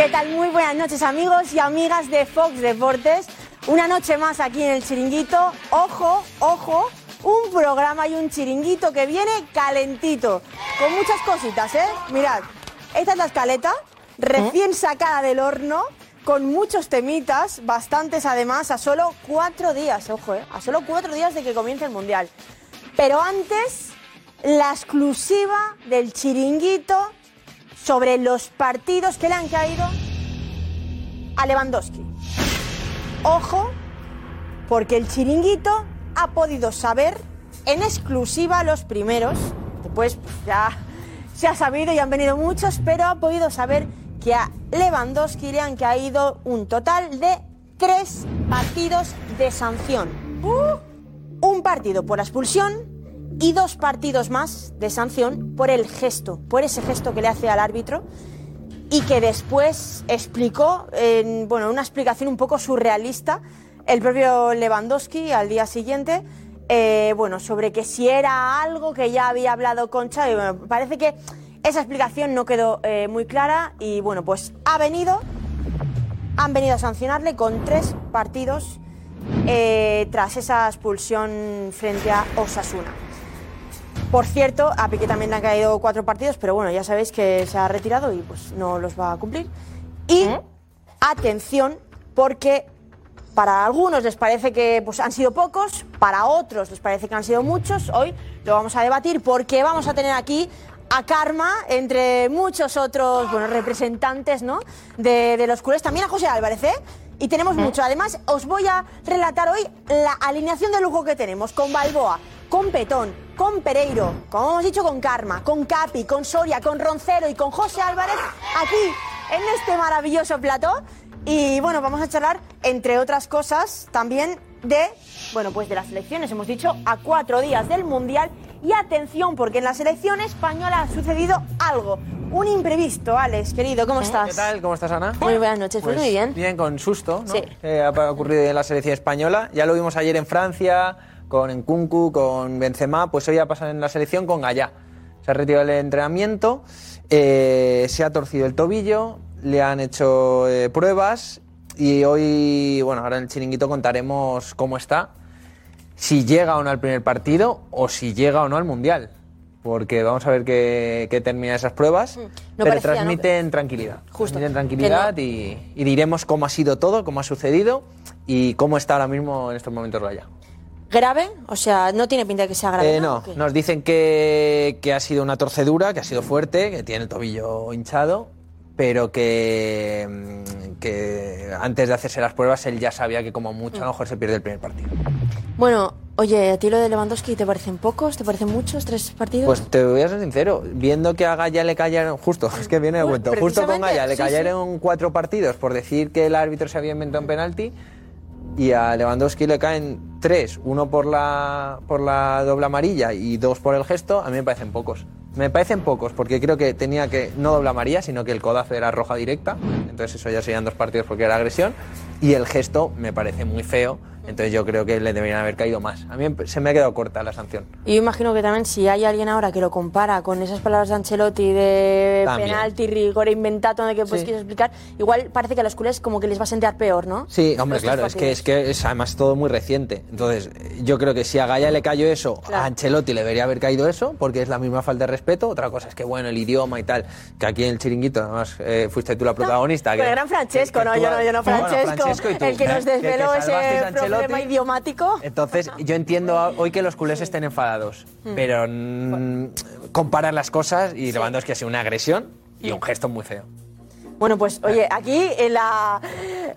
¿Qué tal? Muy buenas noches amigos y amigas de Fox Deportes. Una noche más aquí en el chiringuito. Ojo, ojo, un programa y un chiringuito que viene calentito. Con muchas cositas, ¿eh? Mirad, esta es la escaleta, recién sacada del horno, con muchos temitas, bastantes además, a solo cuatro días, ojo, ¿eh? A solo cuatro días de que comience el Mundial. Pero antes, la exclusiva del chiringuito sobre los partidos que le han caído a Lewandowski. Ojo, porque el chiringuito ha podido saber en exclusiva los primeros, después pues, ya se ha sabido y han venido muchos, pero ha podido saber que a Lewandowski le han caído un total de tres partidos de sanción. Un partido por la expulsión, y dos partidos más de sanción por el gesto, por ese gesto que le hace al árbitro y que después explicó, en, bueno, una explicación un poco surrealista, el propio Lewandowski al día siguiente, eh, bueno, sobre que si era algo que ya había hablado con Xavi. Bueno, parece que esa explicación no quedó eh, muy clara y bueno, pues ha venido, han venido a sancionarle con tres partidos eh, tras esa expulsión frente a Osasuna. Por cierto, a Piqué también le han caído cuatro partidos, pero bueno, ya sabéis que se ha retirado y pues no los va a cumplir. Y atención, porque para algunos les parece que pues, han sido pocos, para otros les parece que han sido muchos. Hoy lo vamos a debatir porque vamos a tener aquí a Karma, entre muchos otros bueno, representantes ¿no? de, de los culés, también a José Álvarez, ¿eh? Y tenemos mucho. Además, os voy a relatar hoy la alineación de lujo que tenemos con Balboa, con Petón, con Pereiro, como hemos dicho, con Karma, con Capi, con Soria, con Roncero y con José Álvarez, aquí en este maravilloso plató. Y bueno, vamos a charlar, entre otras cosas, también de, bueno, pues de las elecciones. Hemos dicho a cuatro días del Mundial. Y atención, porque en la selección española ha sucedido algo. Un imprevisto, Alex, querido, ¿cómo estás? ¿Qué tal? ¿Cómo estás, Ana? Muy buenas noches, pues muy bien. Bien, con susto, ¿no? Sí. Ha ocurrido en la selección española. Ya lo vimos ayer en Francia, con Nkunku, con Benzema, pues hoy ha pasado en la selección con Gallá. Se ha retirado el entrenamiento, eh, se ha torcido el tobillo, le han hecho eh, pruebas y hoy, bueno, ahora en el chiringuito contaremos cómo está, si llega o no al primer partido o si llega o no al Mundial. Porque vamos a ver qué, qué termina esas pruebas, No pero parecía, ¿no? transmiten tranquilidad. Justo. Transmiten tranquilidad y, y diremos cómo ha sido todo, cómo ha sucedido y cómo está ahora mismo en estos momentos Gallá. ¿Grave? O sea, no tiene pinta de que sea grave. Eh, ¿no? nos dicen que, que ha sido una torcedura, que ha sido fuerte, que tiene el tobillo hinchado, pero que, mm, que antes de hacerse las pruebas él ya sabía que como mucho a lo mejor se pierde el primer partido. Bueno, oye, ¿a ti lo de Lewandowski te parecen pocos? ¿Te parecen muchos? ¿Tres partidos? Pues te voy a ser sincero, viendo que a Gaya le cayeron, justo, es que viene de Uy, cuento, justo con Gaya le sí, cayeron cuatro partidos por decir que el árbitro se había inventado un penalti y a Lewandowski le caen tres, uno por la, por la doble amarilla y dos por el gesto, a mí me parecen pocos. Me parecen pocos porque creo que tenía que, no doble amarilla, sino que el codazo era roja directa, entonces eso ya serían dos partidos porque era agresión, y el gesto me parece muy feo, entonces yo creo que le deberían haber caído más. A mí se me ha quedado corta la sanción. Y yo imagino que también si hay alguien ahora que lo compara con esas palabras de Ancelotti de También. penalti, rigor inventato, de que pues Sí. quieres explicar, igual parece que a los culés como que les va a sentir peor, ¿no? Sí, hombre, claro, es que, es que es además todo muy reciente. Entonces, yo creo que si a Gaya le cayó eso, Claro. a Ancelotti le debería haber caído eso, porque es la misma falta de respeto. Otra cosa es que, bueno, el idioma y tal, que aquí en el chiringuito, además, eh, fuiste tú la protagonista. Pero que- el gran Francesco, que no, tú- yo no, yo no, Bueno, Francesco, y tú, el que ¿eh? nos desveló que ese Ancelotti. Problema idiomático. Entonces, yo entiendo hoy que los culés estén enfadados, Mm. pero mm, comparar las cosas y Lewandowski ha sido una agresión y un gesto muy feo. Bueno, pues oye, aquí en la,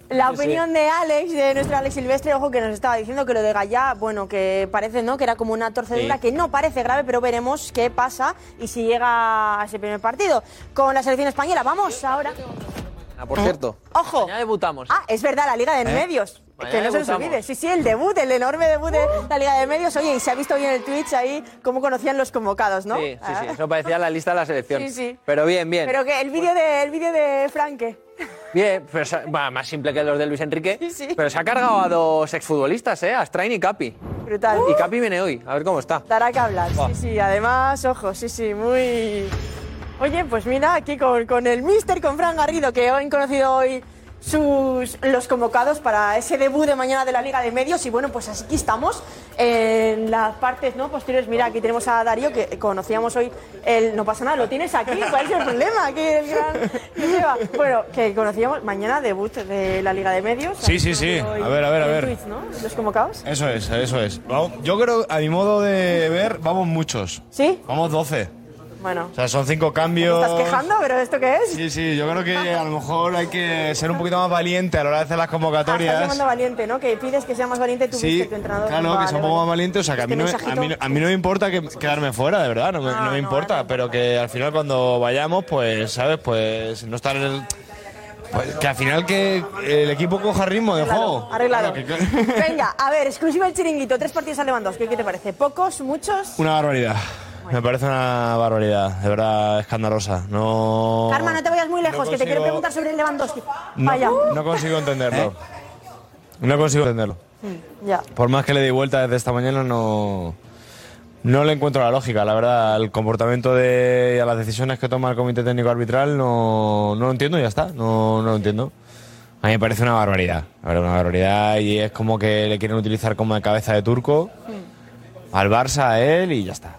la Sí, sí. opinión de Alex, de nuestro Alex Silvestre, ojo que nos estaba diciendo que lo de Gallá, bueno, que parece, ¿no? Que era como una torcedura Sí. que no parece grave, pero veremos qué pasa y si llega a ese primer partido con la selección española. Vamos ahora. mañana, por cierto. Ojo. Mañana debutamos. Ah, es verdad, la Liga de ¿Eh? Medios. Que no se nos debutamos. olvide. Sí, sí, el debut, el enorme debut de la Liga de Medios. Oye, y se ha visto bien el Twitch ahí cómo conocían los convocados, ¿no? Sí, sí, sí. Ah. Eso parecía la lista de la selección. Sí, sí. Pero bien, bien. Pero que el vídeo de, el vídeo de Franke. Bien, se- va, más simple que los de Luis Enrique. Sí, sí. Pero se ha cargado a dos exfutbolistas, ¿eh? A Strain y Capi. Brutal. Y Capi viene hoy, a ver cómo está. Dará que hablar, Va. sí, sí. Además, ojo, sí, sí, muy... Oye, pues mira, aquí con, con el Mister, con Fran Garrido, que han conocido hoy sus, los convocados para ese debut de mañana de la Liga de Medios. Y bueno, pues así aquí estamos en las partes ¿no? posteriores. Mira, aquí tenemos a Darío, que conocíamos hoy el... No pasa nada, lo tienes aquí, ¿cuál es el problema? Que el gran... que. Bueno, que conocíamos mañana debut de la Liga de Medios. Sí, sí, sí. A ver, a ver, a ver. Twitch, ¿no? Los convocados. Eso es, eso es. Yo creo, a mi modo de ver, vamos muchos. ¿Sí? Vamos 12. Bueno. O sea, son cinco cambios. ¿Te estás quejando? ¿Pero esto qué es? Sí, sí, yo creo que a lo mejor hay que ser un poquito más valiente a la hora de hacer las Ah, estás convocatorias. llamando valiente, ¿no? Que pides que sea más valiente tu Sí, tu entrenador. claro, Vale, que sea un poco más valiente. O sea, que a mí, Este no, me- a, mí, no- a mí no me importa que, quedarme fuera, de verdad, no me, No, no me no, importa. pero que al final cuando vayamos, pues, ¿sabes? Pues no estar en el... pues, que al final que el equipo coja ritmo de juego. Arreglado. Venga, a ver, exclusiva el chiringuito. Tres partidos a Lewandowski. ¿Qué te parece? ¿Pocos? ¿Muchos? Una barbaridad. Me parece una barbaridad, de verdad escandalosa. No. Karma, no te vayas muy lejos, no que te quiero preguntar sobre el Lewandowski. No, Vaya. no consigo entenderlo. No consigo entenderlo. Ya. Por más que le di vuelta desde esta mañana, no. No le encuentro la lógica, la verdad. El comportamiento de, y a las decisiones que toma el Comité Técnico Arbitral no, no lo entiendo y ya está. No, no lo entiendo. A mí me parece una barbaridad. Una barbaridad y es como que le quieren utilizar como de cabeza de turco al Barça, a él y ya está.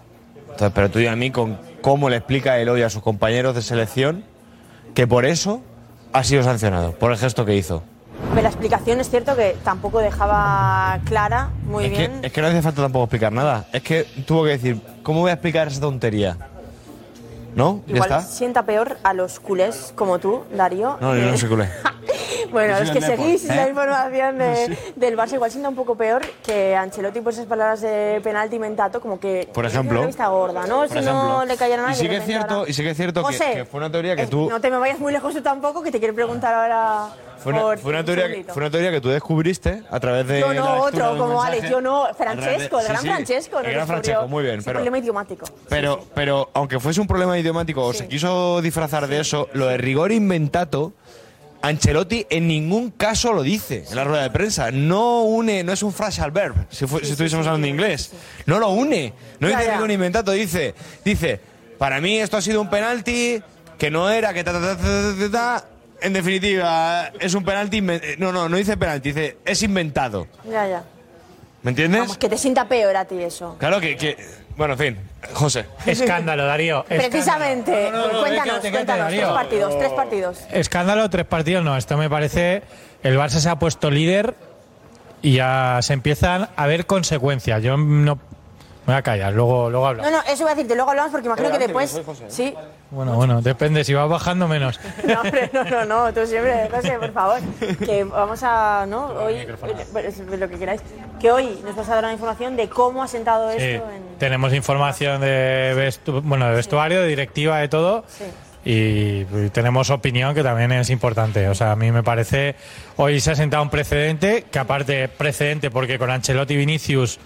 Entonces, pero tú y a mí con cómo le explica él hoy a sus compañeros de selección que por eso ha sido sancionado, por el gesto que hizo. Pero la explicación es cierto que tampoco dejaba clara muy Es que, bien. es que no hace falta tampoco explicar nada. Es que tuvo que decir, ¿cómo voy a explicar esa tontería? ¿No? ¿Ya Igual está? sienta peor a los culés como tú, Darío. No, yo no que- soy culé. Bueno, los que seguís la ¿eh? información de- del Barça igual sienta un poco peor que Ancelotti por esas palabras de penalti mentato, como que Por es ejemplo. una vista gorda, ¿no? Por si ejemplo. no le cayera nada. Y de sí que es cierto, y sí que es cierto que- José, que fue una teoría que eh, tú- No te me vayas muy lejos tú tampoco, que te quiero preguntar ahora. Fue una, por fue una un teoría, que, fue una teoría que tú descubriste a través de. Yo no, otro, de como. Alex, yo no, Francesco, el sí, gran sí, Francesco. El nos gran Francesco, muy bien. Pero, problema idiomático. pero, pero aunque fuese un problema idiomático o se quiso disfrazar de eso, lo de rigor inventato, Ancelotti en ningún caso lo dice en la rueda de prensa. No une, no es un phrase al verb, si, fu- si estuviésemos hablando inglés. No lo une. No dice rigor inventato, dice, dice, para mí esto ha sido un penalti que no era, que ta, ta, ta, ta, ta, ta, ta. En definitiva, es un penalti. inven- No, no, no dice penalti, dice es inventado. Ya, ya. ¿Me entiendes? Vamos, que te sienta peor a ti eso. Claro que, que- Bueno, en fin, José. Escándalo, Darío. escándalo. Precisamente, No, no, no, cuéntanos, quédate, quédate, cuéntanos, tres partidos, tres partidos. Escándalo, tres partidos, no. Esto me parece. El Barça se ha puesto líder y ya se empiezan a ver consecuencias. Yo no. Me voy a callar, luego, luego hablo. No, no, eso voy a decirte, luego hablamos porque imagino que después. Sí. Bueno, bueno, depende. Si vas bajando, menos. No, hombre, no, no, no, tú siempre, José, por favor. Que vamos a, ¿no? Hoy, eh, lo que queráis. Que hoy nos vas a dar una información de cómo ha sentado Sí, esto en. tenemos información de, vestu- bueno, de vestuario, de directiva, de todo. Sí. Y tenemos opinión que también es importante. O sea, a mí me parece. Hoy se ha sentado un precedente, que aparte, precedente porque con Ancelotti y Vinicius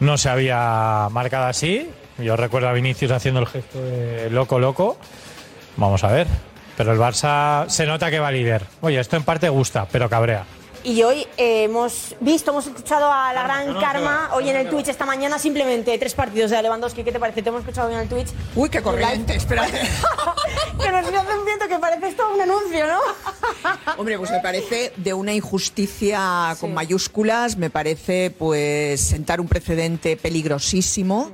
no se había marcado así. Yo recuerdo a Vinicius haciendo el gesto de loco, loco. Vamos a ver. Pero el Barça se nota que va líder. Oye, esto en parte gusta, pero cabrea. Y hoy eh, hemos visto, hemos escuchado a la gran Karma hoy en el Twitch esta mañana, simplemente tres partidos de Lewandowski. ¿Qué te parece? Te hemos escuchado hoy en el Twitch. Uy, qué corriente, espérate. que nos hace un viento que parece esto un anuncio, ¿no? Hombre, pues me parece de una injusticia con mayúsculas, me parece pues sentar un precedente peligrosísimo.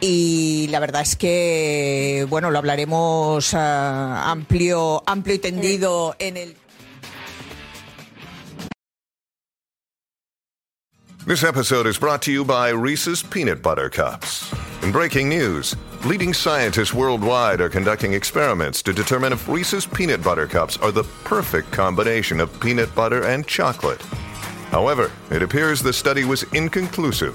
Y la verdad es que, bueno, lo hablaremos ah, amplio, amplio y tendido en el This episode is brought to you by Reese's Peanut Butter Cups. In breaking news, leading scientists worldwide are conducting experiments to determine if Reese's Peanut Butter Cups are the perfect combination of peanut butter and chocolate. However, it appears the study was inconclusive,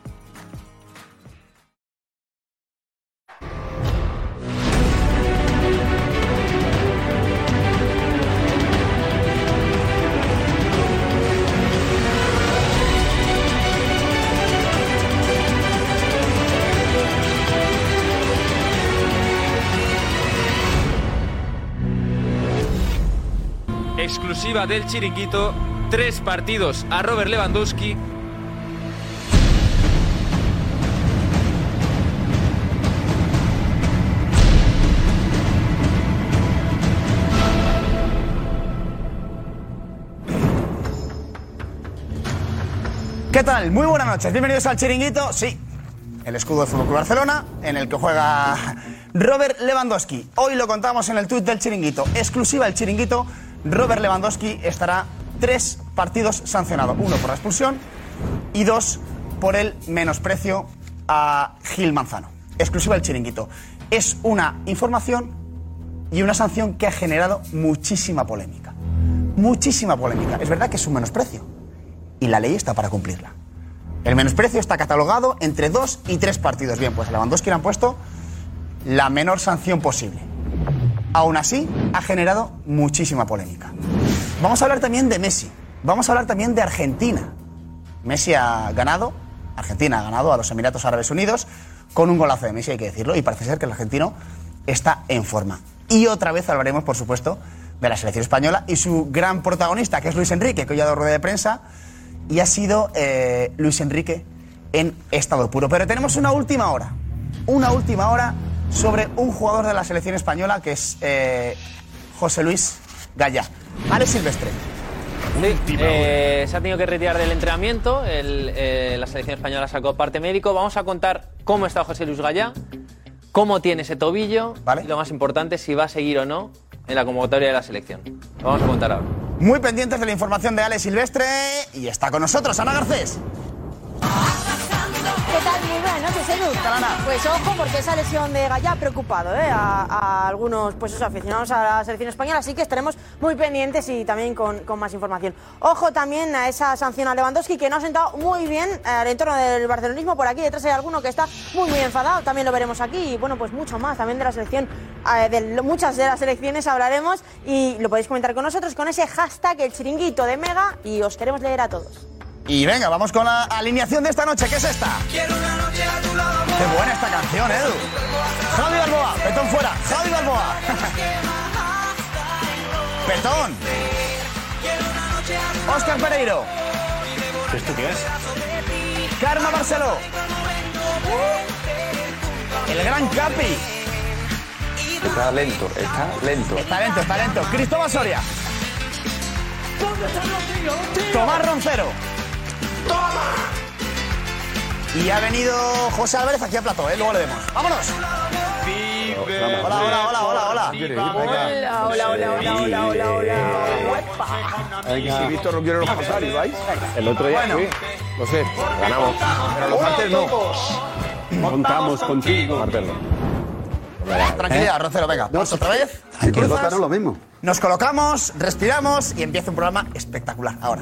Exclusiva del chiringuito, tres partidos a Robert Lewandowski. ¿Qué tal? Muy buenas noches. Bienvenidos al Chiringuito. Sí, el escudo del Fútbol Barcelona, en el que juega Robert Lewandowski. Hoy lo contamos en el tuit del Chiringuito. Exclusiva el Chiringuito. Robert Lewandowski estará tres partidos sancionado. Uno por la expulsión y dos por el menosprecio a Gil Manzano. Exclusiva el Chiringuito. Es una información y una sanción que ha generado muchísima polémica. Muchísima polémica. Es verdad que es un menosprecio y la ley está para cumplirla. El menosprecio está catalogado entre dos y tres partidos. Bien, pues a Lewandowski le han puesto la menor sanción posible. Aún así, ha generado muchísima polémica. Vamos a hablar también de Messi. Vamos a hablar también de Argentina. Messi ha ganado, Argentina ha ganado a los Emiratos Árabes Unidos con un golazo de Messi, hay que decirlo, y parece ser que el argentino está en forma. Y otra vez hablaremos, por supuesto, de la selección española y su gran protagonista, que es Luis Enrique, que hoy ha dado rueda de prensa y ha sido eh, Luis Enrique en estado puro. Pero tenemos una última hora, una última hora sobre un jugador de la selección española que es eh, José Luis Gallá. Ale Silvestre. Sí, eh, se ha tenido que retirar del entrenamiento. El, eh, la selección española sacó parte médico. Vamos a contar cómo está José Luis Gallá, cómo tiene ese tobillo y lo más importante, si va a seguir o no en la convocatoria de la selección. Lo vamos a contar ahora. Muy pendientes de la información de Ale Silvestre y está con nosotros Ana Garcés. ¿Qué tal? Muy buenas noches, Edu. Pues ojo, porque esa lesión de Gallá ha preocupado ¿eh? a, a algunos pues aficionados a la selección española, así que estaremos muy pendientes y también con, con más información. Ojo también a esa sanción a Lewandowski que no ha sentado muy bien eh, al entorno del barcelonismo. Por aquí detrás hay alguno que está muy, muy enfadado, también lo veremos aquí. Y bueno, pues mucho más también de la selección, eh, de muchas de las selecciones hablaremos y lo podéis comentar con nosotros con ese hashtag, el chiringuito de Mega, y os queremos leer a todos. Y venga, vamos con la alineación de esta noche, ¿qué es esta? Qué buena esta canción, Edu. Javi Balboa, Petón fuera, Javi Balboa. Petón. Oscar Pereiro. ¿Esto qué es? Karma Barceló. El gran Capi. Está lento, está lento. Está lento, está lento. Cristóbal Soria. Tomás Roncero. Y ha venido José Álvarez aquí a plató, ¿eh? Luego le vemos. ¡Vámonos! Hola, hola, hola, hola, hola. Hola, hola, hola, hola, hola, hola, hola. Y si Víctor no quiere los pasar, ¿y vais? El otro día Bueno. fui, lo sé, ganamos. Pero los martes no. Contamos contigo. Martes no. Tranquilidad, Roncero, venga. Vamos otra vez. Hay que lo mismo. Nos colocamos, respiramos y empieza un programa espectacular. Ahora.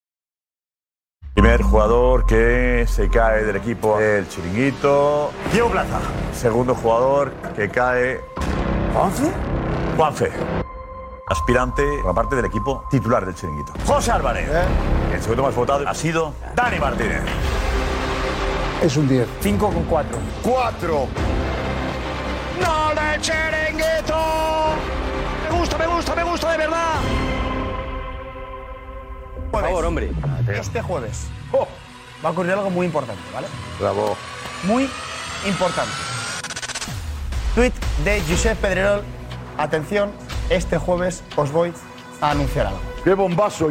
Primer jugador que se cae del equipo del Chiringuito. Diego Plaza. Segundo jugador que cae. ¿Juanfe? Juanfe. Aspirante a parte del equipo titular del Chiringuito. José Álvarez. El segundo más votado ha sido Dani Martínez. Es un 10. 5 con 4. 4. ¡No de Chiringuito! Me gusta, me gusta, me gusta de verdad. Jueves. favor, hombre. Este jueves. oh, va a ocurrir algo muy importante, ¿vale? Bravo. Muy importante. Tweet de Josep Pedrerol. Atención, este jueves os voy a anunciar algo. ¡Qué bombazo!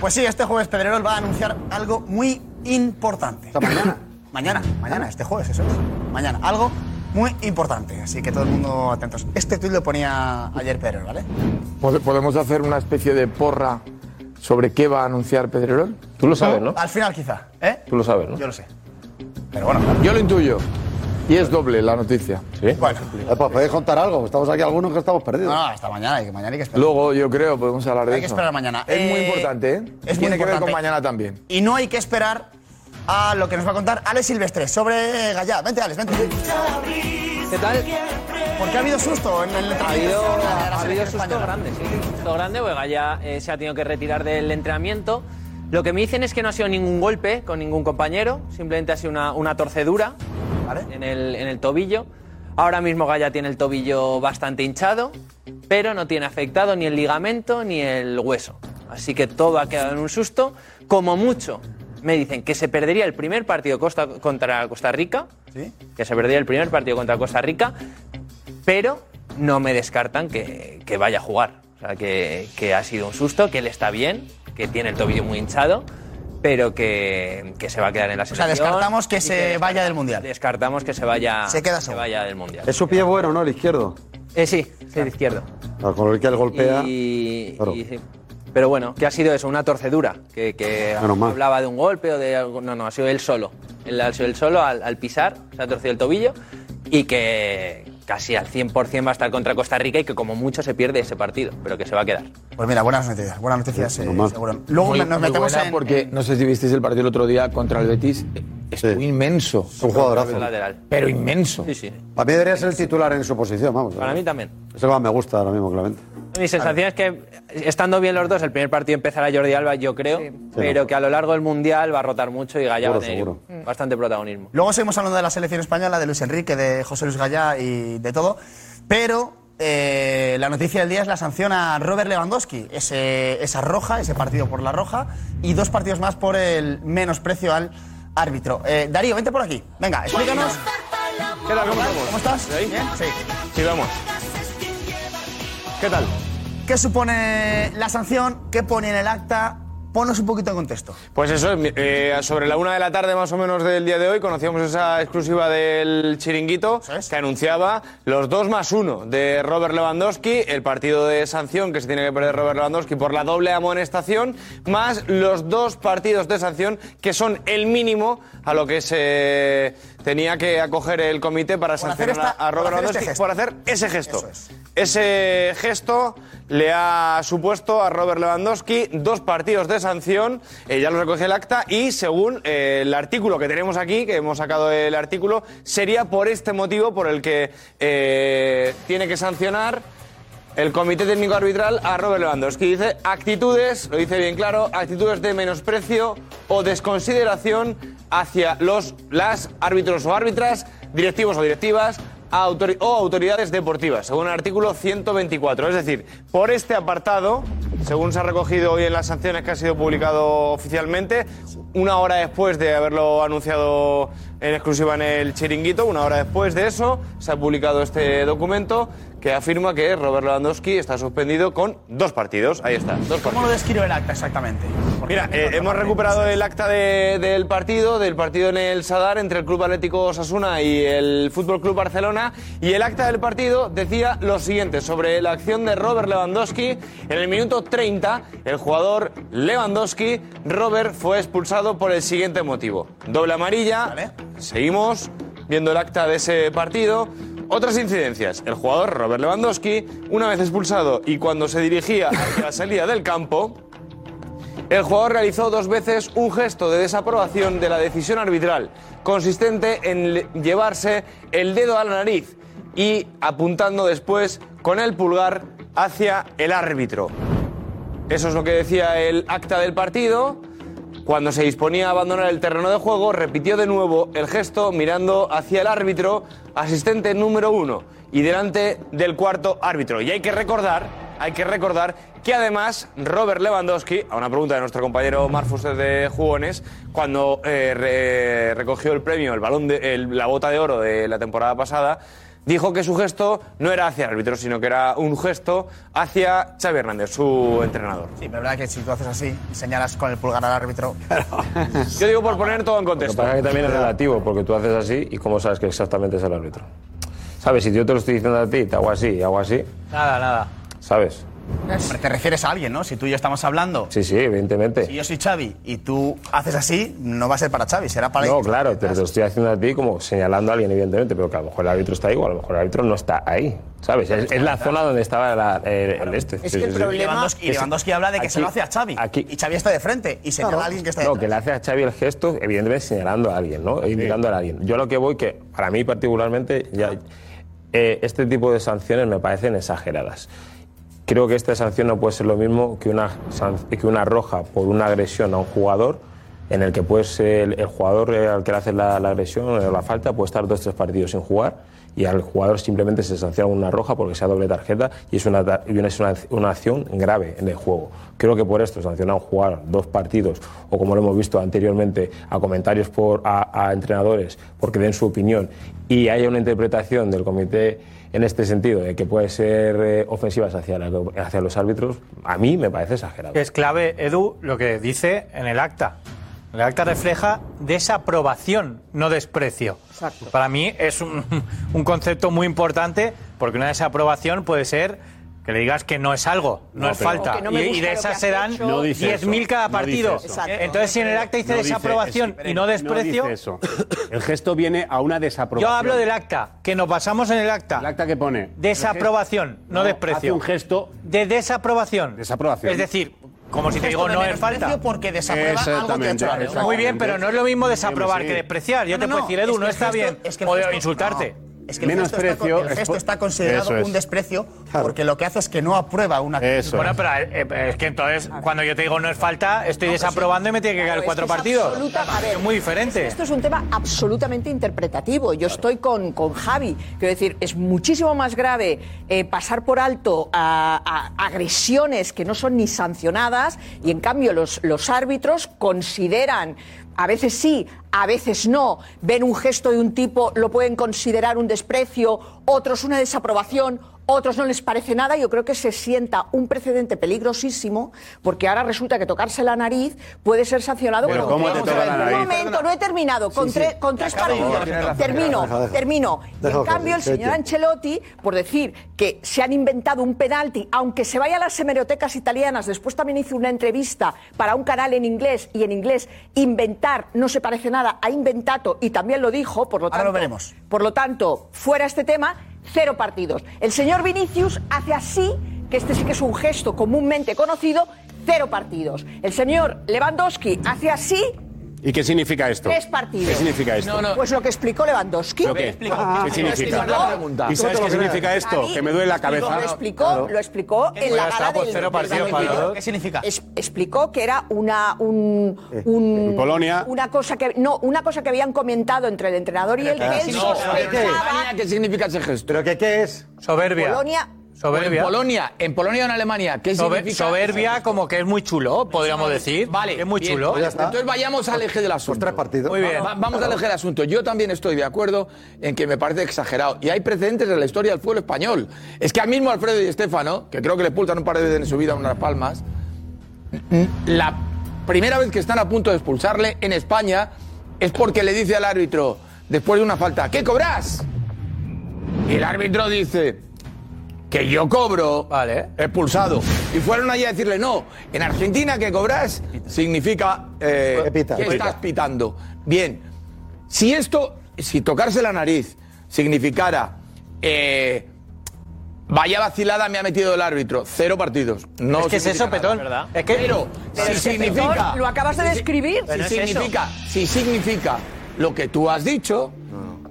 Pues sí, este jueves Pedrerol va a anunciar algo muy importante. mañana? mañana, mañana, este jueves, eso es. Mañana, algo muy importante. Así que todo el mundo atentos. Este tuit lo ponía ayer Pedrerol, ¿vale? ¿Pod- ¿Podemos hacer una especie de porra sobre qué va a anunciar Pedrerol? Tú lo sabes, ¿no? Al final quizá, ¿eh? Tú lo sabes, ¿no? Yo lo sé. Pero bueno, Yo lo intuyo. Y es doble la noticia. ¿Sí? Bueno. ¿Podéis contar algo? Estamos aquí algunos que estamos perdidos. No, hasta mañana, hay que mañana hay que esperar. Luego, yo creo, podemos hablar de Hay que eso. esperar mañana. Es muy Eh, importante, ¿eh? es muy Tiene que ver con importante. mañana también. Y no hay que esperar a lo que nos va a contar Alex Silvestre sobre Gallá. Vente, Alex, vente. ¿Qué tal? Porque ha habido susto en el Ha entrenamiento. habido, de la ha habido susto española. grande, sí. Susto grande, porque eh, se ha tenido que retirar del entrenamiento. Lo que me dicen es que no ha sido ningún golpe con ningún compañero, simplemente ha sido una, una torcedura en, el, en el tobillo. Ahora mismo Gaya tiene el tobillo bastante hinchado, pero no tiene afectado ni el ligamento ni el hueso. Así que todo ha quedado en un susto. Como mucho, me dicen que se perdería el primer partido Costa- contra Costa Rica, ¿Sí? que se perdería el primer partido contra Costa Rica, pero no me descartan que, que vaya a jugar. O sea, que, que ha sido un susto, que él está bien, que tiene el tobillo muy hinchado, pero que, que se va a quedar en la O sea, selección. descartamos que se vaya del Mundial. Descartamos que se vaya, Se queda se vaya del Mundial. Es su pie bueno, ¿no? El izquierdo. Eh, sí, sí, el izquierdo. Claro, Con el que él golpea. Y, Claro. y sí. Pero bueno, que ha sido eso, una torcedura. Que, que hablaba de un golpe o de algo. No, no, ha sido él solo. Él ha sido él solo al, al pisar, se ha torcido el tobillo y que casi al 100% va a estar contra Costa Rica y que como mucho se pierde ese partido, pero que se va a quedar. Pues mira, buenas noticias. Buenas noticias, Sí, eh, seguro. Luego Muy- nos metemos en. porque no sé si visteis el partido el otro día contra el Betis. Es muy inmenso. Es un jugadorazo. Lateral. Pero inmenso. Sí, sí. Para mí debería ser el titular en su posición, vamos. Para mí también. Es el que más me gusta ahora mismo, claramente. Mi sensación es que, estando bien los dos, el primer partido empezará Jordi Alba, yo creo, pero que a lo largo del Mundial va a rotar mucho y Gaya va a tener bastante protagonismo. Luego seguimos hablando de la selección española, de Luis Enrique, de José Luis Gallá y de todo. Pero eh, la noticia del día es la sanción a Robert Lewandowski. Ese, esa roja, ese partido por la roja y dos partidos más por el menosprecio al árbitro. Eh, Darío, vente por aquí. Venga, explícanos. ¿Qué tal? ¿Cómo tal? estamos? ¿Cómo estás? ¿Ahí? ¿Bien? Sí. Sí, vamos. ¿Qué tal? ¿Qué supone la sanción? ¿Qué pone en el acta? Ponnos un poquito en contexto. Pues eso, eh, sobre la una de la tarde más o menos del día de hoy conocíamos esa exclusiva del chiringuito que anunciaba los dos más uno de Robert Lewandowski, el partido de sanción que se tiene que perder Robert Lewandowski por la doble amonestación, más los dos partidos de sanción que son el mínimo a lo que se tenía que acoger el comité para Por sancionar esta- a Robert hacer Lewandowski este por hacer ese gesto. Ese gesto le ha supuesto a Robert Lewandowski dos partidos de sanción, eh, ya lo recoge el acta, y según eh, el artículo que tenemos aquí, que hemos sacado el artículo, sería por este motivo por el que eh, tiene que sancionar el Comité Técnico Arbitral a Robert Lewandowski. Dice actitudes, lo dice bien claro, actitudes de menosprecio o desconsideración hacia los las árbitros o árbitras, directivos o directivas autori- o autoridades deportivas, según el artículo 124. Es decir, por este apartado, según se ha recogido hoy en las sanciones que ha sido publicado oficialmente, una hora después de haberlo anunciado en exclusiva en el chiringuito, una hora después de eso, se ha publicado este documento que afirma que Robert Lewandowski está suspendido con dos partidos. Ahí está, dos partidos. ¿Cómo lo describe el acta exactamente? Mira, eh, hemos recuperado el acta de- del partido, del partido en el Sadar entre el Club Atlético Osasuna y el Fútbol Club Barcelona. Y el acta del partido decía lo siguiente sobre la acción de Robert Lewandowski. En el minuto 30, el jugador Lewandowski, Robert, fue expulsado por el siguiente motivo: doble amarilla. Seguimos viendo el acta de ese partido. Otras incidencias. El jugador Robert Lewandowski, una vez expulsado y cuando se dirigía hacia la salida del campo, el jugador realizó dos veces un gesto de desaprobación de la decisión arbitral, consistente en le- llevarse el dedo a la nariz y apuntando después con el pulgar hacia el árbitro. Eso es lo que decía el acta del partido. Cuando se disponía a abandonar el terreno de juego, repitió de nuevo el gesto mirando hacia el árbitro, asistente número uno, y delante del cuarto árbitro. Y hay que recordar, hay que recordar que además Robert Lewandowski, a una pregunta de nuestro compañero Marfus de Jugones, cuando eh, re- recogió el premio, el balón de, la bota de oro de la temporada pasada, dijo que su gesto no era hacia el árbitro, sino que era un gesto hacia Xavi Hernández, su entrenador. Sí, pero es verdad que si tú haces así, señalas con el pulgar al árbitro. Yo digo por poner todo en Lo que contexto. pasa es que también es relativo, porque tú haces así y cómo sabes que exactamente es el árbitro. ¿Sabes? Si yo te lo estoy diciendo a ti, te hago así y hago así, Nada, nada. ¿sabes? Hombre, te refieres a alguien, ¿no? Si tú y yo estamos hablando. Sí, sí, evidentemente. Si yo soy Xavi y tú haces así, no va a ser para Xavi, será para No, claro, te lo estoy haciendo a ti como señalando a alguien, evidentemente, pero que a lo mejor el árbitro está ahí o a lo mejor el árbitro no está ahí, ¿sabes? Es, es la zona donde estaba la- el, el este. Es Sí, que el sí, sí. problema- Lewandowski, y Lewandowski habla de que se lo hace a Xavi. Y Xavi está de frente y señala a alguien que está No, detrás. que le hace a Xavi el gesto, evidentemente señalando a alguien, ¿no? E indicando a alguien. Yo lo que voy, que para mí particularmente, ya, eh, este tipo de sanciones me parecen exageradas. Creo que esta sanción no puede ser lo mismo que una, que una roja por una agresión a un jugador, en el que puede ser el, el jugador al que le hace la, agresión o la falta puede estar dos o tres partidos sin jugar y al jugador simplemente se sanciona una roja porque sea doble tarjeta y es una, es una, una acción grave en el juego. Creo que por esto sancionar a un jugador dos partidos o como lo hemos visto anteriormente a comentarios por, a entrenadores porque den su opinión y haya una interpretación del comité en este sentido de que puede ser eh, ofensivas hacia, la- hacia los árbitros, a mí me parece exagerado. Es clave, Edu, lo que dice en el acta. El acta refleja desaprobación, no desprecio. Para mí es un, un concepto muy importante porque una desaprobación puede ser que le digas que no es algo, no, No, es falta. No y, de esas se dan hecho. No dice eso, 10.000 cada partido. Entonces, si en el acta dice No dice- desaprobación es- y no desprecio, No dice eso. El gesto viene a una desaprobación. yo hablo del acta, que nos basamos en el acta. ¿El acta que pone? Desaprobación, no, No, desprecio. hace un gesto de desaprobación. Desaprobación. Es decir, como si te digo no es falta. porque desaprueba algo que ha hecho. Muy bien, pero no es lo mismo desaprobar que despreciar. Yo No, te puedo decir, Edu, es que no está gesto- bien. es que o gesto- insultarte. no, Es que el gesto, está, el gesto está considerado Eso es. un desprecio porque lo que hace es que no aprueba una Bueno, pero eh, eh, es que entonces, cuando yo te digo no es falta, estoy desaprobando y me tiene que caer Claro, cuatro es que es partidos. absoluta- a ver, es muy diferente. Esto es un tema absolutamente interpretativo. Yo estoy con, con Javi. Quiero decir, es muchísimo más grave eh, pasar por alto a, a agresiones que no son ni sancionadas y en cambio los, los árbitros consideran, a veces sí, a veces no, ven un gesto de un tipo, lo pueden considerar un desprecio, otros una desaprobación, otros no les parece nada. Yo creo que se sienta un precedente peligrosísimo porque ahora resulta que tocarse la nariz puede ser sancionado Pero con ¿cómo te tres- toca la Un nariz? momento, no he terminado. Con, Sí, tre- sí. con tres partidos. Termino, Deja, deja. termino. Y Deja, en cambio, el señor Ancelotti, por decir que se han inventado un penalti, aunque se vaya a las hemerotecas italianas, después también hizo una entrevista para un canal en inglés y en inglés inventar no se parece nada a inventato y también lo dijo, por lo tanto, lo veremos. Por lo tanto, fuera este tema, cero partidos. El señor Vinicius hace así, que este sí que es un gesto comúnmente conocido, cero partidos. El señor Lewandowski hace así, ¿Y qué significa esto? tres partidos. ¿Qué significa esto? Pues lo que explicó Lewandowski. ¿Lo qué? ¿Qué significa? ¿Y sabes qué significa esto? Que me duele la cabeza. Lo explicó, lo explicó en la gala del, del Madrid. ¿Qué significa? Es- explicó que era una un, un- En Polonia. una cosa que no una cosa que habían comentado entre el entrenador y él que él sospechaba ¿Qué significa ese gesto? ¿Pero qué, qué es? Soberbia. Polonia Soberbia. En Polonia, en Polonia o en Alemania, ¿qué Sobe- significa? soberbia como que es muy chulo, podríamos decir. Vale, es muy bien, chulo. vale, Entonces vayamos al eje del asunto. tres partidos. Muy bien. Va- vamos al eje del asunto. Yo también estoy de acuerdo en que me parece exagerado. Y hay precedentes en la historia del fútbol español. Es que al mismo Alfredo y Estefano, que creo que le pultan un par de veces en su vida unas palmas, la primera vez que están a punto de expulsarle en España es porque le dice al árbitro, después de una falta, ¿qué cobras? Y el árbitro dice, que yo cobro, Vale. expulsado. Y fueron allí a decirle, no, en Argentina que cobras significa eh, Que pita. que estás pitando. Bien, si esto, si tocarse la nariz significara, eh, vaya vacilada me ha metido el árbitro, cero partidos. No Es que es eso, Petón. nada. Es que- Pero, Pero si es que, significa... Petón, lo acabas de describir. Si es significa, si significa lo que tú has dicho,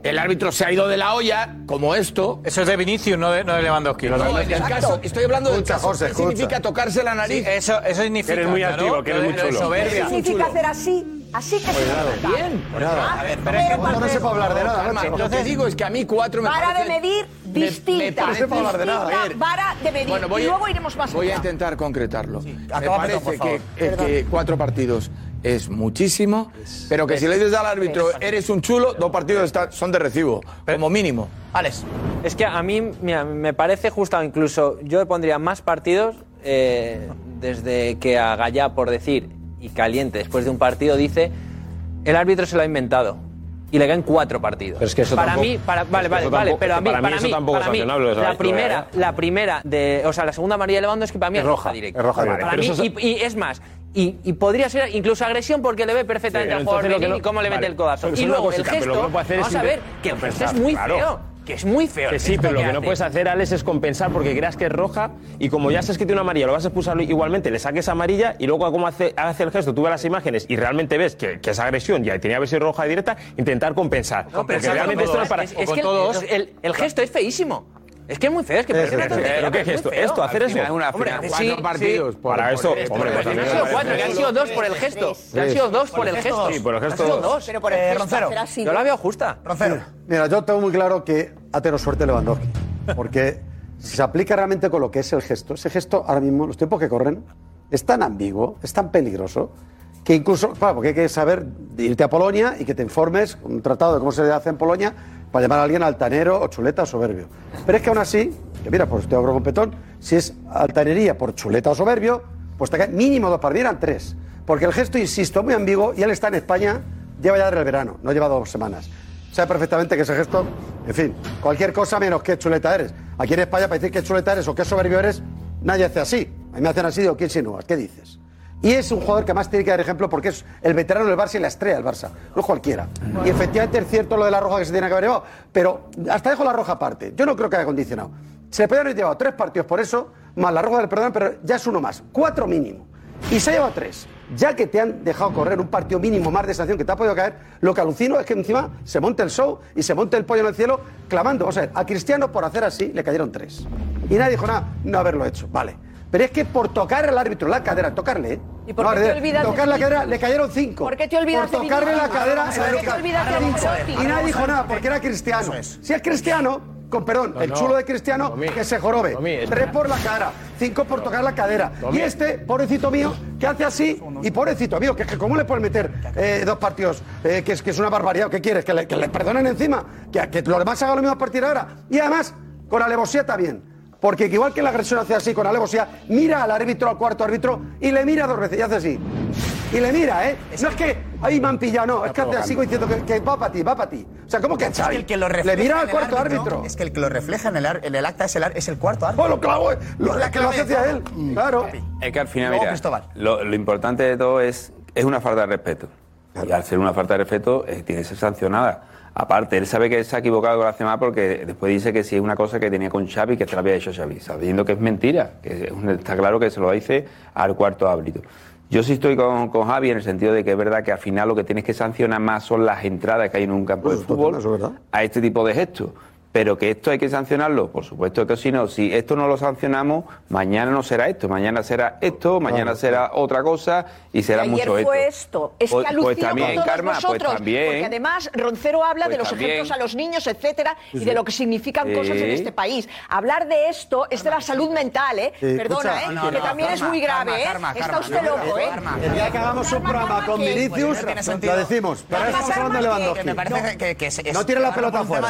el árbitro se ha ido de la olla, como esto. Eso es de Vinicius, no de, no de Lewandowski. No, en el caso, estoy hablando del caso. José, ¿Qué escucha. significa tocarse la nariz? Sí, eso, eso significa. Eres muy ¿no? activo, que eres muy Lo de chulo. soberbia. significa hacer así? Así que se nota. Bien. Ah, A ver, pero pero para- No se puede hablar de nada, Calma, macho. Lo que digo es que a mí cuatro me Vara de medir me- me distinta. parece- No se puede hablar de nada. Vara de medir. Bueno, voy y a- luego iremos más Voy a allá. intentar concretarlo. me acaba, parece Beto, por favor. que, eh, que cuatro partidos es muchísimo, pero que si le dices al árbitro, eres un chulo, dos partidos están- son de recibo, como mínimo. Alex. Es que a mí mira, me parece justo, incluso yo pondría más partidos eh, desde que a Gallá, por decir, y Caliente, después de un partido, dice, el árbitro se lo ha inventado. Y le caen cuatro partidos. Pero es que eso para tampoco- mí, para, es vale, que vale, vale, tampoco- pero a mí, para mí para eso mí, tampoco es para mí, sancionable, o sea, la primera, ¿eh? la primera de, o sea, la segunda amarilla de Lewandowski para mí es, Es roja, directa. es roja Para directa. mí, Pero eso y, y es más, y, y podría ser incluso agresión porque le ve perfectamente Sí, al jugador entonces lo que venir no- y cómo le mete vale, el codazo. eso Y luego el cosita, que gesto, es vamos a ver, que el gesto es muy claro. feo. Que es muy feo. Que el sí, pero lo que no puedes hacer, Alex, es compensar porque creas que es roja y como ya sabes que tiene una amarilla, lo vas a expulsar igualmente, le saques amarilla y luego como hace, hace el gesto, tú ves las imágenes y realmente ves que, que es agresión y tenía que haber sido roja directa, intentar compensar. No, porque pero realmente esto no es para... es, es que el, el- el gesto es feísimo. Es que es muy feo, es que parece una tontería, ¿Pero qué es muy feo. ¿Esto? ¿Hacer Al eso? final, una Hombre, final, sí, cuatro sí. partidos. por- Para por esto, esto. hombre, pues no han sido cuatro, que han sido dos por el gesto. Que han sido dos por el gesto. Sí, por el gesto Han sido dos. dos. Pero por el Eh, gesto, así. Yo la veo justa. Roncero. Mira, yo tengo muy claro que ha tenido suerte Lewandowski. Porque si se aplica realmente con lo que es el gesto, ese gesto ahora mismo, los tiempos que corren, es tan ambiguo, es tan peligroso, que incluso, claro, porque hay que saber irte a Polonia y que te informes un tratado de cómo se hace en Polonia para llamar a alguien altanero o chuleta o soberbio. Pero es que aún así, que mira, pues acuerdo con Petón, si es altanería por chuleta o soberbio, pues te caen mínimo dos partidos, eran tres. Porque el gesto, insisto, muy ambiguo y él está en España, lleva ya desde el verano, no lleva dos semanas. Sabe perfectamente que ese gesto, en fin, cualquier cosa menos que chuleta eres. Aquí en España, para decir que chuleta eres o que soberbio eres, nadie hace así. A mí me hacen así, digo, ¿quién insinúas? ¿Qué dices? Y es un jugador que más tiene que dar ejemplo porque es el veterano del Barça y la estrella del Barça, no cualquiera. Y efectivamente es cierto lo de la roja que se tiene que haber llevado, pero hasta dejo la roja aparte. Yo no creo que haya condicionado. Se le podrían haber llevado tres partidos por eso, más la roja del perdón, pero ya es uno más, cuatro mínimo. Y se ha llevado tres. Ya que te han dejado correr un partido mínimo más de sanción que te ha podido caer, lo que alucino es que encima se monte el show y se monte el pollo en el cielo clamando. Vamos a ver, a Cristiano por hacer así le cayeron tres. Y nadie dijo nada, no haberlo hecho. Vale. Pero es que por tocar al árbitro la cadera, tocarle, ¿eh? ¿Y por No, qué te olvidas de Tocar la cadera, le cayeron cinco. ¿Por qué te olvidas Por de tocarle la cadera ¿Por en qué el te local. olvidas de Ancelotti? Y nadie dijo nada porque era cristiano. Si es cristiano, con perdón, el chulo de cristiano, que se jorobe. Tres por la cara, cinco por tocar la cadera. Y este, pobrecito mío, que hace así, y pobrecito mío, que, que cómo le pueden meter eh, dos partidos, eh, que, es, que es una barbaridad. ¿Qué quieres? Que le, que le perdonen encima, que, que los demás hagan lo mismo a partir de ahora. Y además, con alevosía también. Porque igual que la agresión hace así con alevosía, mira al árbitro, al cuarto árbitro, y le mira dos veces y hace así. Y le mira, ¿eh? No es que ahí me han pillado, no, es que hace así diciendo que, que va para ti, va para ti. O sea, ¿cómo que Es que Xavi? el que lo Le refleja mira en al el cuarto árbitro. Es que el que lo refleja en el, ar- en el acta es el, ar- es el cuarto árbitro. Bueno, claro, eh, lo, Es la que lo hace hacia él. Claro. Es que al final, mira, Cristóbal. lo, lo importante de todo es, es una falta de respeto. Y al ser una falta de respeto, eh, tiene que ser sancionada. Aparte, él sabe que se ha equivocado con la semana porque después dice que si es una cosa que tenía con Xavi, que se la había hecho Xavi, sabiendo que es mentira, que está claro que se lo dice al cuarto árbitro. Yo sí estoy con, con Javi en el sentido de que es verdad que al final lo que tienes que sancionar más son las entradas que hay en un campo de fútbol a este tipo de gestos. Pero que esto hay que sancionarlo, por supuesto que si no, si esto no lo sancionamos, mañana no será esto, mañana será esto, mañana será otra cosa y será ayer mucho fue esto. esto. Es Pues- que alucino pues también, con todos Karma, pues también. Porque además Roncero habla Pues de los también. efectos a los niños, etcétera, Sí, y sí. de lo que significan Sí. cosas en este país. Hablar de esto es de la salud mental, ¿eh? Sí, Perdona, escucha. ¿eh? No, no, que no, también es muy grave, Karma, ¿eh? Karma, Está Karma, usted loco, ¿eh? Karma. El día que hagamos un programa con Vinicius, lo decimos. Pero estamos hablando de Lewandowski. No tiene la pelota por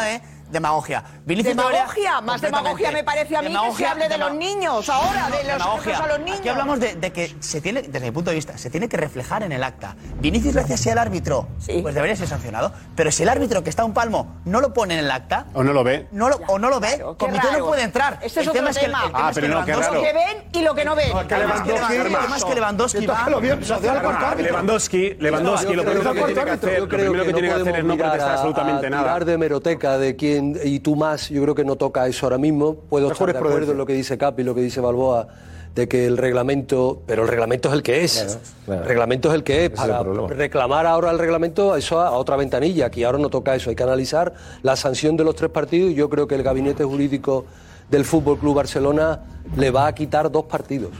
tema demagogia. Vinicius Demagogia, más demagogia me parece a mí que Demagogia, se hable de los niños ahora, de los a los niños. Aquí hablamos de, de que se tiene, desde mi punto de vista, se tiene que reflejar en el acta. Vinicius hace así al árbitro, pues debería ser sancionado. Pero si el árbitro que está a un palmo no lo pone en el acta, O no lo ve. no lo- o no lo ve, Qué comité raro. no puede entrar. Este es el tema otro es que, el- tema. el tema Ah, es que pero no, qué Lewandowski- Lo que ven y lo que no ven. que El tema es que Lewandowski- Lewandowski- el tema es que Lewandowski Que va... Lewandowski, Lewandowski, lo primero que tiene que hacer, lo primero que tiene que hacer es no protestar absolutamente nada. de meroteca de quién en- y tú más, yo creo que no toca eso ahora mismo. Puedo estar de acuerdo en lo que dice Capi, lo que dice Balboa, de que el reglamento, pero el reglamento es el que es. Claro, claro. El reglamento es el que es. Ese Para reclamar ahora el reglamento, eso a, a otra ventanilla. Aquí ahora no toca eso. Hay que analizar la sanción de los tres partidos y yo creo que el gabinete jurídico del Fútbol Club Barcelona le va a quitar dos partidos.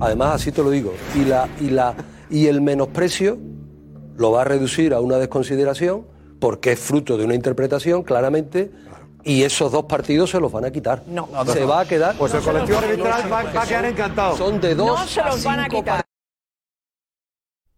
Además, así te lo digo. Y, la, y, la, y el menosprecio lo va a reducir a una desconsideración porque es fruto de una interpretación, claramente. Y esos dos partidos se los van a quitar. No. Se va a quedar. Pues el colectivo arbitral va, va a quedar encantado. Son de dos No se los van a quitar.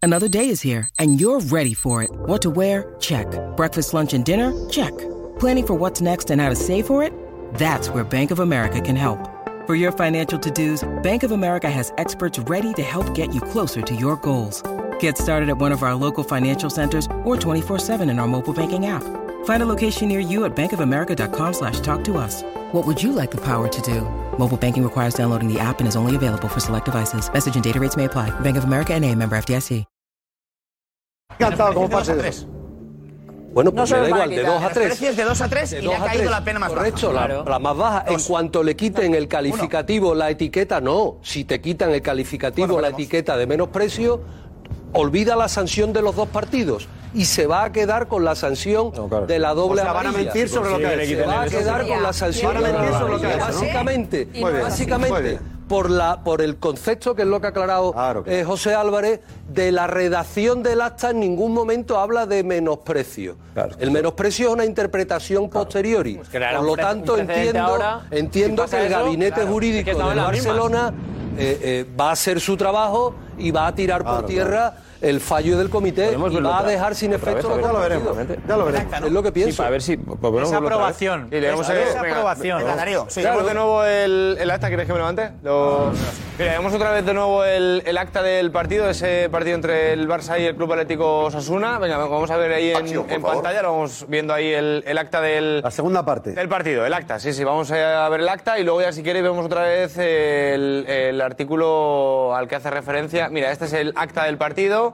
Another day is here, and you're ready for it. What to wear? Check. Breakfast, lunch, and dinner? Check. Planning for what's next and how to save for it? That's where Bank of America can help. For your financial to dos, Bank of America has experts ready to help get you closer to your goals. Get started at one of our local financial centers or 24-7 in our mobile banking app. Find a location near you at bankofamerica.com slash talk to us. What would you like the power to do? Mobile banking requires downloading the app and is only available for select devices. Message and data rates may apply. Bank of America and a member FDIC. Encantado, como pase eso. Bueno, No pues se me da igual, de quitar. 2 a El 3. precio es de 2 a 3 y le ha caído la pena más baja. Correcto, la, Claro. la más baja. En cuanto le quiten el calificativo, la etiqueta, no. Si te quitan el calificativo, la etiqueta de menosprecio, olvida la sanción de los dos partidos y se va a quedar con la sanción de la doble O sea, van a mentir sobre lo que Se ha hecho. va a quedar con la sanción Van a de la mentir sobre lo que. Básicamente, Muy bien, muy básicamente por, la, por el concepto, que es lo que ha aclarado eh, José Álvarez, de la redacción del acta en ningún momento habla de menosprecio. el menosprecio es una interpretación posteriori. creará por lo tanto, entiendo, ahora, entiendo si que el eso, gabinete claro, es jurídico de. Barcelona eh, eh, va a hacer su trabajo y va a tirar por tierra el fallo del comité y va a dejar sin efecto vez, ver, lo partidos. veremos, Ya lo veremos. Es lo que pienso. Sí, para ver si Esa aprobación. Y leemos Esa- esa venga, aprobación. venga, Darío, sí. Leemos Claro. de nuevo el, el acta, ¿quieres que me lo levante? Lo... Mira, leemos otra vez de nuevo el, el acta del partido, ese partido entre el Barça y el Club Atlético Osasuna. Venga, vamos a ver ahí en, en pantalla, lo vamos viendo ahí el, el acta del, La segunda parte. del partido, el acta, sí, sí, vamos a ver el acta y luego ya si queréis vemos otra vez el, el artículo al que hace referencia. Mira, este es el acta del partido.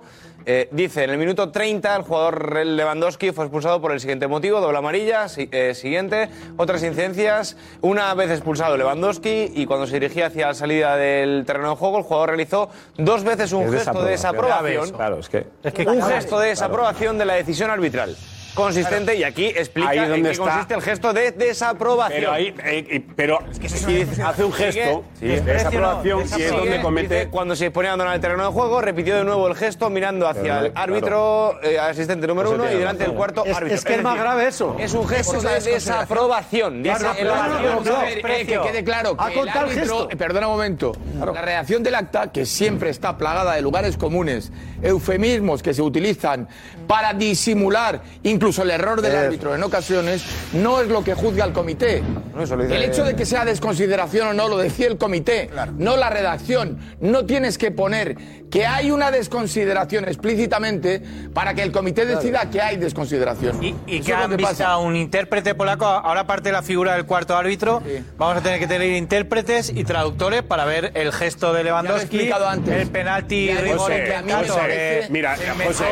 Eh, dice, en el minuto 30 el jugador Lewandowski fue expulsado por el siguiente motivo, doble amarilla, si- eh, siguiente, otras incidencias, una vez expulsado Lewandowski y cuando se dirigía hacia la salida del terreno de juego el jugador realizó dos veces un Es gesto de desaprobación. Claro, es que... un gesto de desaprobación de la decisión arbitral. Consistente, y aquí explica Ahí es en donde qué está. consiste el gesto de desaprobación. Pero ahí, eh, pero y hace un gesto Sigue, de desaprobación y es donde comete. dice, cuando se disponía a abandonar el terreno de juego, repitió de nuevo el gesto mirando hacia Pero, el árbitro, eh, asistente número uno, y delante del cuarto Es- árbitro. es que es más decir, grave eso. Es un gesto de es desaprobación. Que quede claro que el árbitro, perdona un momento, la redacción del acta, que siempre está plagada de lugares comunes, eufemismos que se utilizan para disimular incluso el error del árbitro en ocasiones, no es lo que juzga el comité. El hecho de que sea desconsideración o no lo decía el comité, no la redacción. No tienes que poner que hay una desconsideración explícitamente para que el comité decida que hay desconsideración. Y, y que es lo han que visto a un intérprete polaco, ahora aparte de la figura del cuarto árbitro, vamos a tener que tener intérpretes y traductores para ver el gesto de Lewandowski, explicado antes. el penalti Ya, rigor Que Mira, José, inventó sí,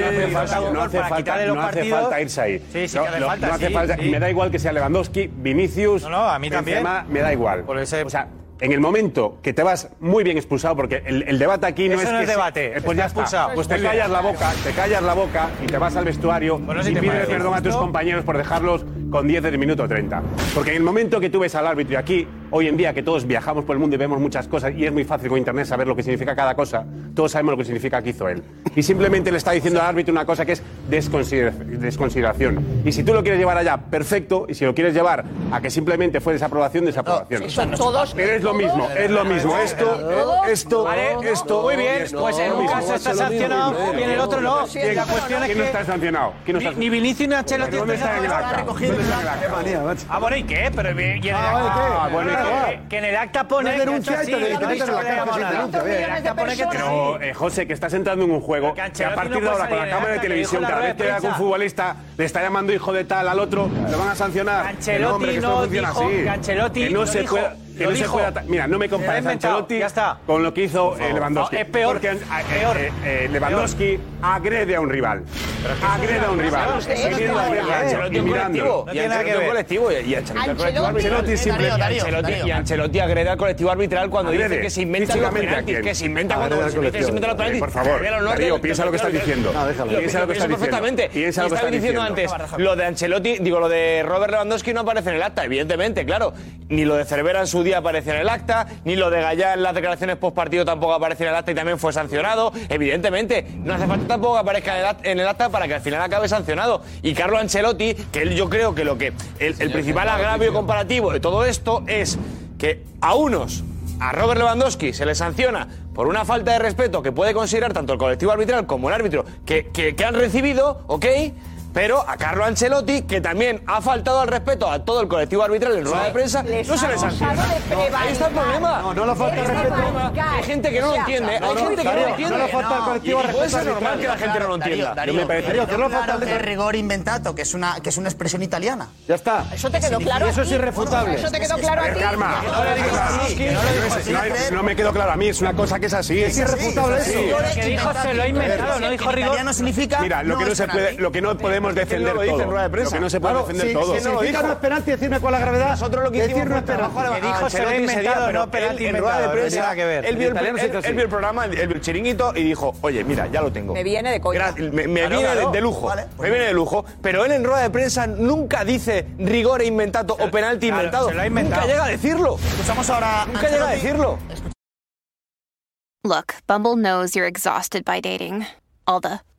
no hace falta, no hace para falta, quitarle los no hace partidos. falta irse ahí. Sí, sí no, que hace no- falta, no hace sí, falta. sí. Me da igual que sea Lewandowski, Vinicius. No, no, a mí también. Benzema, me da igual. Por ese- O sea, en el momento que te vas muy bien expulsado, porque el, el debate aquí no Eso es no que es debate, eh, pues ya expulsado. Pues te callas la boca, te callas la boca y te vas al vestuario Bueno, si y te pides perdón a tus compañeros por dejarlos con 10 del minuto 30. Porque en el momento que tú ves al árbitro y aquí, hoy en día que todos viajamos por el mundo y vemos muchas cosas y es muy fácil con internet saber lo que significa cada cosa, todos sabemos lo que significa que hizo él. Y simplemente le está diciendo al árbitro una cosa que es desconsidera- desconsideración. Y si tú lo quieres llevar allá, perfecto. Y si lo quieres llevar a que simplemente fue desaprobación, desaprobación. Son todos. Pero es lo mismo, es lo mismo. Esto, esto, Vale, esto. muy bien, y pues en un caso está sancionado ¿no? y en el otro no. Y la cuestión es ¿Quién no está que sancionado? ¿Quién no ni, está ni Vinicius ni Ancelotti ¿Dónde está el acta? ¿Dónde está el acta? Qué manía, macho. Ah, bueno, ¿y qué? Pero y en el Ah, bueno, ¿y qué? Que, que en el acta pone Una denuncia que y te- no la denuncia, Pero, eh, José, que estás entrando en un juego que a partir no de ahora, con la cámara de televisión, cada vez que algún futbolista le está llamando hijo de tal al otro, le van a sancionar. Ancelotti no, hombre, que esto no funciona dijo- así. que no no se puede- que Lo no se pueda Mira, no me compares Ancelotti ya está. con lo que hizo eh. Lewandowski. No, es peor, Porque eh, peor. eh, eh, Lewandowski agrede a un rival. Agrede a un rival. Y. Ancelotti Y Ancelotti colectivo y Ancelotti, Darío. y Ancelotti agrede al colectivo arbitral cuando dice que se inventa cuando se los penaltis. Por favor, Darío, piensa lo que estás diciendo. No, déjalo. Lo Piensa lo que estás diciendo. Piensa lo que Estaba estás diciendo diciendo. antes, lo de Ancelotti, digo, lo de Robert Lewandowski no aparece en el acta, evidentemente, claro. Ni lo de Cervera en su día aparece en el acta, ni lo de Gallá en las declaraciones post partido tampoco aparece en el acta y también fue sancionado. Evidentemente, no hace falta tampoco que aparezca en el act- en el acta para que al final acabe sancionado. Y Carlo Ancelotti, que él yo creo que lo que el, el principal agravio comparativo de todo esto es que a unos a Robert Lewandowski se le sanciona por una falta de respeto que puede considerar tanto el colectivo arbitral como el árbitro que, que- que han recibido, ¿ok? Pero a Carlo Ancelotti, que también ha faltado al respeto a todo el colectivo arbitral en rueda de prensa, Les no se le sanciona. No, ahí está el problema. No, no le falta el respeto. Hay gente que no lo entiende. Hay gente que no lo entiende. no le falta al colectivo Y puede respeto ser normal que la gente no lo entienda. Darío, me parece- Darío, que no le falta el- rigor inventato, que es una que es una expresión italiana. Ya está. Eso te quedó claro Eso es irrefutable. Eso te quedó claro a ti. Karma. No no. No, no me quedó claro a mí, es una cosa que es así. Es irrefutable eso. Sí. Que dijo se lo ha inventado, no dijo rigor. italiano significa Mira, lo que no se puede, lo que no podemos defender lo dice en todo. rueda de prensa. Lo que no se puede Claro, defender si- todo. si no es penalti, decirme cuál es la gravedad. Nosotros lo que hicimos no fue es penalti. trabajo Que dijo se lo ha inventado, no penalti en rueda de inventado, prensa. Él vio, el, programa, él vio el chiringuito y dijo, oye, mira, ya lo tengo. Me viene de coña. Me, viene de- lujo. Me viene de lujo. Pero él en rueda de prensa nunca dice rigor e inventato o penalti claro, inventado. se lo ha inventado. Nunca llega a decirlo. Escuchamos ahora Nunca llega a decirlo. Look, Bumble knows you're exhausted by dating. All the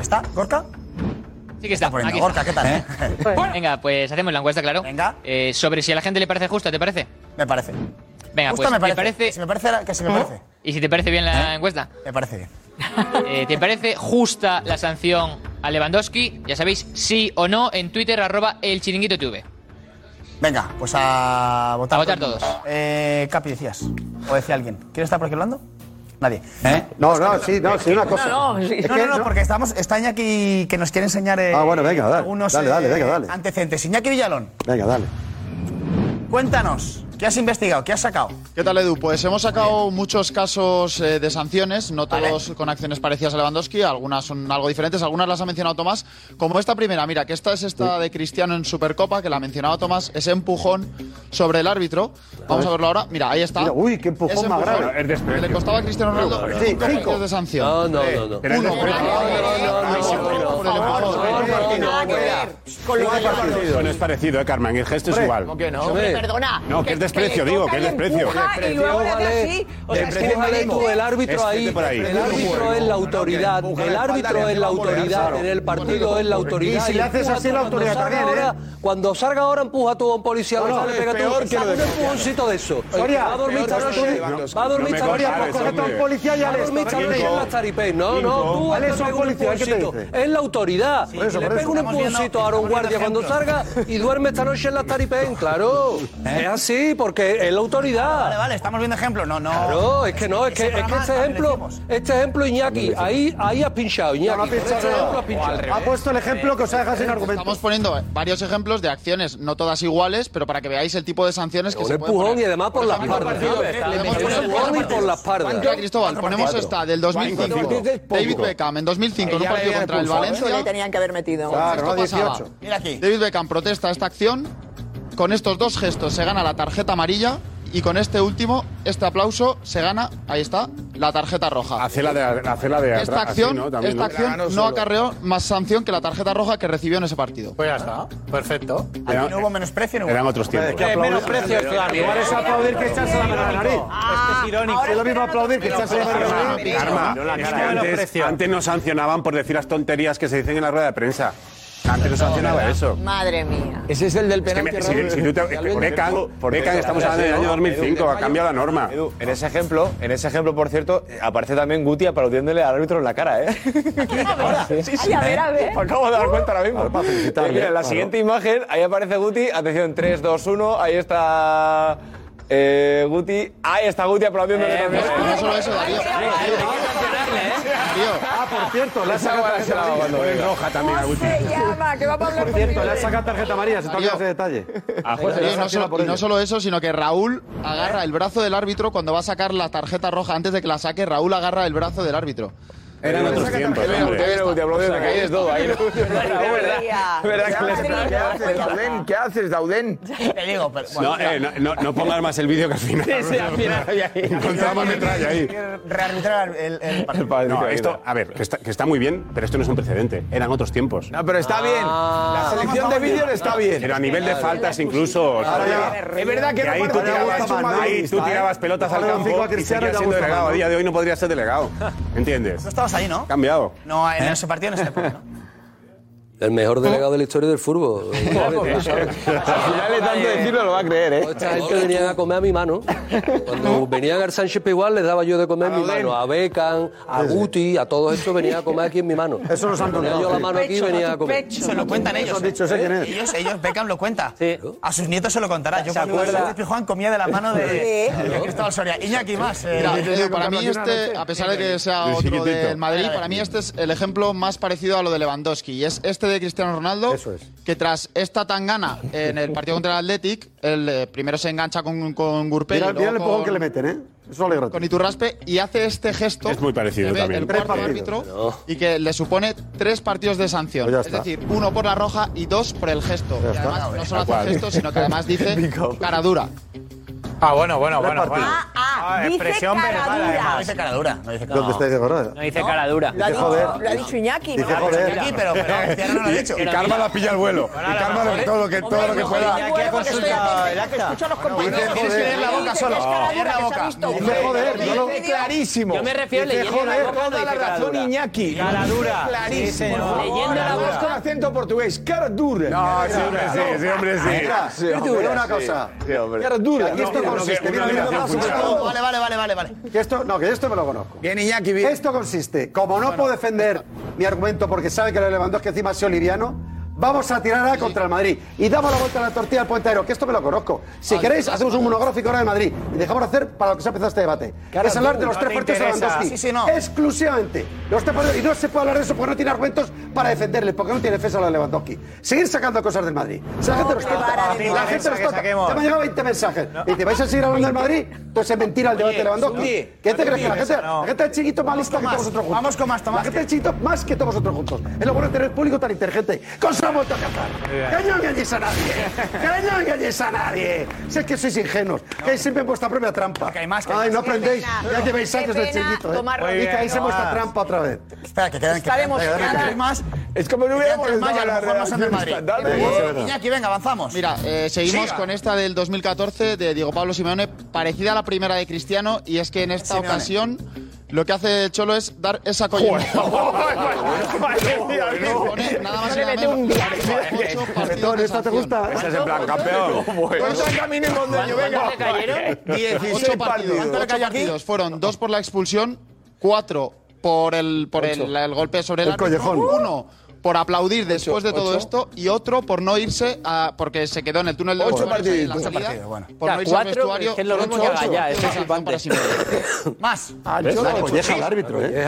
¿Está, Gorka? Sí que está. poniendo. aquí Gorka, está. ¿qué tal? Venga, pues hacemos la encuesta, claro. Venga. Eh, sobre si a la gente le parece justa, ¿te parece? Me parece. Venga, pues me ¿te parece. si me parece, que si me parece. ¿Y si te parece bien la encuesta? Me parece bien. Eh, ¿Te parece justa la sanción a Lewandowski? Ya sabéis, sí o no, en Twitter, arroba el chiringuito TV. Venga, pues a votar. A votar todos. Eh, Capi, decías. O decía alguien. ¿Quieres estar por aquí hablando? Nadie. No, no, sí, no, sí, una cosa. No, no, Es no, que no, porque estamos, está Iñaki que nos quiere enseñar eh, Ah, bueno, venga, dale. algunos Dale, dale, eh, venga, dale. antecedentes. Iñaki Villalón, Venga, dale. cuéntanos, ¿qué has investigado? ¿Qué has sacado? ¿Qué tal, Edu? Pues hemos sacado muchos casos eh, de sanciones, no todos con acciones parecidas a Lewandowski, algunas son algo diferentes, algunas las ha mencionado Tomás, como esta primera, mira, que esta es esta de Cristiano en Supercopa, que la mencionaba Tomás, ese empujón sobre el árbitro. Vamos a verlo ahora. Mira, ahí está. Mira, uy, qué empujón Ese más empujón grave. Que le costaba a Cristiano Ronaldo Sí, cinco partidos de sanción. No, no, no, no. Pero empujón. Con lo Bueno, es parecido, ¿eh, Carmen? El gesto es igual. ¿Cómo que no? Perdona. No, que es desprecio, le digo, que es desprecio. Y luego le hace así. O sea, es que Empújale tú, el árbitro Es ahí, gente por ahí. el árbitro es la autoridad, el árbitro es la autoridad, en el partido es la autoridad. Y si le haces así, la cuando autoridad también, ¿eh? ahora, Cuando salga ahora, empuja tú a un policía, es pega tú, un empujoncito de eso. Va a dormir va a dormir hombre. un policía y a al. No, no, tú le un policías, ¿qué te empujoncito. Es la autoridad. Le pega un empujoncito a Aaron estamos Guardia cuando salga y duerme esta noche en la Taripei. Claro, es así, porque es la autoridad. Vale, vale, estamos viendo ejemplos. No, no. Claro, es que no, es que, es que este ejemplo, este ejemplo, Iñaki, ahí, ahí has pinchado, Iñaki. No ha con este pinchado ejemplo nada. has pinchado. Ha puesto el ejemplo que os deja sin argumento. Estamos poniendo varios ejemplos de acciones, no todas iguales, pero para que veáis el tipo de sanciones que se pueden empujón poner. y además por las ejemplo, partes. empujón y por las partes. Mira, Cristóbal, ponemos esta del 2005. David Beckham en 2005 en un partido contra el ¿Cuánto le Valencia. tenían que haber metido? Esto pasaba. Mira aquí. David Beckham protesta esta acción. Con estos dos gestos se gana la tarjeta amarilla y con este último, este aplauso, se gana, ahí está, la tarjeta roja. Hacerla de, hacerla de Esta así, acción, ¿no? También, esta ¿no? acción no acarreó más sanción que la tarjeta roja que recibió en ese partido. Pues ya está, perfecto. Aquí no hubo menosprecio, no hubo. Eran otros tiempos. que aplaudir- Igual es aplaudir que echarse la mano a la nariz. Ah, es irónico. Es lo mismo aplaudir que echarse la mano a la nariz. La cara. antes, antes nos sancionaban por decir las tonterías que se dicen en la rueda de prensa. Ah, Antes no sancionaba eso. Madre mía. Ese es el del penalti. Es que me, si, si tú te, por Beckham, estamos hablando del año 2005, ha cambiado la norma. Edu, en ese ejemplo, en ese ejemplo, por cierto, aparece también Guti aplaudiéndole al árbitro en la cara, ¿eh? Sí, sí, Ay, a ver, a ver. Acabo de dar cuenta ahora mismo. Para mira, en la siguiente imagen, ahí aparece Guti, atención, 3, 2, 1, ahí está... Eh, Guti, ahí está Guti aplaudiéndole. Eh, también. no solo eso, Darío. Hay que sancionarle, ¿eh? Ah, por cierto, la saca tarjeta amarilla. Roja también. Ah, se llama? Que vamos Por cierto, la saca tarjeta amarilla, se toca ese detalle. Y no solo eso, sino que Raúl agarra el brazo del árbitro cuando va a sacar la tarjeta roja. Antes de que la saque, Raúl agarra el brazo del árbitro. Eran otros tiempos. Te habló de la todo ahí. ¿Verdad? ¿Qué haces, Daudén? Te digo, pero. Eh, no pongas más el vídeo que al final. Sí, al final. Encontramos metralla ahí. Rearbitrar el partido. No, esto, a ver, que está muy bien, pero esto no es un precedente. Eran otros tiempos. No, pero está bien. Ah. La selección de vídeos está ah. bien. Pero a nivel de faltas, incluso. Es verdad que ahí tú tirabas pelotas al campo y seguías siendo delegado. A día de hoy no podría ser delegado. ¿Entiendes? No ahí, ¿no? Cambiado. No, en ¿Eh? ese partido no se pone, ¿no? El mejor delegado de la historia del fútbol. Al final de tanto decirlo lo va a creer, ¿eh? Esta gente venían a comer a mi mano. Cuando venían al Sánchez Pigual les daba yo de comer a mi mano. A Becan, a Guti, a todos estos venía a comer aquí en mi mano. Eso nos han contado. yo la mano aquí venía a comer. Se lo cuentan ellos. Dicho, ¿eh? Ellos, ellos, Beckham lo cuenta. A sus nietos se lo contará. Yo cuando comía de la mano de Cristóbal Soria. Iñaki más. Eh, eh, para mí este, a pesar de que sea otro del Madrid, para mí este es el ejemplo más parecido a lo de Lewandowski. Y es este de Cristiano Ronaldo. Eso es. Que tras esta tangana en el partido contra el Athletic, el eh, primero se engancha con, con Gurpey. Mira, mira el empujón con, que le meten, ¿eh? Eso alegra. Con Iturraspe y hace este gesto. Es muy parecido también. El cuarto árbitro Pero... y que le supone tres partidos de sanción. Pues es decir, uno por la roja y dos por el gesto. Y además, no solo hace el gesto, sino que además dice cara dura. Ah, bueno, bueno, bueno. Ah, ah, ah, expresión No dice cara dura. No dice Lo que ¿no? No dice cara dura. Lo ha dicho, joder. lo ha dicho Iñaki. ¿no? Pero, no lo dicho. Y Karma la pilla al vuelo. Y Karma lo- todo lo que, todo lo que pueda. Iñaki ha consultado. Escucha a los compañeros. leer la boca solo. La boca. Clarísimo. Yo me refiero Dice, leyendo la boca. Iñaki. Cara dura. Sí, Clarísimo. Leyendo la boca. Con acento portugués. No, sí, hombre, sí, sí, hombre, sí. Una cosa. Sí, consiste. Mira, mira, vale, vale, vale, vale, vale. Que esto, no, que esto me lo conozco. Bien, Iñaki, bien. Esto consiste, como no puedo defender mi argumento porque sabe que lo levantó es que encima ha sido liviano, vamos a tirar ahora contra el Madrid. Y damos la vuelta a la tortilla al puente aéreo, que esto me lo conozco. Si queréis, hacemos un monográfico ahora de Madrid. Y dejamos hacer para lo que se ha empezado este debate. Claro, es hablar de los tres partidos de Lewandowski. Exclusivamente. Y no se puede hablar de eso porque no tiene argumentos para defenderle, porque no tiene defensa a la Lewandowski. Seguir sacando cosas del Madrid. La gente nos toca. La gente nos toca. Te han llegado 20 mensajes. Y te vais a seguir hablando del Madrid, entonces es mentira el debate de Lewandowski. ¿Qué te crees? Que la gente, la gente del chiquito más lista que todos nosotros juntos. Vamos con más, La gente del chiquito más que todos nosotros juntos. Es lo bueno tener público tan inteligente vuelto a cazar. Que no engañéis a nadie. Que no engañéis a nadie. Si es que sois ingenuos. No. Que siempre en vuestra propia trampa. Porque hay más que Ay, no aprendéis. Ya llevéis años del chiquito. ¿eh? Y caéis en vuestra trampa otra vez. Espera, que quedan que más. Es como no hubiéramos más y lo Madrid. Iñaki, venga, avanzamos. Mira, eh, seguimos con esta del 2014 de Diego Pablo Simeone, parecida a la primera de Cristiano, y es que en esta ocasión lo que hace el Cholo es dar esa colleja. nada más y nada menos. ¿Esta te gusta? Ese es el plan, campeón. ¿Cuántos camino mondeño? Venga. cayeron? 16 partidos. Fueron dos por la expulsión, cuatro por el, golpe sobre el, el collejón. Uno por aplaudir después de todo esto y otro por no irse a, porque se quedó en el túnel de ocho partidos. Ocho partidos, bueno. Por no irse cuatro, al vestuario. Es que lo mismo ocho, ya, es. Más. Ah, yo colleja al árbitro, ¿eh?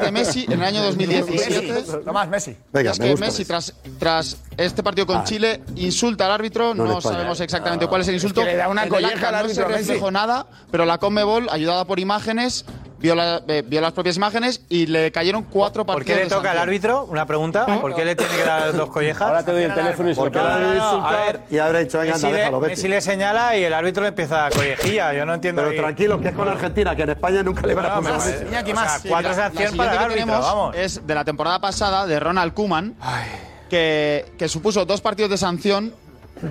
De Messi en el año 2017. Tomás, Messi. Venga, Messi, tras, tras este partido con ah. Chile, insulta al árbitro. No, sabemos ¿eh? exactamente ah. cuál es el insulto. le da una colleja al árbitro. No se reflejó nada, pero la Conmebol, ayudada por imágenes, vio, la, vio las propias imágenes y le cayeron cuatro partidos. ¿Por qué le toca al árbitro? Una pregunta. ¿Eh? ¿Por qué le tiene que dar dos collejas? Ahora te doy el teléfono y se lo Porque ahora le doy su A ver, y habrá dicho, venga, anda, Messi le, déjalo, vete. Le señala y el árbitro le empieza a collejilla. Yo no entiendo. Pero ahí. tranquilo, que es con Argentina, que en España nunca le van a No, poner. más. O sea, cuatro sanciones la para el que árbitro, vamos. Es de la temporada pasada de Ronald Kuman, que, que supuso dos partidos de sanción.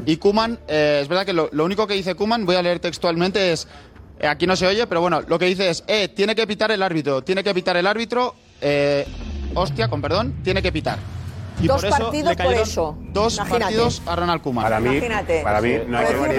Y Kuman, eh, es verdad que lo, lo único que dice Kuman, voy a leer textualmente, es eh, aquí no se oye, pero bueno, lo que dice es: eh, tiene que pitar el árbitro, tiene que pitar el árbitro, eh, hostia, con perdón, tiene que pitar. Dos partidos por eso Dos Imagínate. partidos a Ronald Koeman. Para mí, para mí no hay que, bueno,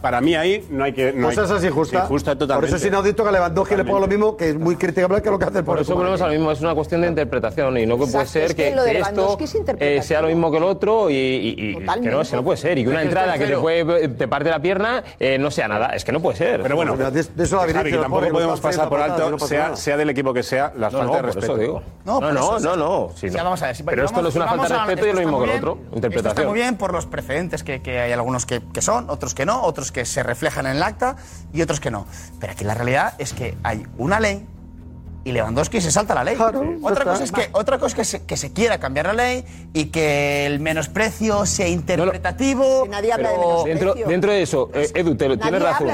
para, mí ahí, no hay que no pues hay, eso es injusta. Es injusta totalmente. Por eso es inaudito que le ponga lo mismo que es muy criticable que lo que hace el Por eso volvemos a lo mismo, es una cuestión de interpretación y no que puede ser que, esto eh, sea lo mismo que el otro y, que no, no puede ser y que una entrada que te puede te parte la pierna eh, no sea nada, es que no puede ser. Pero bueno, de eso tampoco podemos pasar por alto sea del equipo que sea las faltas de respeto. No, no, no. No. Ya. Si pero vamos, esto no es una falta de respeto y lo mismo que el otro. Interpretación. Está muy bien por los precedentes que, hay algunos que, que, son, otros que no, otros que se reflejan en el acta y otros que no. Pero aquí la realidad es que hay una ley y Lewandowski se salta la ley. Otra, cosa es que, otra cosa es que se, quiera cambiar la ley y que el menosprecio sea interpretativo. No, nadie habla de menosprecio. Dentro, dentro de eso, eh, Edu, te, nadie tienes razón.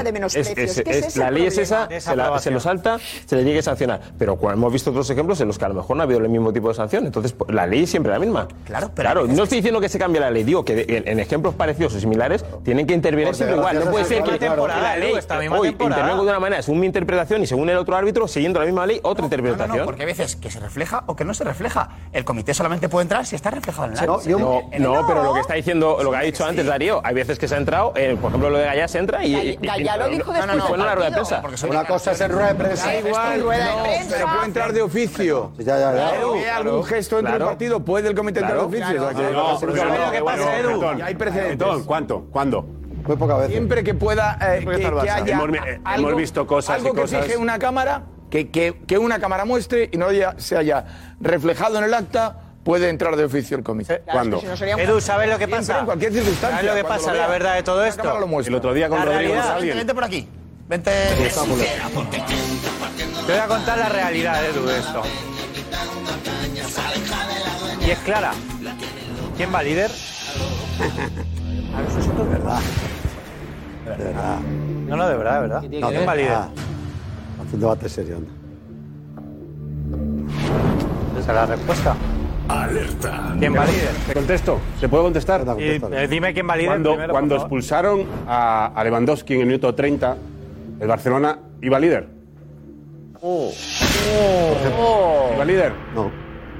La ley es esa, se, la, se, lo salta, se le tiene que sancionar. Pero hemos visto otros ejemplos en los que a lo mejor no ha habido el mismo tipo de sanción. Entonces, pues, la ley es siempre la misma. Claro, pero. Claro, no estoy diciendo que se cambie la ley, digo que en, ejemplos parecidos o similares tienen que intervenir siempre igual. No puede ser que la ley hoy intervenga de una manera según mi interpretación y según el otro árbitro, siguiendo la misma ley, otro otra interpretación. No, no, porque hay veces que se refleja o que no se refleja. El comité solamente puede entrar si está reflejado en el no, no, no, pero lo que está diciendo, lo que ha dicho sí. antes Darío, hay veces que se ha entrado, eh, por ejemplo, lo de Gallá se entra y. Gallá lo dijo después. No, no, fue en la rueda de prensa. Una cosa es en rueda de prensa. Igual, pero puede entrar de oficio. Ya, ya, ya. algún gesto entre el partido? ¿Puede el comité entrar de oficio? No. Hay precedentes. ¿Cuánto? ¿Cuándo? Muy pocas veces. Siempre que pueda, eh, que, que haya hemos, algo, hemos, visto cosas algo y cosas. que fije una cámara que, que, que una cámara muestre y no se haya reflejado en el acta puede entrar de oficio el comité. ¿Cuándo? Edu, ¿sabes lo que pasa? En cualquier circunstancia. ¿Sabes lo que pasa, la verdad de todo esto? El otro día con Rodrigo realidad, Vente, por aquí. Vente. Te voy a contar la realidad, Edu, de esto. Y es clara. ¿Quién va líder? A veces esto es verdad. De verdad. No, no, de verdad, de verdad. ¿Quién va líder? Ah. Es un debate serio. ¿no? Esa es la respuesta. Alerta. ¿Quién va líder? Contesto. ¿Te puedo contestar? Y, eh, dime quién va líder Cuando, primero, cuando expulsaron a, a Lewandowski en el minuto 30, el Barcelona iba líder. Oh. oh. Oh. ¿Iba líder? No.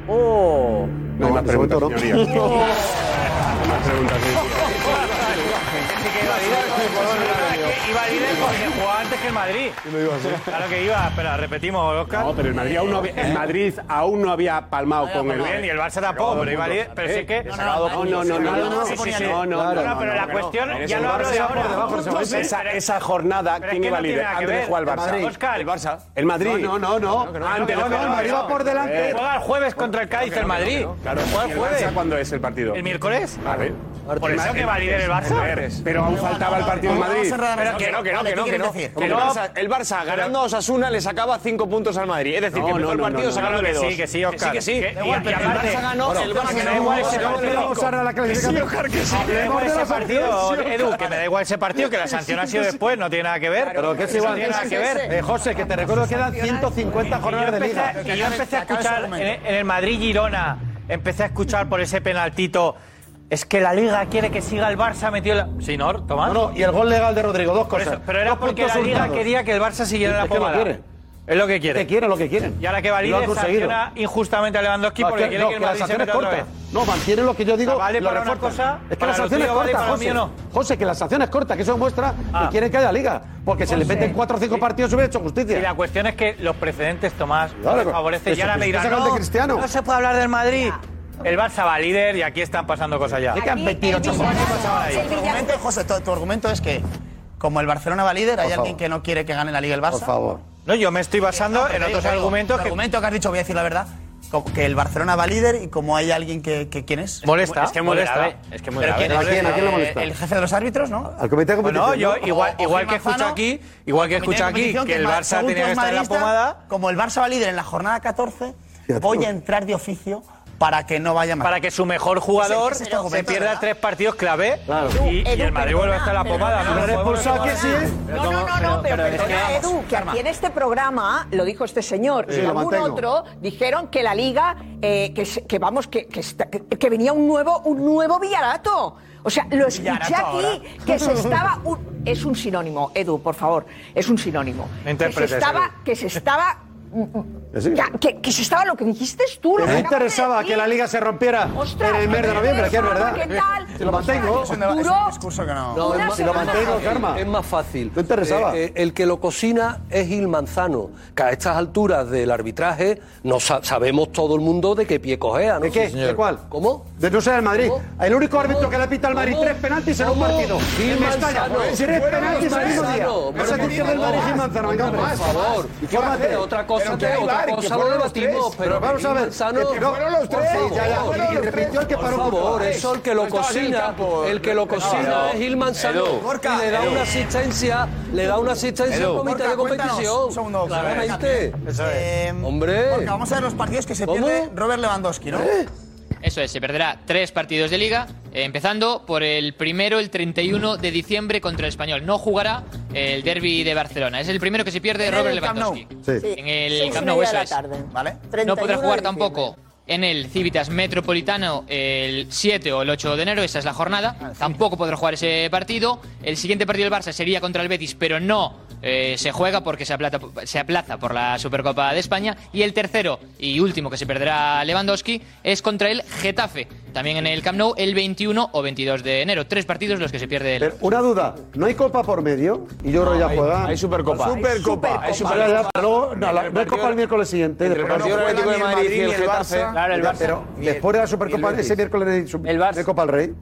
Oh. No, hay más preguntas, no. señorías. No hay más preguntas, señorías iba a ir porque jugaba antes que el Madrid. Lo iba a claro que iba, pero repetimos, Oscar. No, pero el Madrid aún no había, el Madrid aún no había palmado no, con el. Bien, y el Barça tampoco, pero, pero iba a ir. Pero sí que. No, no, no, no. No, no, no. Pero la cuestión ya no hablo de ahora. Esa jornada, ¿quién iba a líder? Antes de jugar al Barça. El Barça. El Madrid. No, no, no. Antes no, no, el Madrid va por delante. Juega el jueves contra el Cádiz el Madrid. Claro, juega el jueves. ¿Cuándo es el partido? El miércoles. Vale. Por eso que va a el Barça. Pero aún faltaba el partido en Madrid que no, que no, que no, que no. El Barça ganando a Osasuna le sacaba 5 puntos al Madrid. Es decir, que empezó el partido sacándole 2. Sí, que sí, Oscar. Sí, que sí. El Barça ganó, el Barça ganó. Que me da igual ese partido, que la sanción ha sido después, no tiene nada que ver. Pero que es igual, tiene nada que ver. Eh, José, que te recuerdo que quedan 150 jornadas de liga. Y yo empecé a escuchar en el Madrid-Girona, empecé a escuchar por ese penaltito es que la liga quiere que siga el Barça metido la... Sí, ¿no, Tomás? No, no, y el gol legal de Rodrigo, dos cosas. Pero era dos porque la liga quería que el Barça siguiera la pomada. Es que lo. Es lo que quiere. Que lo que quieren. Y ahora que Valide sanciona injustamente a Lewandowski porque quiere no, que el Madrid se meta. No, mantiene lo que yo digo. Vale para una cosa, es que la sanción es corta, José. Que la sanción es corta, que eso muestra que ah. quieren que haya liga. Porque José. se le meten cuatro o cinco sí. partidos hubiera hecho justicia. Y la cuestión es que los precedentes, Tomás, claro, favorecen. Y ahora me dirán, no, no se puede hablar del Madrid. El Barça va líder y aquí están pasando cosas ya. Aquí, que han José, tu, argumento es que como el Barcelona va líder, hay alguien que no quiere que gane la Liga el Barça. Por favor. No, yo me estoy basando ah, en otros argumentos. El argumento que has dicho, voy a decir la verdad. Que el Barcelona va líder y como hay alguien que, que ¿quién es? Molesta. Es que molesta. Es que molesta. ¿A, quién, le molesta? El jefe de los árbitros, ¿no? Al comité de competición. Bueno, yo, igual, o, igual que escucho aquí, igual que escucho aquí, que el Barça tenía que estar en la pomada. Como el Barça va líder en la jornada 14, voy a entrar de oficio para que no vaya mal. Para que su mejor jugador se, pierda tres partidos clave y, el Madrid vuelve hasta la pomada. ¿No sí? ¿eh? No, no, no, pero, pero, Edu, que aquí en este programa, lo dijo este señor, y algún otro, dijeron que la Liga, eh, que, vamos, que, que, venía un nuevo, un nuevo Villarato. O sea, lo escuché aquí, que se estaba... Es un sinónimo, Edu, por favor, es un sinónimo. Que se estaba ¿Eh, sí. Ya, que, que, eso estaba lo que dijiste tú. Lo ¿Eh? ¿Te interesaba que la liga se rompiera Ostras, en el mes de noviembre? Que es verdad. ¿Qué tal? Si lo mantengo. Es un que no. no es, si lo mantengo, Karma. Es, más fácil. ¿Te interesaba? Eh, eh, el que lo cocina es Gil Manzano, que a estas alturas del arbitraje no sa sabemos todo el mundo de qué pie cojea. ¿no? ¿De qué? Sí, ¿De cuál? ¿Cómo? De no ser el Madrid. ¿Cómo? El único ¿Cómo? árbitro que le pita al Madrid ¿Cómo? tres penaltis en un partido. Gil Manzano. Tres penaltis en un día. Ese tío del Madrid, Gil Manzano. Por favor. Infórmate. Otra cosa que otra jugar. Cosa y que lo los tres. Pero, vamos a ver. Sano, que, no, los tres. Favor, ya, ya, y los repitió el que paró por favor, eso el que lo cocina, el que lo cocina es Gil Manzano. Y le da una asistencia, le da una asistencia al comité de competición. Claramente. Hombre. Porque vamos a ver los partidos que se pierde Robert Lewandowski, ¿no? ¿Eh? Eso es, se perderá tres partidos de liga, eh, empezando por el primero, el 31 de diciembre contra el español. No jugará el derby de Barcelona. Es el primero que se pierde Robert Lewandowski. Sí. Sí, No podrá jugar tampoco en el Civitas Metropolitano el 7 o el 8 de enero, esa es la jornada. Ah, tampoco podrá jugar ese partido. El siguiente partido del Barça sería contra el Betis, pero no eh, se juega porque se, se aplaza por la Supercopa de España. Y el tercero y último que se perderá Lewandowski es contra el Getafe, también en el Camp Nou, el 21 o 22 de enero. Tres partidos los que se pierde el... Pero una duda, ¿no hay Copa por medio? Y yo creo ya hay, juega. Hay Supercopa. Supercopa. Hay Supercopa. Hay supercopa. No, la, no hay Copa el miércoles siguiente. El partido no Atlético de Madrid y el, Getafe. Barça, claro, el Barça. Pero después de la Supercopa, ese miércoles de Copa al Rey.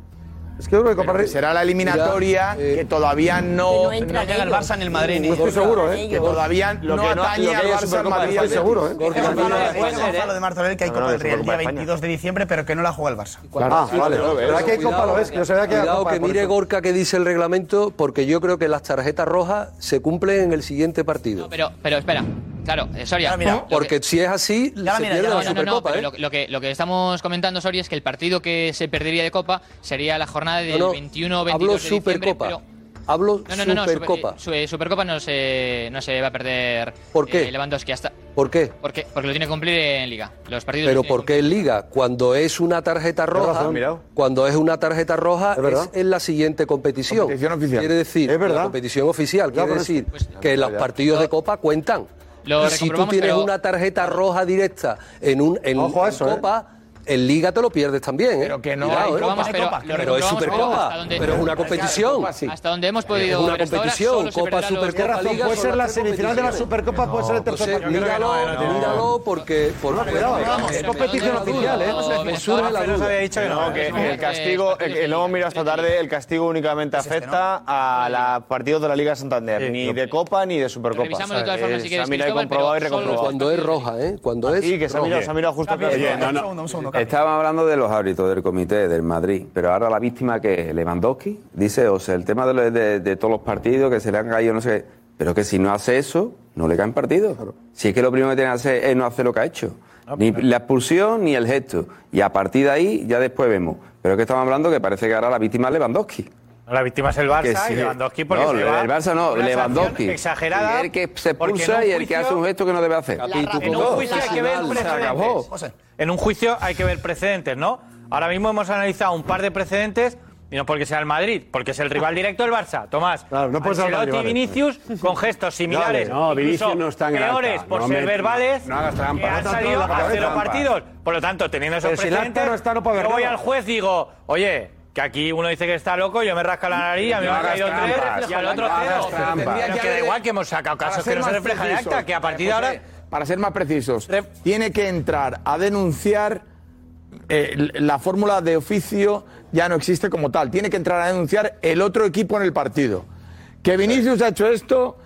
Es que yo creo que Copa Será la eliminatoria eh, que todavía no, que no, no llega el Barça en el Madrid. No ¿eh? estoy seguro, ¿eh? Que todavía lo no que atañe al Barça en Madrid. Estoy seguro, ¿eh? Es ¿eh? Gonzalo de Martorell que hay Copa del Rey el día 22 de diciembre, pero que no la juega el Barça. Ah, vale. Pero aquí hay Copa lo es, que Cuidado que mire Gorka que dice el reglamento, porque yo creo que las tarjetas rojas se cumplen en el siguiente partido. pero, pero espera. Claro, eh, Soria. Claro, mira, porque que, si es así, claro, se mira, pierde la no, Supercopa. No, no, ¿eh? lo, lo, que, lo que estamos comentando, Soria, es que el partido que se perdería de Copa sería la jornada jornada del no, no, 21 22 habló de diciembre, Supercopa. Pero... Hablo no, no, no, Supercopa. No, super, eh, eh, Supercopa no se, no se va a perder ¿Por qué? Eh, Lewandowski hasta. ¿Por qué? Porque, porque lo tiene que cumplir en Liga. Los partidos Pero ¿por qué en Liga? Cuando es una tarjeta roja, cuando es una tarjeta roja es, es en la siguiente competición. Competición oficial. Quiere decir, ¿Es verdad? la competición oficial, quiere decir pues, que los partidos de Copa cuentan. Lo y si tú tienes pero... una tarjeta roja directa en un en, eso, en eh. Copa, eh el Liga te lo pierdes también. ¿eh? Pero que no, hay ¿eh? copas, pero, es Supercopa, pero es una competición. Hasta donde hemos podido Es una competición, Copa, Supercopa, Liga... Puede ser la semifinal de la Supercopa, puede ser el tercer partido. Míralo, míralo, porque... Es competición oficial, ¿eh? Surge la duda. No, que el castigo, el hemos mirado esta tarde, el castigo únicamente este, afecta a los partidos de la Liga Santander, ni de Copa ni de Supercopa. Se ha mirado y comprobado y recomprobado. Cuando es roja, ¿eh? Cuando es... Sí, que se ha mirado justo... Oye, no, no, Estábamos hablando de los árbitros del comité del Madrid, pero ahora la víctima que es Lewandowski, dice, o sea, el tema de, de, todos los partidos que se le han caído, no sé, pero que si no hace eso, no le caen partidos. Si es que lo primero que tiene que hacer es no hacer lo que ha hecho. Ah, ni pues. la expulsión ni el gesto. Y a partir de ahí ya después vemos. Pero es que estamos hablando que parece que ahora la víctima es Lewandowski. La víctima es el Barça sí. y Lewandowski porque no, se va el Barça no, Lewandowski. Exagerada. El que se expulsa y el que hace un gesto que no debe hacer. En un juicio hay que ver precedentes. En un juicio hay que ver precedentes, ¿no? Ahora mismo hemos analizado un par de precedentes y no porque sea el Madrid, porque es el rival directo del Barça, Tomás. Claro, no puedes hablar de Vinicius con gestos similares. No, no Vinicius no están peores por no ser verbales. No hagas trampa. Que han salido a cero partidos. Por lo tanto, teniendo esos Pero precedentes, si no está, no yo voy al juez y digo, oye, que aquí uno dice que está loco, yo me rasca la nariz, a mí me ha caído tres y al otro cero. Que da igual que hemos sacado casos que no reflejan acta, que a partir de ahora... Para ser más precisos, tiene que entrar a denunciar... Eh, la fórmula de oficio ya no existe como tal. Tiene que entrar a denunciar el otro equipo en el partido. Que Vinicius ha hecho esto,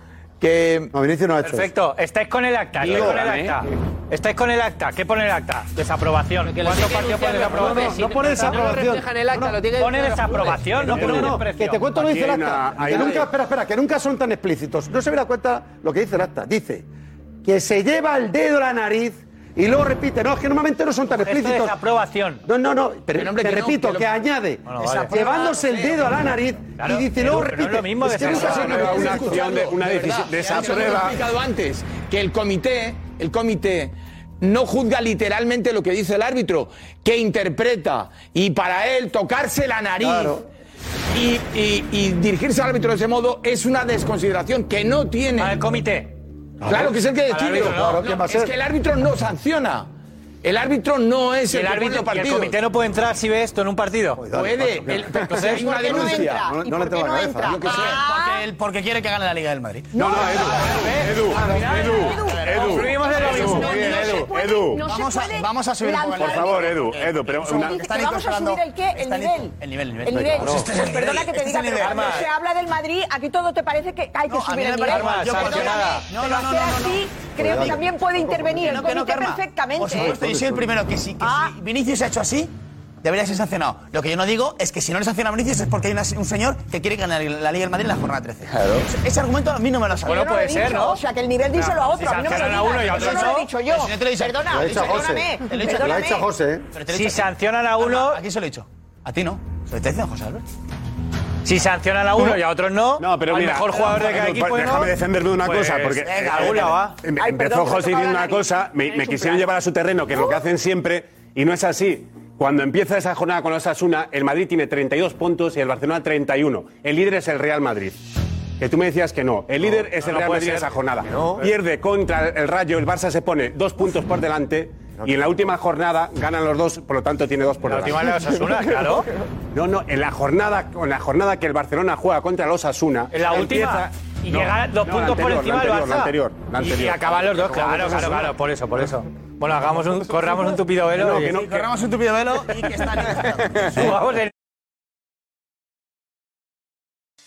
que... No, Vinicius no ha hecho Perfecto, estáis con el acta, estáis con el acta. Estáis con el acta, ¿qué pone el acta? Desaprobación. ¿Cuántos partidos pone desaprobación? No, no, no pone desaprobación. No el acta, lo tiene Pone desaprobación, no pone desprecio. Que te cuento lo dice el acta. Que nunca, espera, espera, que nunca son tan explícitos. No se me da cuenta lo que dice el acta. Dice que se lleva el dedo a la nariz y luego repite, no, es que normalmente no son tan explícitos. Es aprobación. No, no, no, pero, pero hombre, que repito, que, añade, llevándose el dedo a la nariz y dice, luego repite. Es lo mismo es una, una de una decisión de esa prueba. explicado antes que el comité, el comité no juzga literalmente lo que dice el árbitro, que interpreta y para él tocarse la nariz. Y, y dirigirse al árbitro de ese modo es una desconsideración que no tiene. Ah, al comité. Claro que es el que decide. Árbitro, no, no, es que el árbitro no sanciona. El árbitro no es el, el árbitro partido. el comité no puede entrar si ve esto en un partido. Puede. Entonces hay una denuncia. No, le tengo la cabeza. Porque, quiere que gane la Liga del Madrid. No, no, Edu. Edu. Edu. Edu. Edu. Vamos a subir Por favor, Edu. Edu, pero una. Vamos a subir el qué? El nivel. El nivel, el nivel. Perdona que te diga, pero cuando se habla del Madrid, aquí todo te parece que hay que subir el nivel. No, no, no. Así creo que también puede intervenir el comité perfectamente yo soy el primero que ah. si Vinicius se ha hecho así, debería ser sancionado. Lo que yo no digo es que si no le sanciona a Vinicius es porque hay un señor que quiere ganar la Liga del Madrid en la jornada 13. Claro. Ese argumento a mí no me lo sabe. Bueno, puede ser, ¿no? O sea, que el nivel díselo a otro. Si a mí no me lo, uno otro, no lo he dicho yo. Si no te lo Perdona, perdóname. Lo he hecho José. Si sancionan a uno... Aquí se lo he dicho. A ti no. Se lo está diciendo José Albert. Si sancionan a uno y a otros no, no pero al mejor jugador de cada equipo. Pues, déjame defenderme una cosa, porque venga, eh, va. Em, em, empezó perdón, José diciendo una cosa, me, me quisieron llevar a su terreno, que es lo que hacen siempre, y no es así. Cuando empieza esa jornada con los Asuna, el Madrid tiene 32 puntos y el Barcelona 31. El líder es el Real Madrid. Que tú me decías que no. El líder es el Real Madrid en esa jornada. Pierde contra el Rayo, el Barça se pone dos puntos por delante y en la última jornada ganan los dos, por lo tanto tiene dos por La última de Osasuna, claro. No, no, en la jornada, en la jornada que el Barcelona juega contra los Asuna. En la última. Y no, llega dos no, puntos anterior, por encima del Barça. La anterior, la anterior. Y, y acaban los dos, claro, claro, pues claro, por eso, por eso. Bueno, hagamos un, corramos un tupido velo. No, que no, sí, que... Corramos un tupido velo y que están Subamos el...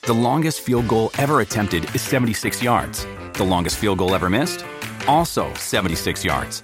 The longest field goal ever attempted is 76 yards. The longest field goal ever missed, also 76 yards.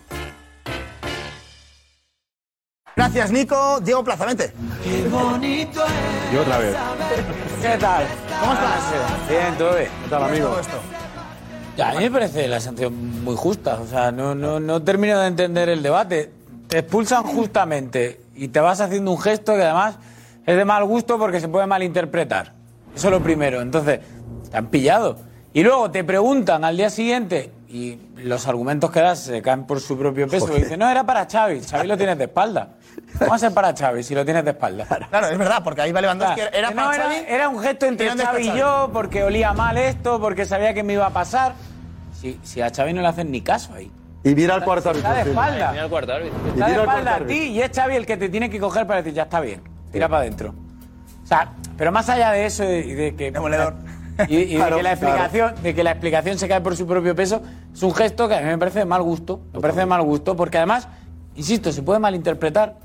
Gracias, Nico. Diego Plazamente. Qué bonito es. Y otra vez. ¿Qué tal? ¿Cómo estás? Bien, todo bien. ¿Qué tal, amigo? A mí me parece la sanción muy justa. O sea, no, no, no termino de entender el debate. Te expulsan justamente y te vas haciendo un gesto que además es de mal gusto porque se puede malinterpretar. Eso es lo primero. Entonces, te han pillado. Y luego te preguntan al día siguiente y los argumentos que das se caen por su propio peso. Y dicen, no, era para Xavi. Xavi lo tienes de espalda. Vamos a ser para Xavi, si lo tienes de espalda. Claro, es verdad, porque ahí va Lewandowski claro. era para no, era, era, un gesto entre Xavi, Xavi y yo, porque olía mal esto, porque sabía que me iba a pasar. Si, si a Xavi no le hacen ni caso ahí. Y mira al cuarto árbitro. Está de espalda. Y mira al cuarto árbitro. Está de espalda a ti y es Xavi el que te tiene que coger para decir, ya está bien, tira sí. para adentro. O sea, pero más allá de eso y de, que... Demoledor. Y, y claro, de, que la explicación, claro. de que la explicación se cae por su propio peso, es un gesto que a mí me parece de mal gusto. Me parece de mal gusto porque además Insisto, se puede malinterpretar.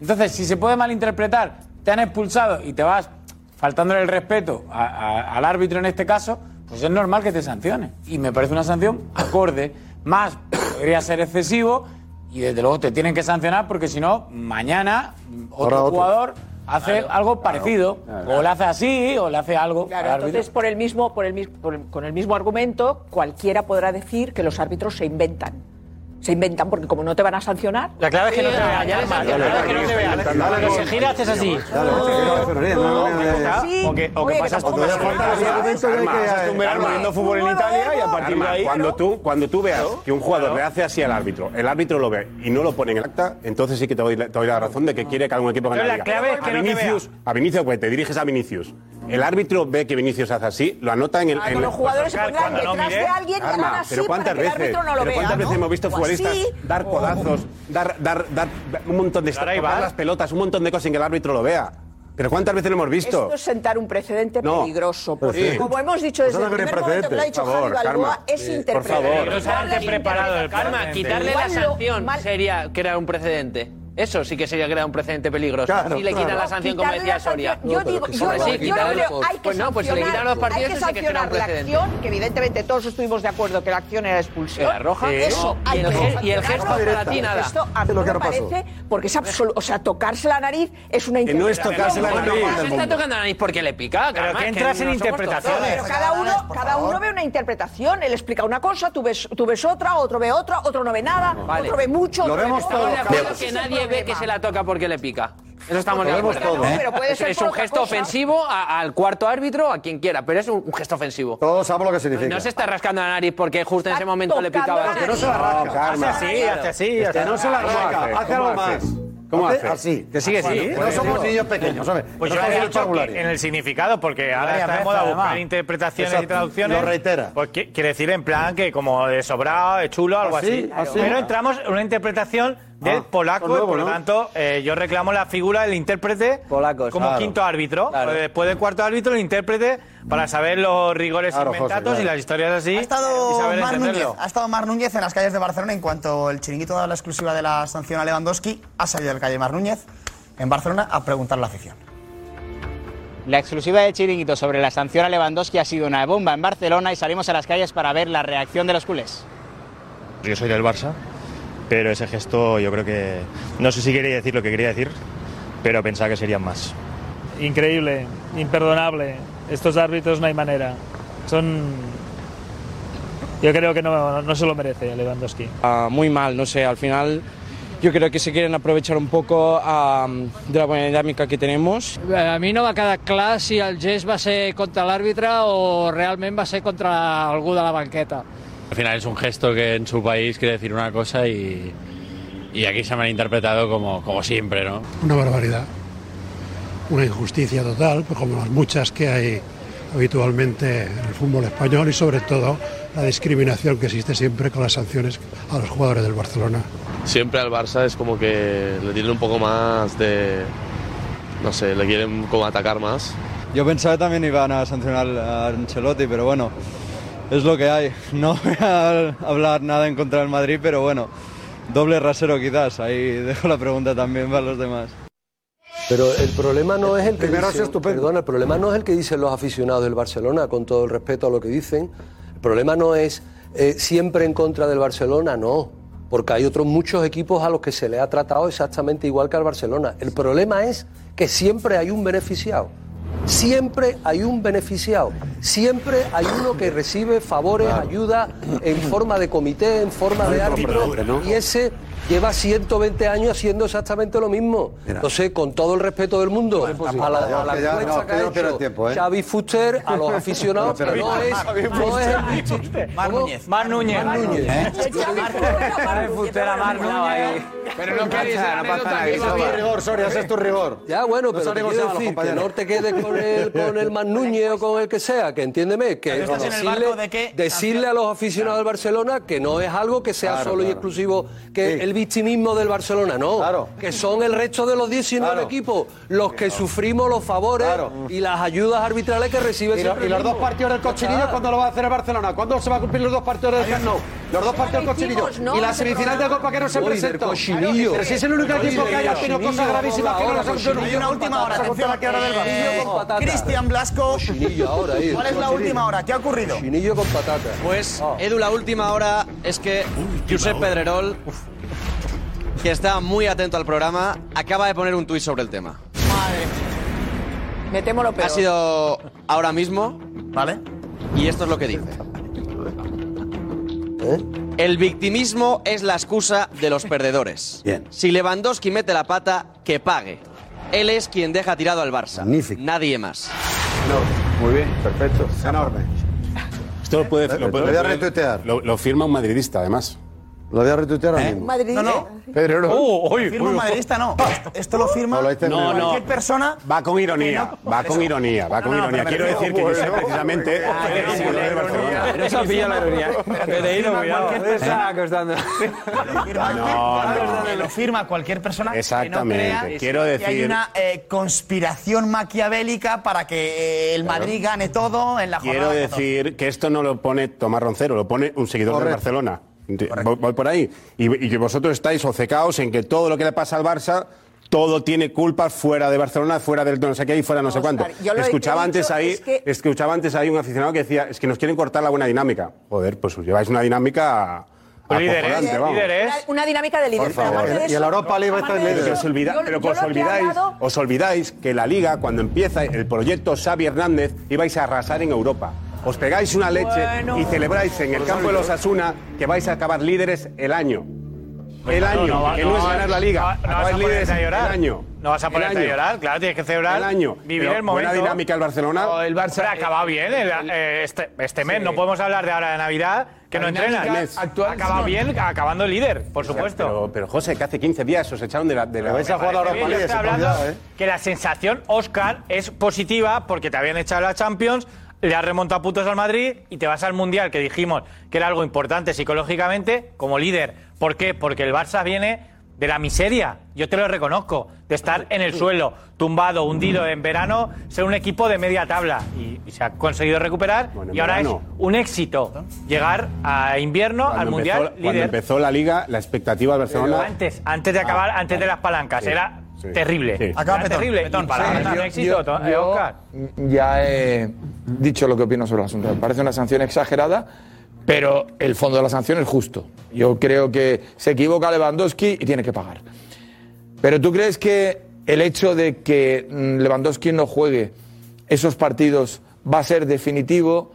Entonces, si se puede malinterpretar, te han expulsado y te vas faltándole el respeto al árbitro en este caso, pues es normal que te sancione. Y me parece una sanción acorde. Más podría ser excesivo y desde luego te tienen que sancionar porque si no, mañana otro, jugador hace algo parecido. O le hace así o le hace algo entonces por el mismo por el con el mismo argumento cualquiera podrá decir que los árbitros se inventan se inventan porque como no te van a sancionar. La clave es que no te vean, ya, La clave es que no te vean. Cuando se gira haces así. O que pasas tu verano viendo fútbol en Italia y a partir de ahí. Cuando tú, cuando tú veas que un jugador le hace así al árbitro, el árbitro lo ve y no lo pone en el acta, entonces sí que te doy, la razón de que quiere que algún equipo gane la liga. A Vinicius, a Vinicius, pues te diriges a Vinicius. El árbitro ve que Vinicius hace así, lo anota en el. Ah, en los jugadores se pondrán detrás no de alguien y Arma, así pero ¿cuántas para que veces, el árbitro no lo pero ¿Cuántas veces hemos visto pues futbolistas dar codazos, dar, dar, dar, un montón de tocar las pelotas, un montón de cosas sin que el árbitro lo vea? ¿Pero cuántas veces lo hemos visto? Esto es sentar un precedente no. peligroso. Pues porque, sí. como hemos dicho pues desde el primer momento que lo ha dicho por favor, Javi Balboa, es interpretable. Por favor. Carma, quitarle la sanción sería crear un precedente. Eso sí que sería crear un precedente peligroso. Claro, si le quitan la sanción, como decía Soria. Yo digo, sí, hay que pues no, pues si le quitan los sancionar la acción, que evidentemente todos estuvimos de acuerdo que la acción era expulsión. ¿La roja? Y, el, gesto para ti nada. Esto lo que me parece, porque es absoluto, o sea, tocarse la nariz es una interpretación. no es tocarse la nariz. No se está tocando la nariz porque le pica, Pero que entras en interpretaciones. Pero cada uno, cada uno ve una interpretación, él explica una cosa, tú ves, tú ves otra, otro ve otra, otro no ve nada, otro ve mucho. Lo vemos todo ve que se la toca porque le pica. Eso estamos de acuerdo. Todos. ¿Eh? Pero puede es, ser es un gesto cosa. ofensivo a, al cuarto árbitro, a quien quiera, pero es un, un gesto ofensivo. Todos sabemos lo que significa. No se está rascando la nariz porque justo en ese momento le picaba. Que no se la rasca. No, hace así, hace así. Este no se la rasca. Hace, algo más. ¿Cómo hace? Así. Que sigue así. No somos niños pequeños, ¿sabes? Pues yo había en el significado, porque ahora está de moda buscar interpretaciones y traducciones. Lo reitera. Pues quiere decir en plan que como de sobrado, de chulo, algo así. así. Pero entramos en una interpretación del Ah, polaco y por lo ¿no? tanto eh, yo reclamo la figura del intérprete como claro. quinto árbitro. Claro. Pues después del cuarto árbitro, el intérprete para saber los rigores Claro, José, claro. y las historias así Ha y estado, saber Mar Núñez, entenderlo. ha estado Mar Núñez en las calles de Barcelona en cuanto el chiringuito da la exclusiva de la sanción a Lewandowski. Ha salido del calle Mar Núñez en Barcelona a preguntar a la afición. La exclusiva de Chiringuito sobre la sanción a Lewandowski ha sido una bomba en Barcelona y salimos a las calles para ver la reacción de los culés. Yo soy del Barça, pero ese gesto yo creo que no sé si quería decir lo que quería decir, pero pensaba que serían más. Increíble, imperdonable. Estos árbitros no hay manera. Son. Yo creo que no, no se lo merece Lewandowski. Ah, muy mal, no sé, al final yo creo que se quieren aprovechar un poco ah, de la buena dinámica que tenemos. A mi no m'ha quedat clar si el gest va ser contra l'àrbitre o realment va ser contra algú de la banqueta. Al final es un gesto que en su país quiere decir una cosa y, y aquí se me han interpretado como, como siempre, ¿no? Una barbaridad, una injusticia total, pues como las muchas que hay habitualmente en el fútbol español y sobre todo la discriminación que existe siempre con las sanciones a los jugadores del Barcelona. Siempre al Barça es como que le tienen un poco más de. No sé, le quieren como atacar más. Yo pensaba que también iban a sancionar a Ancelotti, pero bueno, es lo que hay. No voy a hablar nada en contra del Madrid, pero bueno, doble rasero quizás. Ahí dejo la pregunta también para los demás. Pero el problema no es el que Primero perdona, el problema no es el que dicen los aficionados del Barcelona, con todo el respeto a lo que dicen. El problema no es eh, siempre en contra del Barcelona, no. Porque hay otros muchos equipos a los que se le ha tratado exactamente igual que al Barcelona. El problema es que siempre hay un beneficiado. Siempre hay un beneficiado. Siempre hay uno que recibe favores, ayuda en forma de comité, en forma de árbitro. Y ese lleva 120 años haciendo exactamente lo mismo. Entonces, con todo el respeto del mundo, a la, a la ya- vergüenza no, que ha no hecho tiempo, ¿eh? Xavi Fuster, a los aficionados, No no es, no es el bichi- Mar. Núñez. Mar Núñez. Mar Núñez. Pero no queréis Ese es mi rigor, Soria, ese es tu rigor. Ya, bueno, No pero quiero a decir que no te quedes con el, con el Man Núñez o con el que sea, que entiéndeme, que decirle, de que- decirle a los aficionados del Barcelona que no es algo que sea Claro, solo y exclusivo que Sí. el victimismo del Barcelona, no. Claro. Que son el resto de los 19 Claro. equipos los que sufrimos los favores Claro. y las ayudas arbitrales que recibe Y, lo- los dos partidos del cochinillo. ¿cuándo lo va a hacer el Barcelona? ¿Cuándo se va a cumplir los dos partidos del Camp Nou? Los dos partidos del cochinillo. no, y la semifinal de. Copa que no se presentó. cochinillo. Pero si es el único Uy, equipo que haya tenido cosas gravísimas que no las ha cochinillo. conseguido. Hay una última hora, Se ha atención. Eh, patata. Cristian Blasco. Cochinillo ahora, ahí. ¿Cuál es la última hora? ¿Qué ha ocurrido? Cochinillo con patata. Pues, Edu, la última hora es que Josep Pedrerol, que está muy atento al programa, acaba de poner un tuit sobre el tema. Me temo lo peor. Ha sido ahora mismo. ¿Vale? Y esto es lo que dice. El victimismo es la excusa de los perdedores. Bien. Si Lewandowski mete la pata, que pague. Él es quien deja tirado al Barça. Magnífico. Nadie más. Muy bien, perfecto. Enorme. Esto lo puede, Lo- lo, puede- lo voy a lo puede- retuitear. Lo, lo firma un madridista, además. Lo voy a retuitear ahora mismo. Madrid. No, no. Pedro, no. Oh, uy, Firma un madridista, no. Esto, esto lo firma No, No, no. cualquier persona. Va con ironía, no- va con ironía, va con No, no, ironía. Quiero decir que yo sé precisamente. Pero se ha pillado la ironía. Pereiro, cuidado. No, no. lo firma cualquier persona Exactamente. Quiero que hay decir- una eh, conspiración maquiavélica para que eh, el Madrid gane todo en la jornada. Quiero 14. decir que esto no lo pone Tomás Roncero, lo pone un seguidor del Barcelona. Voy, voy por ahí. Y, y que vosotros estáis obcecados en que todo lo que le pasa al Barça, todo tiene culpas fuera de Barcelona, fuera del no sé qué y fuera no sé cuánto. Oscar, Escuchaba antes ahí, es que- escuchaba antes ahí un aficionado que decía, es que nos quieren cortar la buena dinámica. Joder, pues os lleváis una dinámica Líderes, vamos. líderes. Una, una dinámica de líder. Y en la Europa League que líderes. os, olvida- Yo- pero yo os olvidáis, hablado- os olvidáis que la Liga, cuando empieza el proyecto Xavi Hernández, ibais a arrasar en Europa. Os pegáis una leche Bueno. y celebráis en el campo de los Asuna que vais a acabar líderes el año. El año, No, no, que no, es ganar la liga. no, no vas a ponerte a llorar. El año. No vas a El ponerte a llorar, claro, tienes que celebrar. El año. Vivir Pero el momento. Buena dinámica el Barcelona. No, el Barça ha acabado bien el- eh, este, este mes. No podemos hablar de ahora de Navidad, que no entrenan. actual, Ha acabado sí. bien, acabando líder, por supuesto. Pero, pero, José, que hace 15 días os echaron de la. De la Me parece bien, hablando que la sensación, Oscar, es positiva porque te habían echado la Champions, le has remontado puntos al Madrid y te vas al Mundial, que dijimos que era algo importante psicológicamente, como líder. ¿Por qué? Porque el Barça viene de la miseria, yo te lo reconozco, de estar en el suelo, tumbado, hundido en verano, ser un equipo de media tabla. Y, y se ha conseguido recuperar y ahora verano. es un éxito llegar a invierno, al Mundial, empezó, cuando empezó la liga, la expectativa del Barcelona. Antes, antes de acabar, Ah, antes de las palancas, Sí, era sí. terrible. Sí. Terrible. y para Sí, yo- éxito, yo- eh. Ya he dicho lo que opino sobre el asunto. Me parece una sanción exagerada, pero el fondo de la sanción es justo. Yo creo que se equivoca Lewandowski y tiene que pagar. Pero ¿tú crees que el hecho de que mm, Lewandowski no juegue esos partidos va a ser definitivo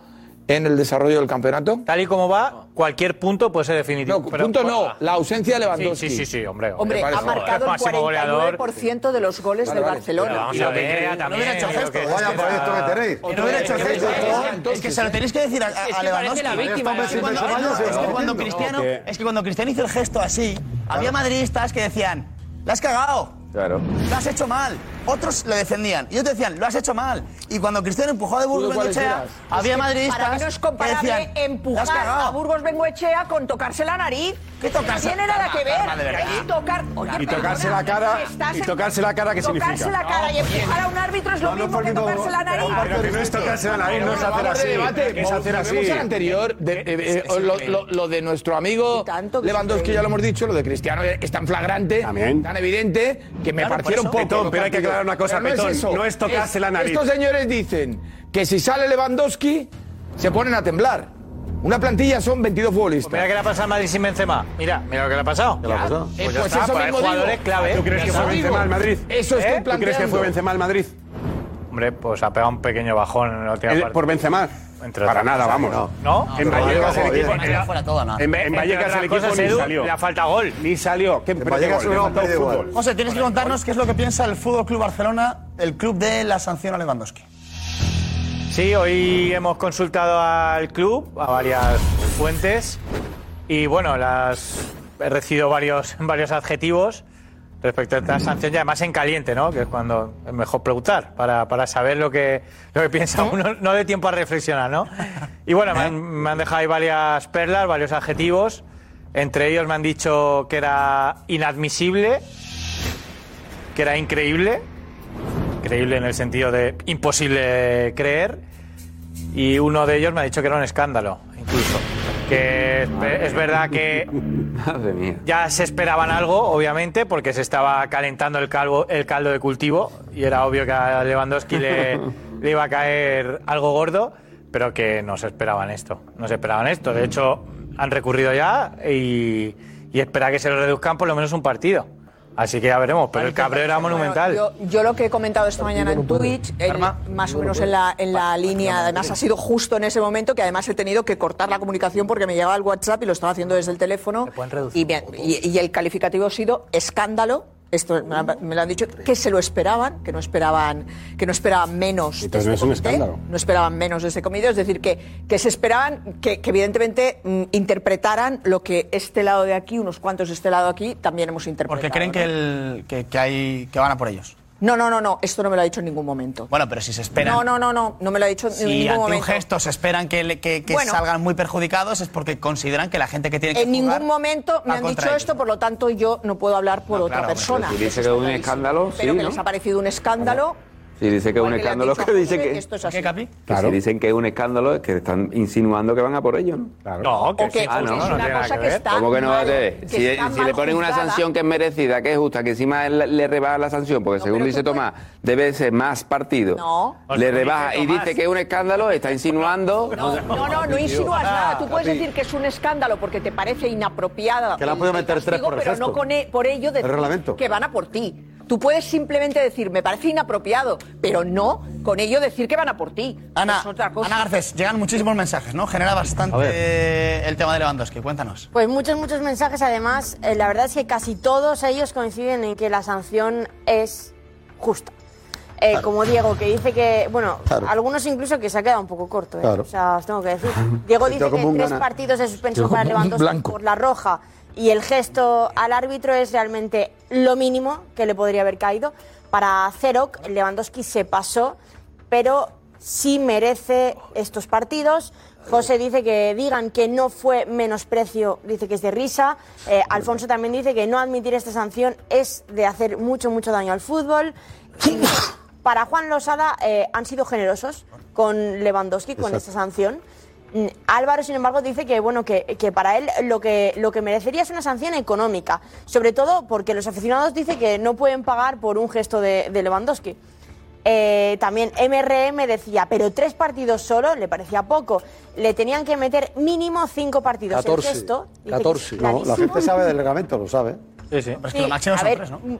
en el desarrollo del campeonato? Tal y como va, cualquier punto puede ser definitivo. No, punto no, la ausencia de Lewandowski. Sí, sí, sí, hombre. Hombre, ha marcado el máximo goleador. 49% de los goles del Barcelona. Pero vamos a ver, también, hubiera hecho creo gesto. que es Vaya que proyecto está- que tenéis. Que no hubiera hecho gesto. Es que se lo tenéis que decir a, a- que Lewandowski. la víctima, Es que ¿eh? cuando- Cuando- no, es que no, cuando no, Cristiano, que- es que cuando Cristiano hizo el gesto así, había madridistas que decían, la has cagado. Claro. Lo has hecho mal. Otros le defendían y otros decían, lo has hecho mal. Y cuando Cristiano empujó de Burgos Bengoechea, había Es que madridistas Para mí no es comparable decían, "La has empujar cagado". a Burgos Bengoechea con tocarse la nariz. ¿Qué tocarse? No tiene nada que ver. Tocar, oye, Y tocarse perdona, la cara- y tocarse la cara, ¿qué Tocarse significa? la cara y empujar a un árbitro es lo mismo que tocarse la nariz. Pero que no es tocarse la nariz, no es hacer así. Es hacer así. Al anterior, de- eh, eh, lo, lo- lo de nuestro amigo Lewandowski, ya lo hemos dicho, lo de Cristiano es tan flagrante, tan evidente, que me partieron poco. Pero hay que. Aclarar una cosa, Pero no Petón, es eso. no es tocarse la nariz. Estos señores dicen que si sale Lewandowski, se ponen a temblar. Una plantilla son 22 futbolistas. Mira qué le ha pasado al Madrid sin Benzema. Mira, mira lo que le ha pasado. ¿Qué le ha pasado? Pues, Eh, ya pues está, eso pues hay mismo jugadores digo. clave. ¿Tú crees que fue. Benzema al Madrid? Eso estoy ¿Eh? ¿Tú crees que planteando. fue Benzema al Madrid? Hombre, pues ha pegado un pequeño bajón en la última ¿El- parte. ¿Por Benzema? Entre Para nada, vamos. no. ¿No? En Vallecas el equipo. En, Vallecas el equipo ni salió. le falta gol. Ni salió. ¿Qué Vallecas fútbol. José, tienes que contarnos qué es lo que piensa el Fútbol Club Barcelona, el club de la sanción a Lewandowski. Sí, hoy hemos consultado al club, a varias fuentes, y bueno, las, he recibido varios, varios adjetivos respecto a esta sanción, y además en caliente, ¿no? Que es cuando es mejor preguntar, para, para saber lo que, lo que piensa uno, no de tiempo a reflexionar, ¿no? Y bueno, me han, me han dejado ahí varias perlas, varios adjetivos. Entre ellos me han dicho que era inadmisible, que era increíble, increíble en el sentido de imposible creer, y uno de ellos me ha dicho que era un escándalo, incluso. Que es, verdad que Madre mía. ya se esperaban algo, obviamente, porque se estaba calentando el, calvo, el caldo de cultivo y era obvio que a Lewandowski le, le iba a caer algo gordo, pero que no se esperaban esto. No se esperaban esto. De hecho, han recurrido ya y, y espera que se lo reduzcan por lo menos un partido. Así que ya veremos, pero el cabreo era monumental. Yo, yo lo que he comentado esta mañana en Twitch, en- más o menos en la, en la línea, además ha sido justo en ese momento que además he tenido que cortar la comunicación porque me llegaba el WhatsApp y lo estaba haciendo desde el teléfono. Y, me- y- y el calificativo ha sido escándalo. Esto me, lo han dicho que se lo esperaban, que no esperaban, que no esperaban menos. no este es un comité, escándalo. No esperaban menos de este comité, es decir, que, que se esperaban que, que evidentemente mm, interpretaran lo que este lado de aquí, unos cuantos de este lado de aquí, también hemos interpretado. Porque creen ¿no? que, el, que, que hay, que van a por ellos. No, no, no, no, esto no me lo ha dicho en ningún momento. Bueno, pero si se esperan. No, no, no, no, no me lo ha dicho en Si ningún ante un momento. gesto se esperan que, le- que- que Bueno. salgan muy perjudicados es porque consideran que la gente que tiene que En jugar ningún momento me han dicho ellos. esto, por lo tanto yo no puedo hablar por otra claro, persona. pero si dice Eso que es está un escándalo, Pero sí, que ¿no? les ha parecido un escándalo. Si dice que es un escándalo, que dice que. esto es así. que Si dicen que es un escándalo, es que están insinuando que van a por ello, ¿no? No, que que- sí, que no, es no una tiene cosa nada que ver. está ¿Cómo que no va a tener? que Si, está si le ponen una sanción que es merecida, que es justa, que encima él le rebaja la sanción, porque según pero dice tú Tomás, debe ser más partido. No. Le rebaja y dice que es un escándalo, está insinuando. No, no, no, no insinúas nada. Tú puedes decir que es un escándalo porque te parece inapropiada. Que le han podido meter tres por pero no con e- por ello que van a por ti. Tú puedes simplemente decir, me parece inapropiado, pero no con ello decir que van a por ti. Ana, Es otra cosa. Ana Garcés, llegan muchísimos mensajes, ¿no? Genera bastante el tema de Lewandowski. Cuéntanos. Pues muchos, muchos mensajes. Además, eh, la verdad es que casi todos ellos coinciden en que la sanción es justa. Eh, Claro. Como Diego, que dice que, bueno, Claro. algunos incluso que se ha quedado un poco corto. ¿eh? Claro. O sea, os tengo que decir. Diego dice que tres gana- partidos de suspensión Yo para Lewandowski por la roja y el gesto al árbitro es realmente lo mínimo que le podría haber caído. Para Zerok, Lewandowski se pasó, pero sí merece estos partidos. José dice que digan que no fue menosprecio, dice que es de risa. Eh, Alfonso también dice que no admitir esta sanción es de hacer mucho, mucho daño al fútbol. Y para Juan Losada eh, han sido generosos con Lewandowski, con Exacto. esta sanción. Mm, Álvaro, sin embargo, dice que bueno que, que para él lo que, lo que merecería es una sanción económica, sobre todo porque los aficionados dicen que no pueden pagar por un gesto de, de Lewandowski. Eh, también MRM decía, pero tres partidos solo le parecía poco. Le tenían que meter mínimo cinco partidos. El 14. gesto dice que es 14. No, la gente sabe del reglamento, lo sabe. Sí, sí. Sí, a ver, Pero no,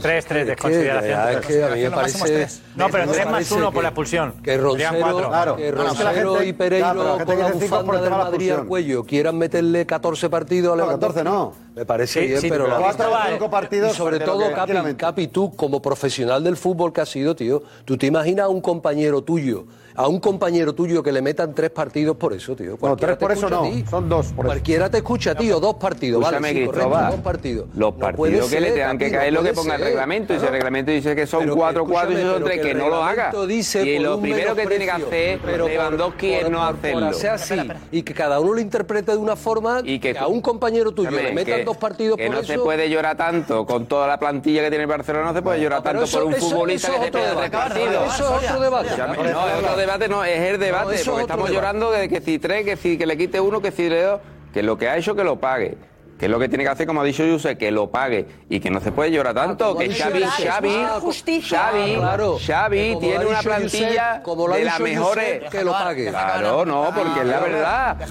Tres, tres de es que- consideración. Es que a mí me parece. No, pero me tres más parece uno por que- la expulsión. Que Rosero. Claro. que y Pereiro con la bufanda el del Madrid al cuello quieran meterle 14 partidos a Lewandowski. 14 no. Me parece Sí, bien, sí, pero pero la cuatro partidos Y sobre todo, que- Capi, tranquilamente. Capi, tú como profesional del fútbol que has sido, tío, tú te imaginas a un compañero tuyo, a un compañero tuyo que le metan tres partidos por eso, tío. Cualquiera tres por te eso no, ti. son dos por eso. Cualquiera te escucha a ti, o dos partidos, vale, Escúchame, sí, correcto, dos partidos. Los No partidos que le tengan que Capi, no caer lo que ponga el reglamento. Y si el reglamento dice que son Pero que, cuatro, cuatro y son tres, que que, no lo haga. dice Y lo primero que tiene que hacer pero Lewandowski por- es no hacerlo. Hacer así, y que cada uno lo interprete de una forma y que, a un compañero tuyo le metan que- dos partidos que por no eso. se puede llorar tanto con toda la plantilla que tiene el Barcelona, no se puede llorar tanto por un futbolista que pierde tres partidos. Eso es otro debate. No, es otro debate, no, es el debate, No, eso es porque estamos debate. llorando de que si tres, que si que le quite uno, que si le dos, que lo que ha hecho que lo pague. Que es lo que tiene que hacer, como ha dicho Yuse, que lo pague y que no se puede llorar tanto. ha que Xavi, Yuse, Xavi, ah. Xavi, Claro, Xavi que como tiene una plantilla de las mejores. que lo pague. Claro, no, porque es la Deja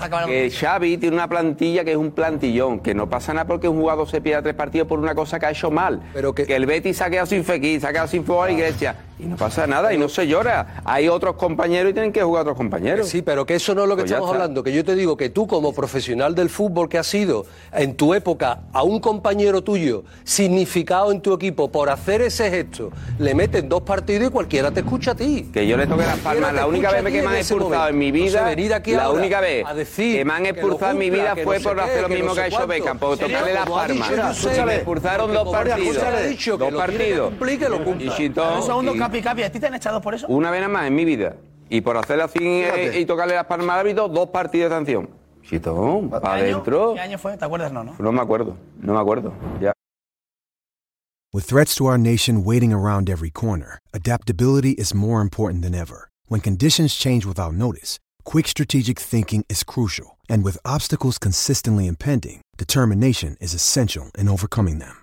verdad. Que Xavi tiene una plantilla que es un plantillón, que no pasa nada porque un jugador se pierda tres partidos por una cosa que ha hecho mal. que... el Betis se ha quedado sin Fekir, se ha quedado sin Fogar y Grecia. Y no pasa nada y no se llora. Hay otros compañeros y tienen que jugar otros compañeros. Sí, pero que eso no es lo que Pues estamos hablando. Que yo te digo que tú, como profesional del fútbol que has sido en tu época, a un compañero tuyo significado en tu equipo por hacer ese gesto, le meten dos partidos y cualquiera te escucha a ti. Que yo le toque las palmas. La única vez que me han expulsado en mi vida, Entonces, venir aquí la única vez a decir que me han expulsado en mi vida fue por qué, hacer lo mismo que ha hecho. Beckham, por Sería tocarle las palmas. Me expulsaron dos partidos. ha dicho que Dos partidos. Y Capi, Capi, ¿a ti te han echado por eso? Una vez nada más en mi vida. Y por hacerle así eh, y tocarle las palmas al árbitro, dos partidos de sanción. Chitón, ¿Qué para adentro. ¿Qué año fue? ¿Te acuerdas? No, ¿no? No me acuerdo, no me acuerdo. Ya. With threats to our nation waiting around every corner, adaptability is more important than ever. When conditions change without notice, quick strategic thinking is crucial. And with obstacles consistently impending, determination is essential in overcoming them.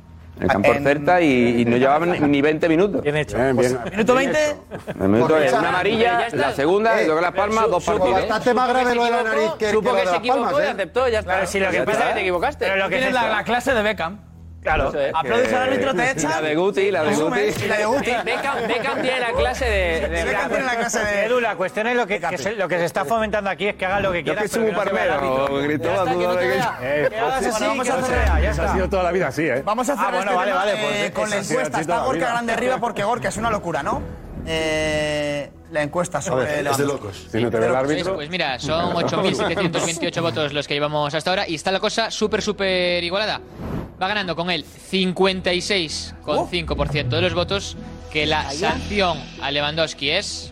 En el campo del Celta y, y no llevaban ni- ni 20 minutos. Bien hecho. Minuto 20. El minuto es una amarilla, la segunda, Eh, y toca las palmas, dos partidos. bastante más grave lo de la nariz que- Supo que se las equivocó palmas, y ¿eh? aceptó, ya está. Claro, sí, lo que Ya pasa es que te equivocaste. Pero lo que Tienes es la, eso. la clase de Beckham. Claro. Es. Aplaudes al árbitro, te echan. La de Guti, la de Guti. la de Guti. Beckham, Beckham tiene la clase de. de- Beckham tiene la clase de... Edu, la cuestión es lo que, que se, lo que se está fomentando aquí es que hagan lo que Yo quieran. que soy un Eh, que hagas así, Bueno, vamos a no hacer- ya ha sido toda la vida así, ¿eh? Vamos a hacer Ah, bueno, este vale, vale, eh, pues con la encuesta. Está Gorka grande arriba porque Gorka es una locura, ¿no? Eh, la encuesta sobre Lewandowski. Si no te ve el Pues, árbitro. pues mira, son 8.728 votos los que llevamos hasta ahora y está la cosa súper, súper igualada. Va ganando con el 56,5% de los votos que la sanción a Lewandowski es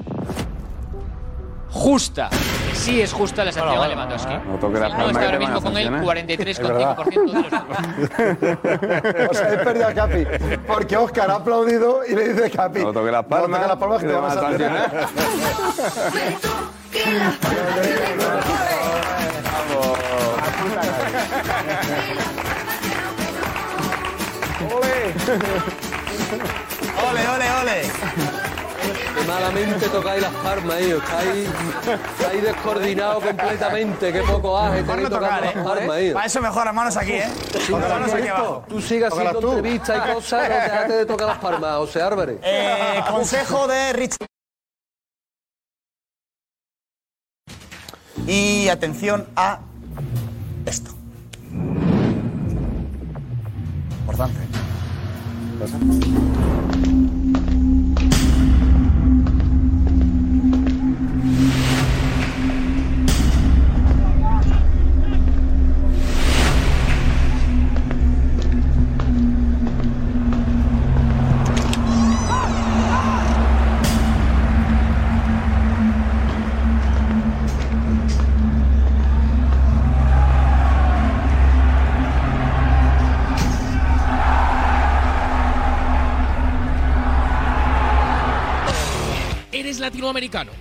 justa. Que sí es justa la sanción a Lewandowski. No está ahora mismo con el sancionar. 43,5% de los. O sea, he perdido a Capi. Porque Oscar ha aplaudido y le dice Capi. No toque las palmas, No toque las palmas que te vamos a sancionar. Ole, malamente tocáis las palmas, eh. Estáis, estáis descoordinados completamente. Qué poco haces. Mejor no tocar, tocando ¿eh? las palmas, eh. Para eso mejor las manos aquí, ¿eh? Con las manos aquí abajo. Tú sigas haciendo tú. entrevistas y cosas, no déjate de tocar las palmas, José Álvarez. Eh, consejo de Rich. Y atención a esto. Importante.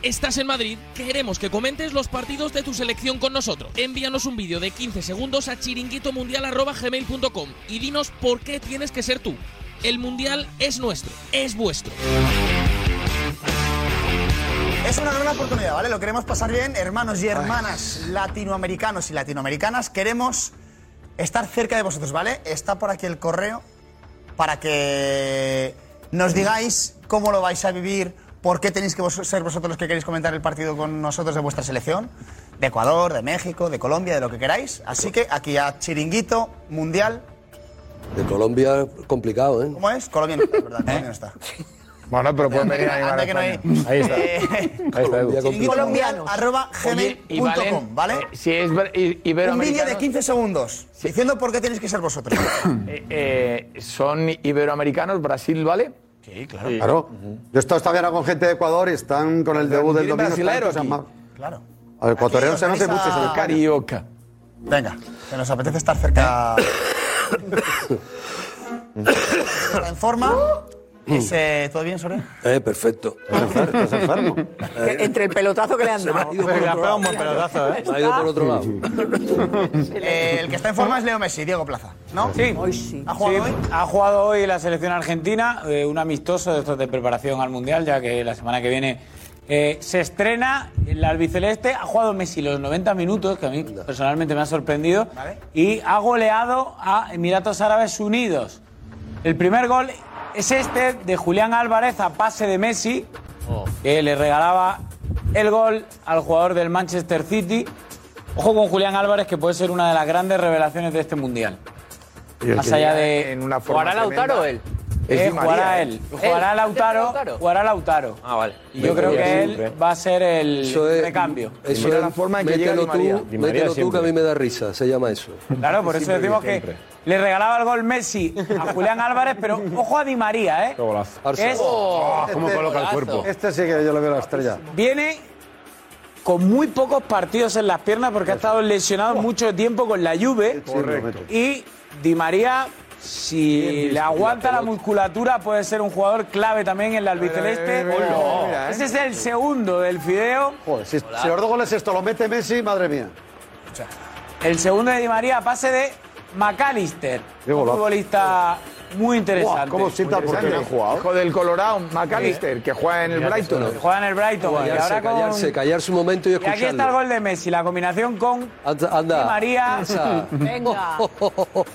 Estás en Madrid, queremos que comentes los partidos de tu selección con nosotros. Envíanos un vídeo de 15 segundos a chiringuitomundial.gmail.com y dinos por qué tienes que ser tú. El mundial es nuestro, es vuestro. Es una gran oportunidad, ¿vale? Lo queremos pasar bien, hermanos y hermanas latinoamericanos y latinoamericanas. Queremos estar cerca de vosotros, ¿vale? Está por aquí el correo para que nos digáis cómo lo vais a vivir, por qué tenéis que vos- ser vosotros los que queréis comentar el partido con nosotros de vuestra selección, de Ecuador, de México, de Colombia, de lo que queráis. Así que aquí a Chiringuito Mundial. De Colombia, complicado, ¿eh? ¿Cómo es? Colombia no está, ¿verdad? Colombia no está. Bueno, pero pueden venir a animar a España. Ahí está. Eh, Ahí está, gmail.com, ¿vale? eh, si es Un vídeo de 15 segundos diciendo por qué tenéis que ser vosotros. Eh, eh, ¿Son iberoamericanos? ¿Brasil vale? Sí, claro. Claro. Yo he estado esta mañana con gente de Ecuador y están con el debut del ¿Tienen domingo. están. Claro. A ver, ecuatoriano se conoce mucho. sobre Carioca. Venga, que nos apetece estar cerca. Está en forma. Es, eh, ¿Todo bien, Soria? Eh, perfecto. ¿Estás enfermo? Entre el pelotazo que le han dado. Le ha pegado un buen pelotazo, ¿eh? Ha ido por otro lado. Eh, el que está en forma es Leo Messi, Diego Plaza, ¿no? Sí. ¿Ha jugado Sí, hoy? ha jugado hoy la selección argentina, eh, un amistoso de estos de preparación al Mundial, ya que la semana que viene eh, se estrena el albiceleste. Ha jugado Messi los 90 minutos, que a mí personalmente me ha sorprendido, y ha goleado a Emiratos Árabes Unidos. El primer gol es este de Julián Álvarez a pase de Messi, que le regalaba el gol al jugador del Manchester City. Ojo con Julián Álvarez, que puede ser una de las grandes revelaciones de este Mundial. Más allá de. En una forma ¿Jugará Lautaro o él? Es Eh, Di María, jugará ¿eh? él. Jugará ¿Él? Lautaro. Jugará Lautaro. Ah, vale. Y yo creo que él va a ser el Eso es- recambio. Eso es, la forma en que llega tú, mételo tú que a mí me da risa, se llama eso. Claro, por eso decimos que le regalaba el gol Messi a Julián Álvarez, pero ojo a Di María, ¿eh? Que es- ¿Cómo coloca el cuerpo? Este sí que yo le veo la estrella. viene con muy pocos partidos en las piernas porque ha estado lesionado mucho tiempo con la Juve. Correcto. Y Di María, si le aguanta la musculatura, puede ser un jugador clave también en el albiceleste. Hola. Ese es el segundo del Fideo. Joder, si, si los dos goles esto lo mete Messi, madre mía. El segundo de Di María, pase de McAllister. Un futbolista muy interesante. ¿Cómo sienta el portero? Hijo del Colorado, McAllister, que juega en el Brighton. Juega en el Brighton. y Callarse, ahora con- callarse, callarse un momento y Y aquí está el gol de Messi, la combinación con Anda, anda. María Esa. Venga.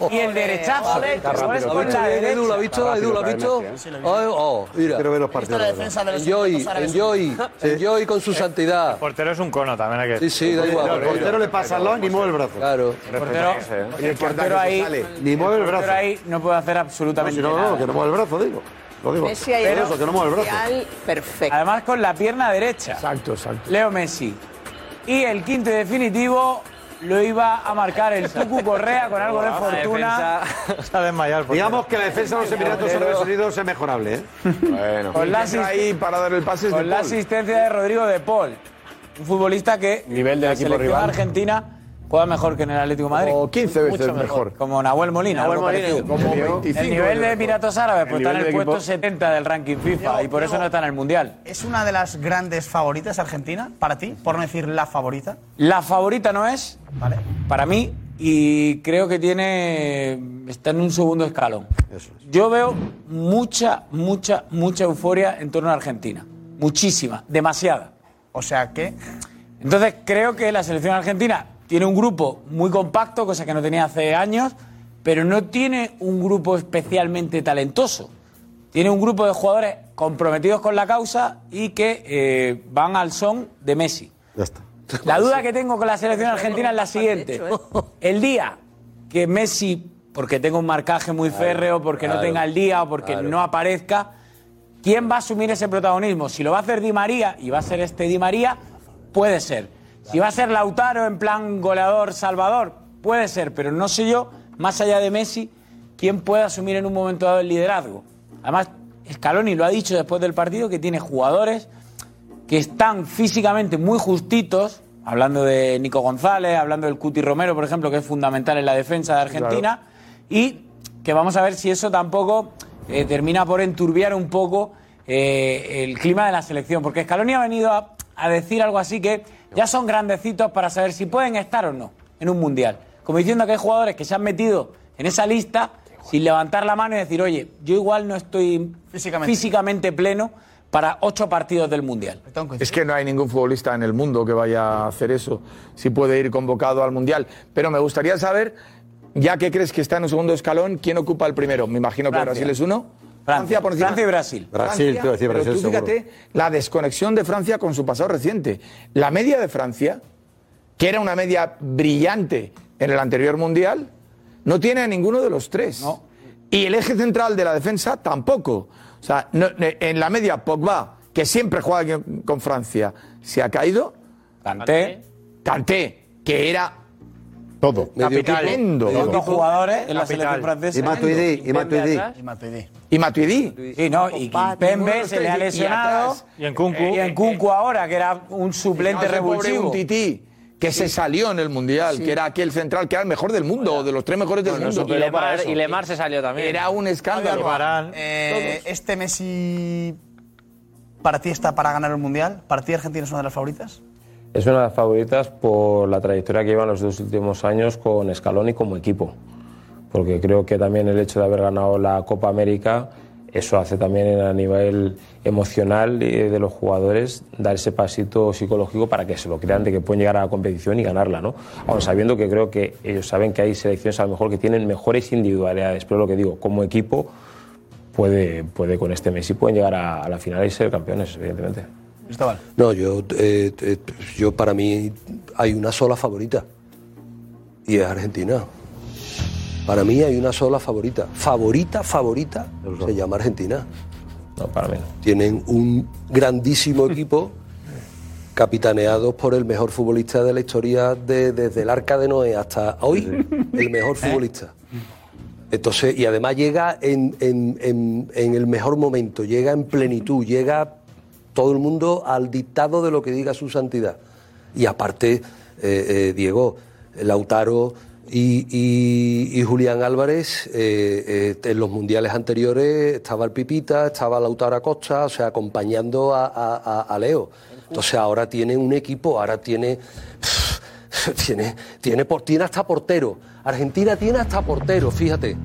y el derechazo. El gol es ¿Lo has con visto la bien, Edu? ¿Lo has derecha. visto? Edu, ¿lo has visto? Oh, mira. Quiero ver los partidos. es la de verdad. defensa de los Enjoy, enjoy, enjoy con su santidad. portero es un cono también hay que Sí, sí, da igual. El portero le pasa al lado y ni mueve el brazo. Claro. El portero, el portero ahí, Ni mueve el el portero brazo. ahí no puede hacer No, absolutamente si no, nada. no, que no mueve el brazo, digo. Lo digo. Messi ahí Pero eso, que no mueve el brazo. Perfecto. Además con la pierna derecha. Exacto, exacto. Leo Messi. Y el quinto y definitivo lo iba a marcar el Tucu Correa con algo de fortuna. Está desmayado. Digamos que la defensa de los Emiratos Árabes Unidos es mejorable, ¿eh? Bueno. Con la, ahí para dar el pase es de con la asistencia de Rodrigo de Paul. Un futbolista que Nivel del la equipo rival. argentina juega mejor que en el Atlético de Madrid. O 15 veces mejor. Como Nahuel Molina. Nahuel algo Molina, parecido. Como El 25 nivel de Emiratos Árabes pues está en el puesto equipo- 70 del ranking FIFA y por eso no está en el Mundial. ¿Es una de las grandes favoritas Argentina para ti? Por no decir la favorita. La favorita no es, Vale. para mí, y creo que tiene está en un segundo escalón. Yo veo mucha, mucha, mucha euforia en torno a Argentina. Muchísima, demasiada. O sea que. Entonces creo que la selección argentina tiene un grupo muy compacto, cosa que no tenía hace años, pero no tiene un grupo especialmente talentoso. Tiene un grupo de jugadores comprometidos con la causa y que eh, van al son de Messi. Ya está. La duda que tengo con la selección argentina es la siguiente. El día que Messi, porque tenga un marcaje muy férreo, porque no tenga el día o porque claro. no aparezca, ¿quién va a asumir ese protagonismo? Si lo va a hacer Di María y va a ser este Di María, puede ser. Si va a ser Lautaro en plan goleador, salvador, puede ser, pero no sé yo, más allá de Messi, quién puede asumir en un momento dado el liderazgo. Además, Scaloni lo ha dicho después del partido, que tiene jugadores que están físicamente muy justitos, hablando de Nico González, hablando del Cuti Romero, por ejemplo, que es fundamental en la defensa de Argentina, y que vamos a ver si eso tampoco eh, termina por enturbiar un poco eh, el clima de la selección, porque Scaloni ha venido a, a decir algo así que ya son grandecitos para saber si pueden estar o no en un mundial. Como diciendo que hay jugadores que se han metido en esa lista sin levantar la mano y decir, oye, yo igual no estoy físicamente, pleno para ocho partidos del mundial. Es que no hay ningún futbolista en el mundo que vaya a hacer eso, si puede ir convocado al Mundial. Pero me gustaría saber, ya que crees que está en un segundo escalón, ¿quién ocupa el primero? Me imagino que. Brasil es uno. Francia, por encima. Francia y Brasil. Brasil, te decir pero Brasil, tú fíjate la desconexión de Francia con su pasado reciente. La media de Francia, que era una media brillante en el anterior Mundial, no tiene a ninguno de los tres. Y el eje central de la defensa tampoco. O sea, no- en la media Pogba, que siempre juega con Francia, se ha caído. Kanté. Kanté, que era todo. Tremendo. Dos jugadores en la selección francesa. Y Matuidi, y Matuidi. Y Matuidi. Sí, no, y Pembe se le ha lesionado. Y en Kunku. Y en Kunku ahora, que era un suplente revulsivo. Umtiti, que se salió en el Mundial, que era aquel central que era el mejor del mundo, de los tres mejores del mundo. y, Lemar, y Lemar se salió también. Era un escándalo. Eh, ¿Este Messi para ti está para ganar el Mundial? ¿Para ti Argentina es una de las favoritas? Es una de las favoritas por la trayectoria que llevan los dos últimos años con Scaloni como equipo. Porque creo que también el hecho de haber ganado la Copa América, eso hace también a nivel emocional de los jugadores dar ese pasito psicológico para que se lo crean de que pueden llegar a la competición y ganarla, ¿no? Aun sabiendo que creo que ellos saben que hay selecciones a lo mejor que tienen mejores individualidades, pero lo que digo, como equipo puede, puede con este Messi pueden llegar a, a la final y ser campeones, evidentemente. No, yo, eh, eh, yo para mí hay una sola favorita y es Argentina. Para mí hay una sola favorita. Favorita, favorita, se llama Argentina. No, para mí. Tienen un grandísimo equipo capitaneados por el mejor futbolista de la historia de- desde el Arca de Noé hasta hoy, el mejor futbolista. Entonces, y además llega en, en- en- en el mejor momento, llega en plenitud, llega todo el mundo al dictado de lo que diga su santidad. Y aparte, eh, eh, Diego, Lautaro y, Julián Álvarez, eh, en los mundiales anteriores estaba el Pipita, estaba Lautaro Acosta, o sea, acompañando a, Leo. Entonces ahora tiene un equipo, ahora tiene, tiene, tiene, tiene hasta portero. Argentina tiene hasta portero, fíjate.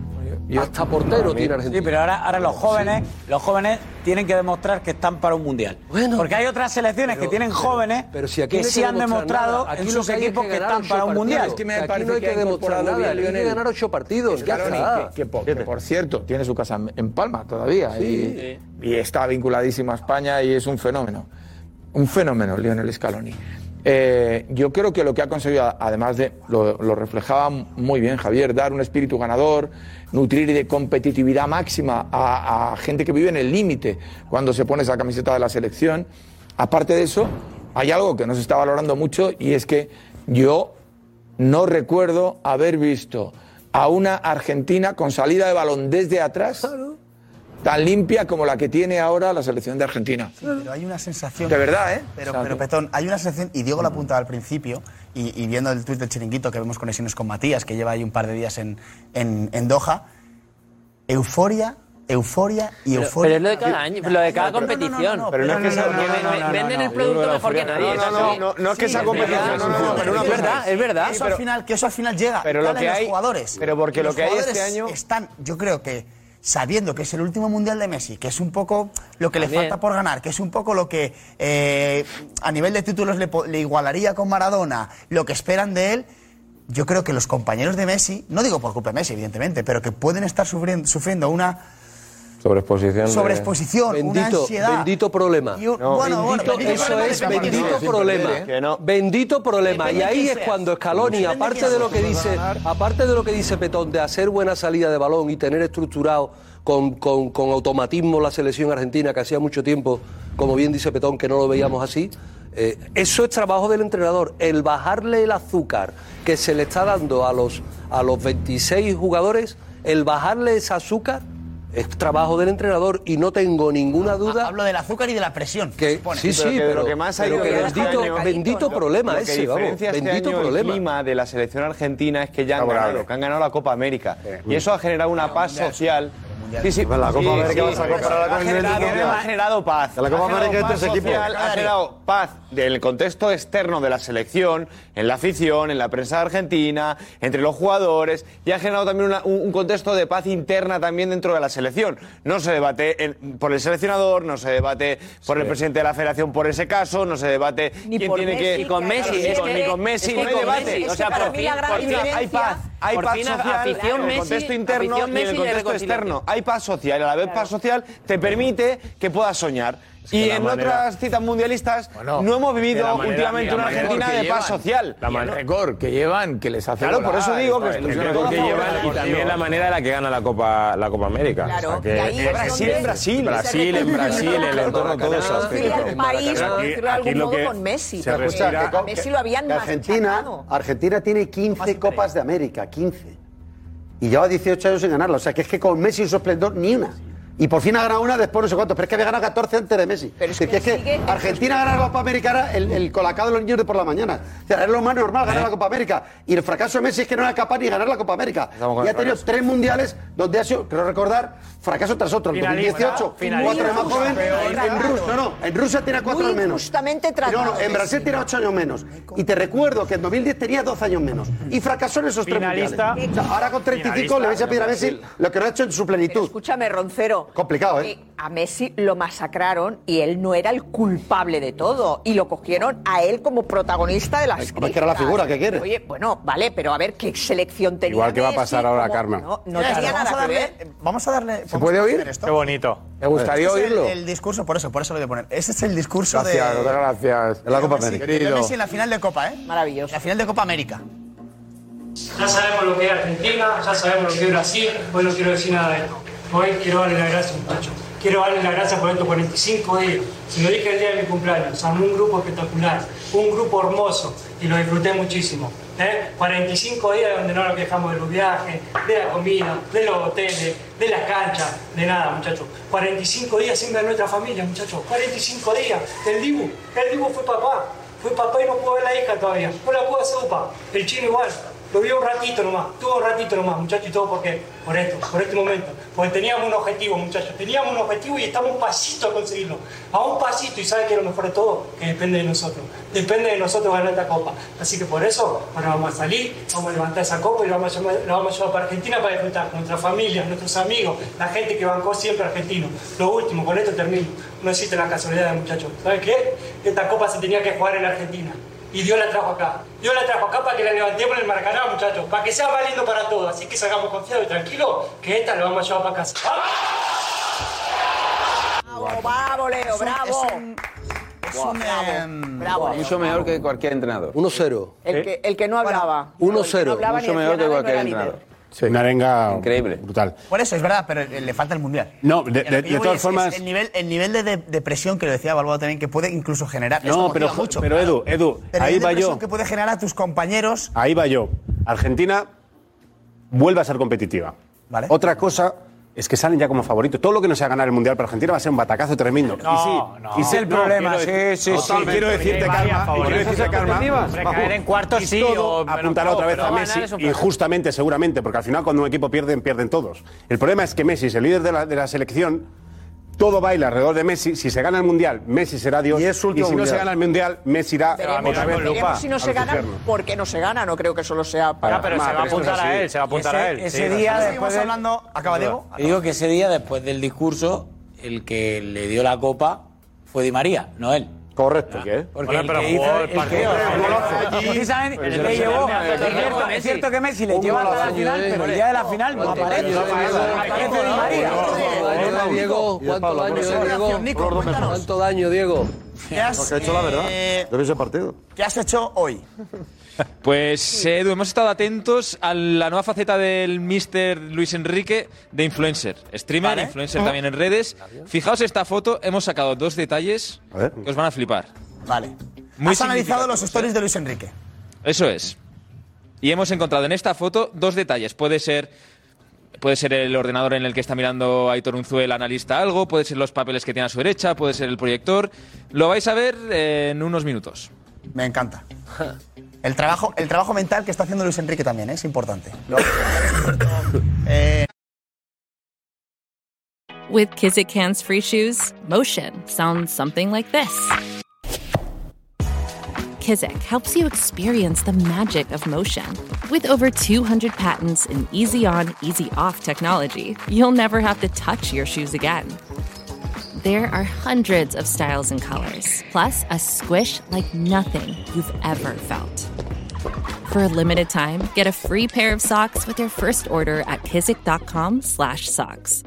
Hasta portero tiene Argentina. Sí, pero ahora, ahora los jóvenes, los jóvenes tienen que demostrar que están para un mundial. Porque hay otras selecciones que tienen jóvenes pero si aquí que no sí han demostrado nada. Aquí en sus equipos que están para un mundial. Es que me Aquí parece no hay que que demostrar nada, hay que Lionel. ganar ocho partidos, está. que, que por, que por cierto, tiene su casa en- Palma todavía Sí. y, y está vinculadísimo a España y es un fenómeno. Un fenómeno, Lionel Scaloni. Eh, yo creo que lo que ha conseguido, además de, lo, lo reflejaba muy bien Javier, dar un espíritu ganador, nutrir de competitividad máxima a, a gente que vive en el límite cuando se pone esa camiseta de la selección. Aparte de eso, hay algo que no se está valorando mucho y es que yo no recuerdo haber visto a una Argentina con salida de balón desde atrás tan limpia como la que tiene ahora la selección de Argentina. Pero hay una sensación. De verdad, ¿eh? Pero, pero Petón, hay una sensación, y Diego lo apuntaba al principio, y, y viendo el tuit del chiringuito que vemos conexiones con Matías, que lleva ahí un par de días en, en, en Doha, euforia euforia y Pero- euforia. pero es lo de cada año, lo de cada competición. Pero no es que sea- Venden- el producto mejor que nadie. No, no, sí. no, no es que Sí, sea es competición, no, es verdad, es verdad. Eso al final, que eso al final llega. Pero lo que los hay- jugadores. pero porque lo que hay este año- están, yo creo que sabiendo que es el último mundial de Messi, que es un poco lo que le falta por ganar, que es un poco lo que eh, a nivel de títulos le, igualaría con Maradona, lo que esperan de él. Yo creo que los compañeros de Messi, no digo por culpa de Messi, evidentemente, pero que pueden estar sufriendo, sufriendo una Sobreexposición. de- sobreexposición, una Bendito, ansiedad. bendito problema. Y un- bueno, bueno, Bendito- bendito eso problema es bendito problema. Que no. Bendito problema. Y ahí es cuando Scaloni, aparte de lo que dice, aparte de lo que dice Petón, de hacer buena salida de balón y tener estructurado con, con- con automatismo la selección argentina, que hacía mucho tiempo, como bien dice Petón, que no lo veíamos así. eh, eso es trabajo del entrenador, el bajarle el azúcar que se le está dando a los, a los 26 jugadores, el bajarle ese azúcar es trabajo del entrenador y no tengo ninguna duda. Hablo del azúcar y de la presión. Que, sí, sí, que pero, lo que más ha pero que bien este bendito, año- bendito problema lo que ese, vamos, diferencia este bendito año problema. el clima de la selección argentina es que ya han ganado, que han ganado la Copa América. Y eso ha generado una paz social. Sí, sí, La Copa sí, América sí, vas a compararla ha con el generado, Mundial. ha generado paz. La Copa Ha generado América social, Ha generado paz del contexto externo de la selección, en la afición, en la prensa argentina, entre los jugadores, y ha generado también una- un, un contexto de paz interna también dentro de la selección. No se debate en- por el seleccionador, no se debate por el presidente de la federación por ese caso, no se debate Ni quién por tiene Messi, que... ni con Messi, Ni es con- que- ni con Messi, no hay con debate. Messi, O sea, por mí fin, hay paz, hay por paz fin social afición en el Messi- contexto interno y en el contexto externo. Hay paz social y a la vez paz social te permite que puedas soñar. y la en manera- otras citas mundialistas Bueno, no hemos vivido manera- últimamente una Argentina de paz llevan. social. La manera récord que llevan, que les hace Claro, por eso volar, digo que el récord el que récord que llevan y también la manera en la que gana la Copa, la Copa América. Claro, O sea, que y ahí es Brasil donde- en Brasil. Brasil, en Brasil, el entorno todo eso. Al país, por decirlo de algún modo, con Messi. Messi lo habían Argentina. Argentina tiene 15 Copas de América, 15. Y lleva 18 años sin ganarla. O sea, que es que con Messi en su esplendor ni una. Y por fin ha ganado una después no sé cuánto. Pero es que había ganado 14 antes de Messi. Pero es que, es que Argentina ganar la Copa América era el, el colacao de los niños de por la mañana. O sea, era lo más normal ganar la Copa América. Y el fracaso de Messi es que no era capaz ni ganar la Copa América. Y ha tenido tres mundiales donde ha sido, creo recordar, fracaso tras otro. En Finalista, 2018, finalista. cuatro años más joven. En, Rusia, no, no, en Rusia tiene cuatro Muy años menos. injustamente No, no, en Brasil tiene 8 años menos. Y te recuerdo que en 2010 tenía 12 años menos. Y fracasó en esos tres Finalista. mundiales. O sea, ahora con 35 Finalista le vais a pedir a Messi lo que no ha hecho en su Pero plenitud. escúchame, Roncero. Complicado, ¿eh? A Messi lo masacraron y él no era el culpable de todo. Y lo cogieron a él como protagonista de las Ay, es que era la figura, ¿qué quiere? Oye, bueno, vale, pero a ver qué selección tenía. Igual que va a Messi, pasar ahora a Karma. No, no Mira, tenía vamos nada a que darle, ver. Vamos a darle. ¿Se puede oír? Qué bonito. Me gustaría Este es el- oírlo. El, discurso, por eso, por eso lo voy a poner. Ese es el discurso Gracias, de. muchas gracias. En la Copa Messi, América. Querido. Messi en la final de Copa, ¿eh? Maravilloso. La final de Copa América. Ya sabemos lo que es Argentina, ya sabemos lo que es Brasil, hoy no quiero decir nada de esto. Hoy quiero darle las gracias, muchachos. Quiero darle las gracias por estos 45 días. Se lo dije el día de mi cumpleaños. Armé un grupo espectacular, un grupo hermoso y lo disfruté muchísimo. ¿eh? 45 días donde no nos quejamos de los viajes, de la comida, de los hoteles, de las canchas, de nada, muchachos. 45 días sin ver nuestra familia, muchachos. 45 días. El Dibu, el Dibu fue papá. Fue papá y no pudo ver la hija todavía. No la pudo hacer upa. El chino igual. Lo vio un ratito nomás, tuvo un ratito nomás, muchachos, y todo porque, por esto, por este momento. Porque teníamos un objetivo, muchachos, teníamos un objetivo y estamos un pasito a conseguirlo. A un pasito, y sabe que lo mejor de todo, que depende de nosotros. Depende de nosotros ganar esta copa. Así que por eso, ahora vamos a salir, vamos a levantar esa copa y la vamos a llevar, vamos a llevar para Argentina para disfrutar con nuestra familia, nuestros amigos, la gente que bancó siempre argentino. Lo último, con esto termino. No existe la casualidad, muchachos. ¿Sabe qué? Esta copa se tenía que jugar en Argentina. Y Dios la trajo acá. Dios la trajo acá para que la levantemos en el Maracaná, muchachos. Para que sea más lindo para todos. Así que salgamos confiados y tranquilos que esta la vamos a llevar para casa. Bravo, bravo, Leo, bravo. Es un. em, Bravo, Leo. Mucho mejor que cualquier entrenador. 1-0. El que, el que no hablaba. 1-0. No hablaba ni Mucho decía mejor que nada, no cualquier era líder. entrenador. Una arenga Increíble. brutal. Por eso, es verdad, pero eh, le falta el mundial. No, de, de- de todas formas. el nivel, el nivel de, de- presión que lo decía Balboa también, que puede incluso generar. No, pero, mucho. pero Edu, Edu, Pero ahí va presión yo. que puede generar a tus compañeros. Ahí va yo. Argentina vuelve a ser competitiva. Otra cosa es que salen ya como favoritos. Todo lo que no sea ganar el Mundial para Argentina va a ser un batacazo tremendo. No, y sí, no. y sí, Es el problema, quiero sí, sí, sí. Quiero decirte, Karma, favoritas. quiero decirte, Karma, caer en cuartos y sí, o apuntará otra vez a Messi, injustamente seguramente, porque al final cuando un equipo pierde, pierden todos. El problema es que Messi es el líder de la, de la selección, todo baila alrededor de Messi. Si se gana el Mundial, Messi será Dios. Y, si no se gana el Mundial, Messi irá Veremos, otra vez veremos si no se gana, infiernos. ¿por qué no se gana? No creo que solo sea para... pero se va a apuntar a él, se va a apuntar a él. Ese Sí, día después del- hablando- acaba Diego. Digo que ese día, después del discurso, el que le dio la copa fue Di María, no él. Correcto. Porque Bueno, el pero que hizo el el partido, el- precisamente el que llevó es cierto, sabe. es cierto que Messi le lleva hasta la final pero el día de la final no ¿Cuántos aparece de Di María Diego, ¿cuánto daño, Diego? Nico, cuéntanos. ¿Cuánto daño, Diego? ¿Qué has, hecho la verdad. eh, partido. ¿Qué has hecho hoy? Pues Edu, hemos estado atentos a la nueva faceta del Mr. Luis Enrique de influencer. Streamer, Vale. influencer también en redes. Fijaos esta foto, hemos sacado dos detalles que os van a flipar. Vale. Muy has analizado los stories de Luis Enrique. Eso es. Y hemos encontrado en esta foto dos detalles. Puede ser, puede ser el ordenador en el que está mirando Aitor Unzuel, analista algo, puede ser los papeles que tiene a su derecha, puede ser el proyector. Lo vais a ver en unos minutos. Me encanta. El trabajo, el trabajo mental que está haciendo Luis Enrique también ¿eh? es importante. Eh, With Kizik hands free shoes, motion sounds something like this. Kizik helps you experience the magic of motion. With over 200 patents and easy on, easy off technology, you'll never have to touch your shoes again. There are hundreds of styles and colors, plus a squish like nothing you've ever felt. For a limited time, get a free pair of socks with your first order at kizik.com/socks.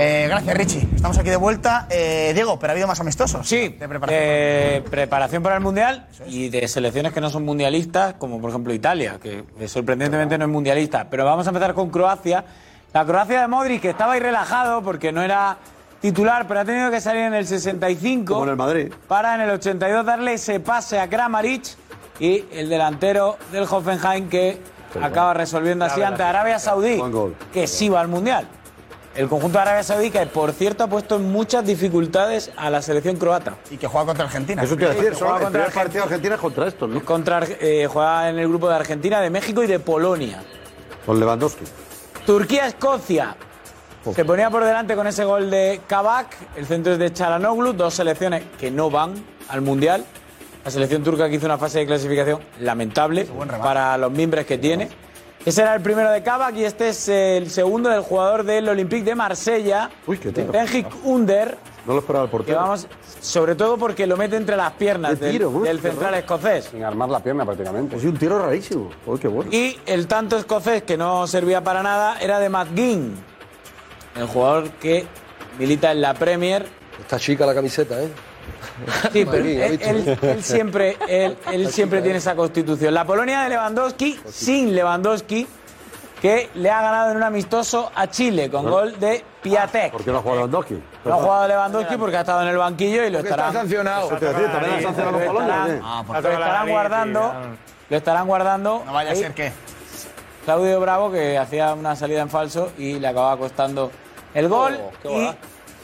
eh, gracias, Richie. Estamos aquí de vuelta. Eh, Diego, pero ha habido más amistosos. Sí, de preparación. eh, preparación para el Mundial y de selecciones que no son mundialistas, como por ejemplo Italia, que sorprendentemente no es mundialista. Pero vamos a empezar con Croacia. La Croacia de Modric, que estaba ahí relajado porque no era titular, pero ha tenido que salir en el 65 Como en el Madrid. para en el 82 darle ese pase a Kramaric y el delantero del Hoffenheim que acaba resolviendo así ante Arabia Saudí, que sí va al Mundial. El conjunto de Arabia Saudí, que por cierto ha puesto en muchas dificultades a la selección croata. Y que juega contra Argentina. Eso te iba a decir, juega el contra primer partido de Argentina es contra esto, ¿no? Contra, eh, juega en el grupo de Argentina, de México y de Polonia. Con Lewandowski. Turquía-Escocia. Se ponía por delante con ese gol de Kabak. El centro es de Chalanoglu. Dos selecciones que no van al Mundial. La selección turca que hizo una fase de clasificación lamentable para los mimbres que tiene. Ese era el primero de Kabak y este es el segundo del jugador del Olympique de Marsella. Uy, qué tiro. Benjik Under. No lo esperaba el Que portero. vamos, sobre todo porque lo mete entre las piernas del, tiro, del central escocés. Sin armar la pierna prácticamente. Es un tiro rarísimo. Qué bueno. Y el tanto escocés que no servía para nada era de McGinn, el jugador que milita en la Premier. Está chica la camiseta, ¿eh? Sí, pero McGinn, ¿ha él, visto? él- él siempre, él, él siempre tiene esa constitución. La Polonia de Lewandowski, sin Lewandowski, que le ha ganado en un amistoso a Chile con gol de Piatek. ¿Por qué no ha jugado Lewandowski? No ha jugado Lewandowski porque ha estado en el banquillo y lo Porque estarán. está sancionado. Eso te iba a decir, también han sancionado Lo a Polonia, estarán- ¿o qué? Ah, por lo estarán guardando. Lo estarán guardando. No vaya a ser que. Claudio Bravo que hacía una salida en falso y le acababa costando el gol Oh, y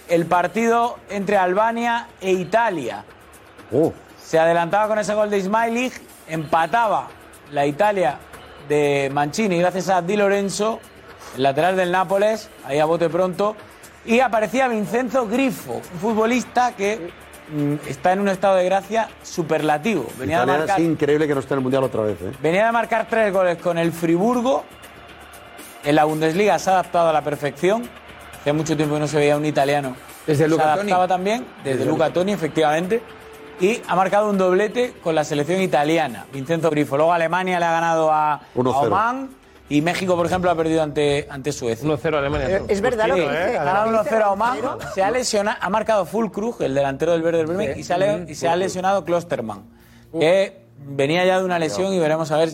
el partido entre Albania e Italia. Oh, Se adelantaba con ese gol de Ismailich, empataba la Italia de Mancini gracias a Di Lorenzo, el lateral del Nápoles, ahí a bote pronto, y aparecía Vincenzo Grifo, un futbolista que mm, está en un estado de gracia superlativo. Venía de Italia marcar es increíble que no esté en el Mundial otra vez, ¿eh? Venía de marcar tres goles con el Friburgo. En la Bundesliga se ha adaptado a la perfección. Hace mucho tiempo que no se veía un italiano. Desde se Luca Toni. adaptaba también, desde, Luca Toni, efectivamente. Y ha marcado un doblete con la selección italiana, Vincenzo Grifo. Luego Alemania le ha ganado a, a 1-0. Oman. Y México, por ejemplo, ha perdido ante, ante Suecia. 1-0 Alemania. Eh, Es verdad lo que dice. ha lo ganado que dice 1-0 a Oman, se ha lesionado, ha marcado Fulkrug, el delantero del Werder Bremen, y se ha, le- y se ha lesionado Klosterman, que venía ya de una lesión y veremos a ver,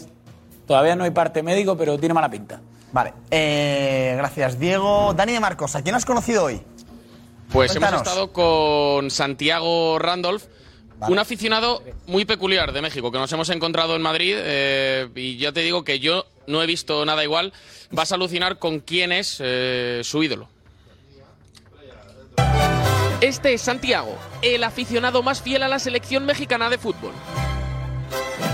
todavía no hay parte médico, pero tiene mala pinta. Vale. Eh, gracias, Diego. Dani de Marcos, ¿a quién has conocido hoy? Pues Cuéntanos. hemos estado con Santiago Randolph, un aficionado muy peculiar de México que nos hemos encontrado en Madrid. eh, y ya te digo que yo no he visto nada igual, vas a alucinar con quién es eh, su ídolo. Este es Santiago, el aficionado más fiel a la selección mexicana de fútbol.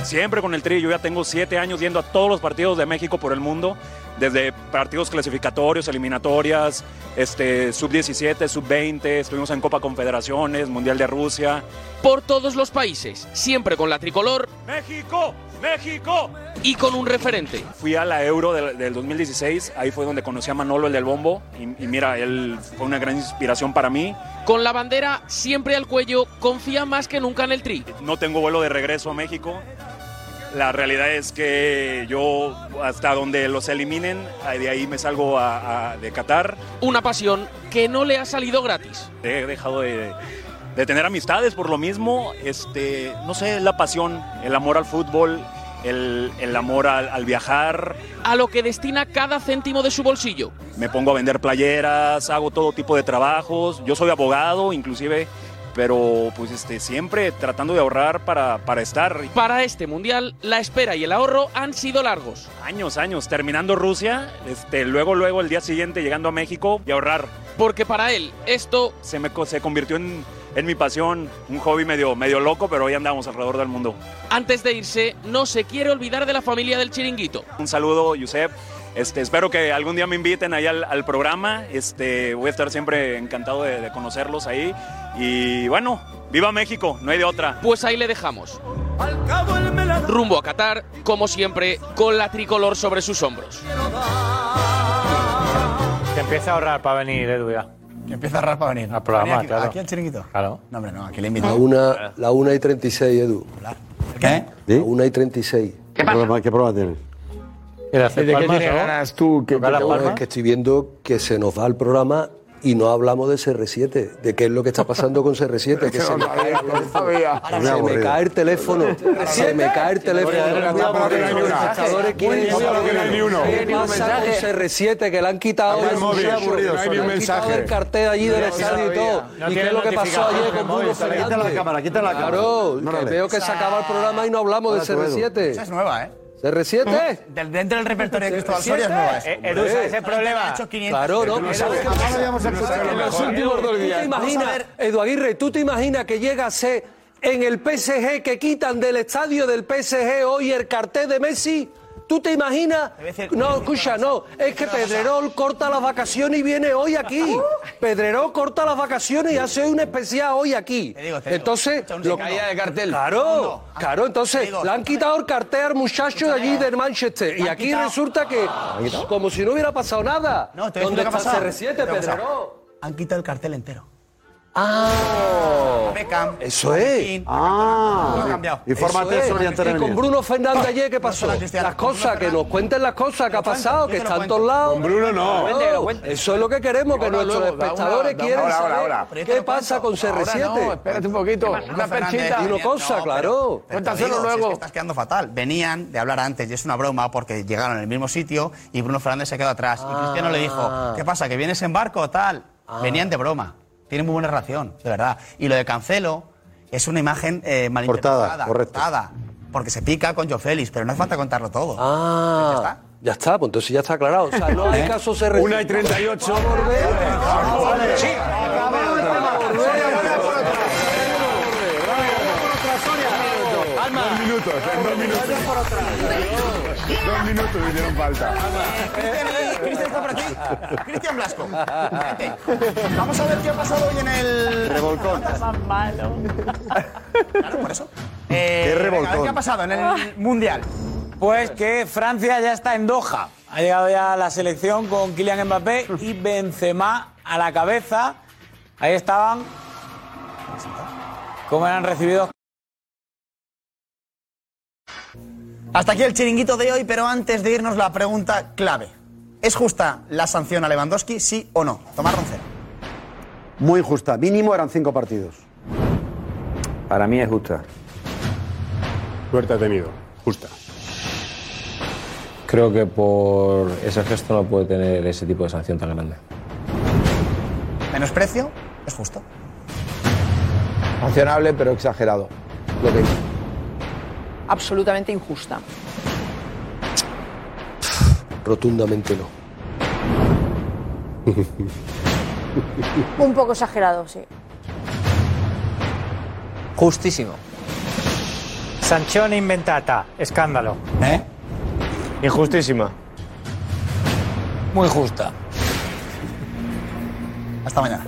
Siempre con el Tri, yo ya tengo siete años yendo a todos los partidos de México por el mundo, desde partidos clasificatorios, eliminatorias, este, sub-17, sub-20, estuvimos en Copa Confederaciones, Mundial de Rusia. Por todos los países, siempre con la tricolor ¡México! ¡México! y con un referente. Fui a la Euro del, del 2016, ahí fue donde conocí a Manolo, el del bombo, y, y mira, él fue una gran inspiración para mí. Con la bandera siempre al cuello, confía más que nunca en el Tri. No tengo vuelo de regreso a México. La realidad es que yo, hasta donde los eliminen, de ahí me salgo a- a- de Qatar. Una pasión que no le ha salido gratis. He dejado de, de tener amistades por lo mismo. Este, no sé, la pasión, el amor al fútbol, el, el amor al, al viajar. A lo que destina cada céntimo de su bolsillo. Me pongo a vender playeras, hago todo tipo de trabajos. Yo soy abogado, inclusive, pero pues este, siempre tratando de ahorrar para, para estar. Para este mundial, la espera y el ahorro han sido largos. Años, años, terminando Rusia, este, luego, luego el día siguiente llegando a México y ahorrar. Porque para él esto se, me, se convirtió en, en mi pasión, un hobby medio, medio loco, pero hoy andamos alrededor del mundo. Antes de irse, no se quiere olvidar de la familia del chiringuito. Un saludo, Yusef. Este, espero que algún día me inviten ahí al, al programa. Este, voy a estar siempre encantado de, de conocerlos ahí. Y bueno, viva México, no hay de otra. Pues ahí le dejamos. Rumbo a Qatar, como siempre, con la tricolor sobre sus hombros. Que empieza a ahorrar para venir, Edu, ya. Que empieza a ahorrar para venir. Al programa, aquí, claro. Aquí al chiringuito. Claro. No, hombre, no, aquí le La invito. una, la una y 36, Edu. ¿Qué? La una y 36. ¿Qué prueba, ¿Qué prueba tienes? ¿De hacer ¿De qué palmas, tienes ganas tú? Que, que estoy viendo que se nos va el programa y no hablamos de CR7, de qué es lo que está pasando con CR7, que se me cae el teléfono. Se me cae el teléfono, se me cae el teléfono. Los espectadores quieren Muy aburrido, que no hay ni uno. ¿Qué pasa con CR7? Que le han quitado el mensaje. el cartel allí del estadio y todo. ¿Y qué es lo que pasó ayer con Bruno. Fernández? Quita la cámara, quita la cámara. Claro, veo que se acaba el programa y no hablamos de Ahora tú, Edu. Esa CR7. es nueva, ¿eh? ¿CR7? Del- dentro del repertorio de Cristóbal Soria es nueva. Eh, ¿sabes ese problema? Ha hecho 500. Claro, no, ¿sabes habíamos escuchado lo En los últimos dos días. ¿Tú te a imaginas, ver. Edu Aguirre, tú te imaginas que llega a ser en el PSG que quitan del estadio del PSG hoy el cartel de Messi? ¿Tú te imaginas? No, escucha, no. Es que Pedrerol corta las vacaciones y viene hoy aquí. Pedrerol corta las vacaciones y hace un especial hoy aquí. Entonces, lo caía de cartel. Claro, claro, entonces le han quitado el cartel al muchacho de allí del Manchester. Y aquí resulta que, como si no hubiera pasado nada. No, a ¿Dónde está pasado. CR7, Lo que ha pasado. Pedrerol? Han quitado el cartel entero. Ah, Beckham. eso es. Ah. Lo han cambiado. Infórmate Eso es. Antes de Y con. Bruno Fernández ayer, ¿qué pasó? Las cosas, que nos cuenten las cosas que ha pasado, que están en todos lados. Con Bruno no. Cuente. Eso es lo que queremos, que nuestros luego, da espectadores una- da quieren una- saber qué pasa con cuento. CR7. Ahora no, espérate un poquito. Una perchita. Dilo venía- cosa, no, claro. Cuéntaselo es luego. que estás quedando fatal. Venían de hablar antes y es una broma porque llegaron en el mismo sitio y Bruno Fernández se quedó atrás. Y Cristiano le dijo, ¿qué pasa? ¿Que vienes en barco o tal? Venían de broma. Tienen muy buena relación, de verdad. Y lo de Cancelo es una imagen eh, malinterpretada. Cortada, correcto. cortada, porque se pica con Joe Félix, pero no hace falta contarlo todo. Ah, ya está, pues entonces ya está aclarado. O sea, no hay caso CR7. Una y 38. Dos minutos, en dos minutos. Dos minutos me hicieron falta. Cristian está por aquí. Cristian Blasco. Vamos a ver qué ha pasado hoy en el. Revolcón. Claro, por eso. Eh, Qué venga, a ver revolcón. ¿Qué ha pasado en el Mundial? Pues que Francia ya está en Doha. Ha llegado ya la selección con Kylian Mbappé y Benzema a la cabeza. Ahí estaban. ¿Cómo eran recibidos? Hasta aquí el chiringuito de hoy, pero antes de irnos la pregunta clave. ¿Es justa la sanción a Lewandowski, sí o no? Tomás Roncero. Muy injusta. Mínimo eran cinco partidos. Para mí es justa. Suerte ha tenido, justa. Creo que por ese gesto no puede tener ese tipo de sanción tan grande. Menosprecio, es justo. Sancionable, pero exagerado. Lo que. Absolutamente injusta. Rotundamente no. Un poco exagerado, sí. Justísimo. Sanchón inventata. Escándalo. ¿Eh? Injustísima. Muy justa. Hasta mañana.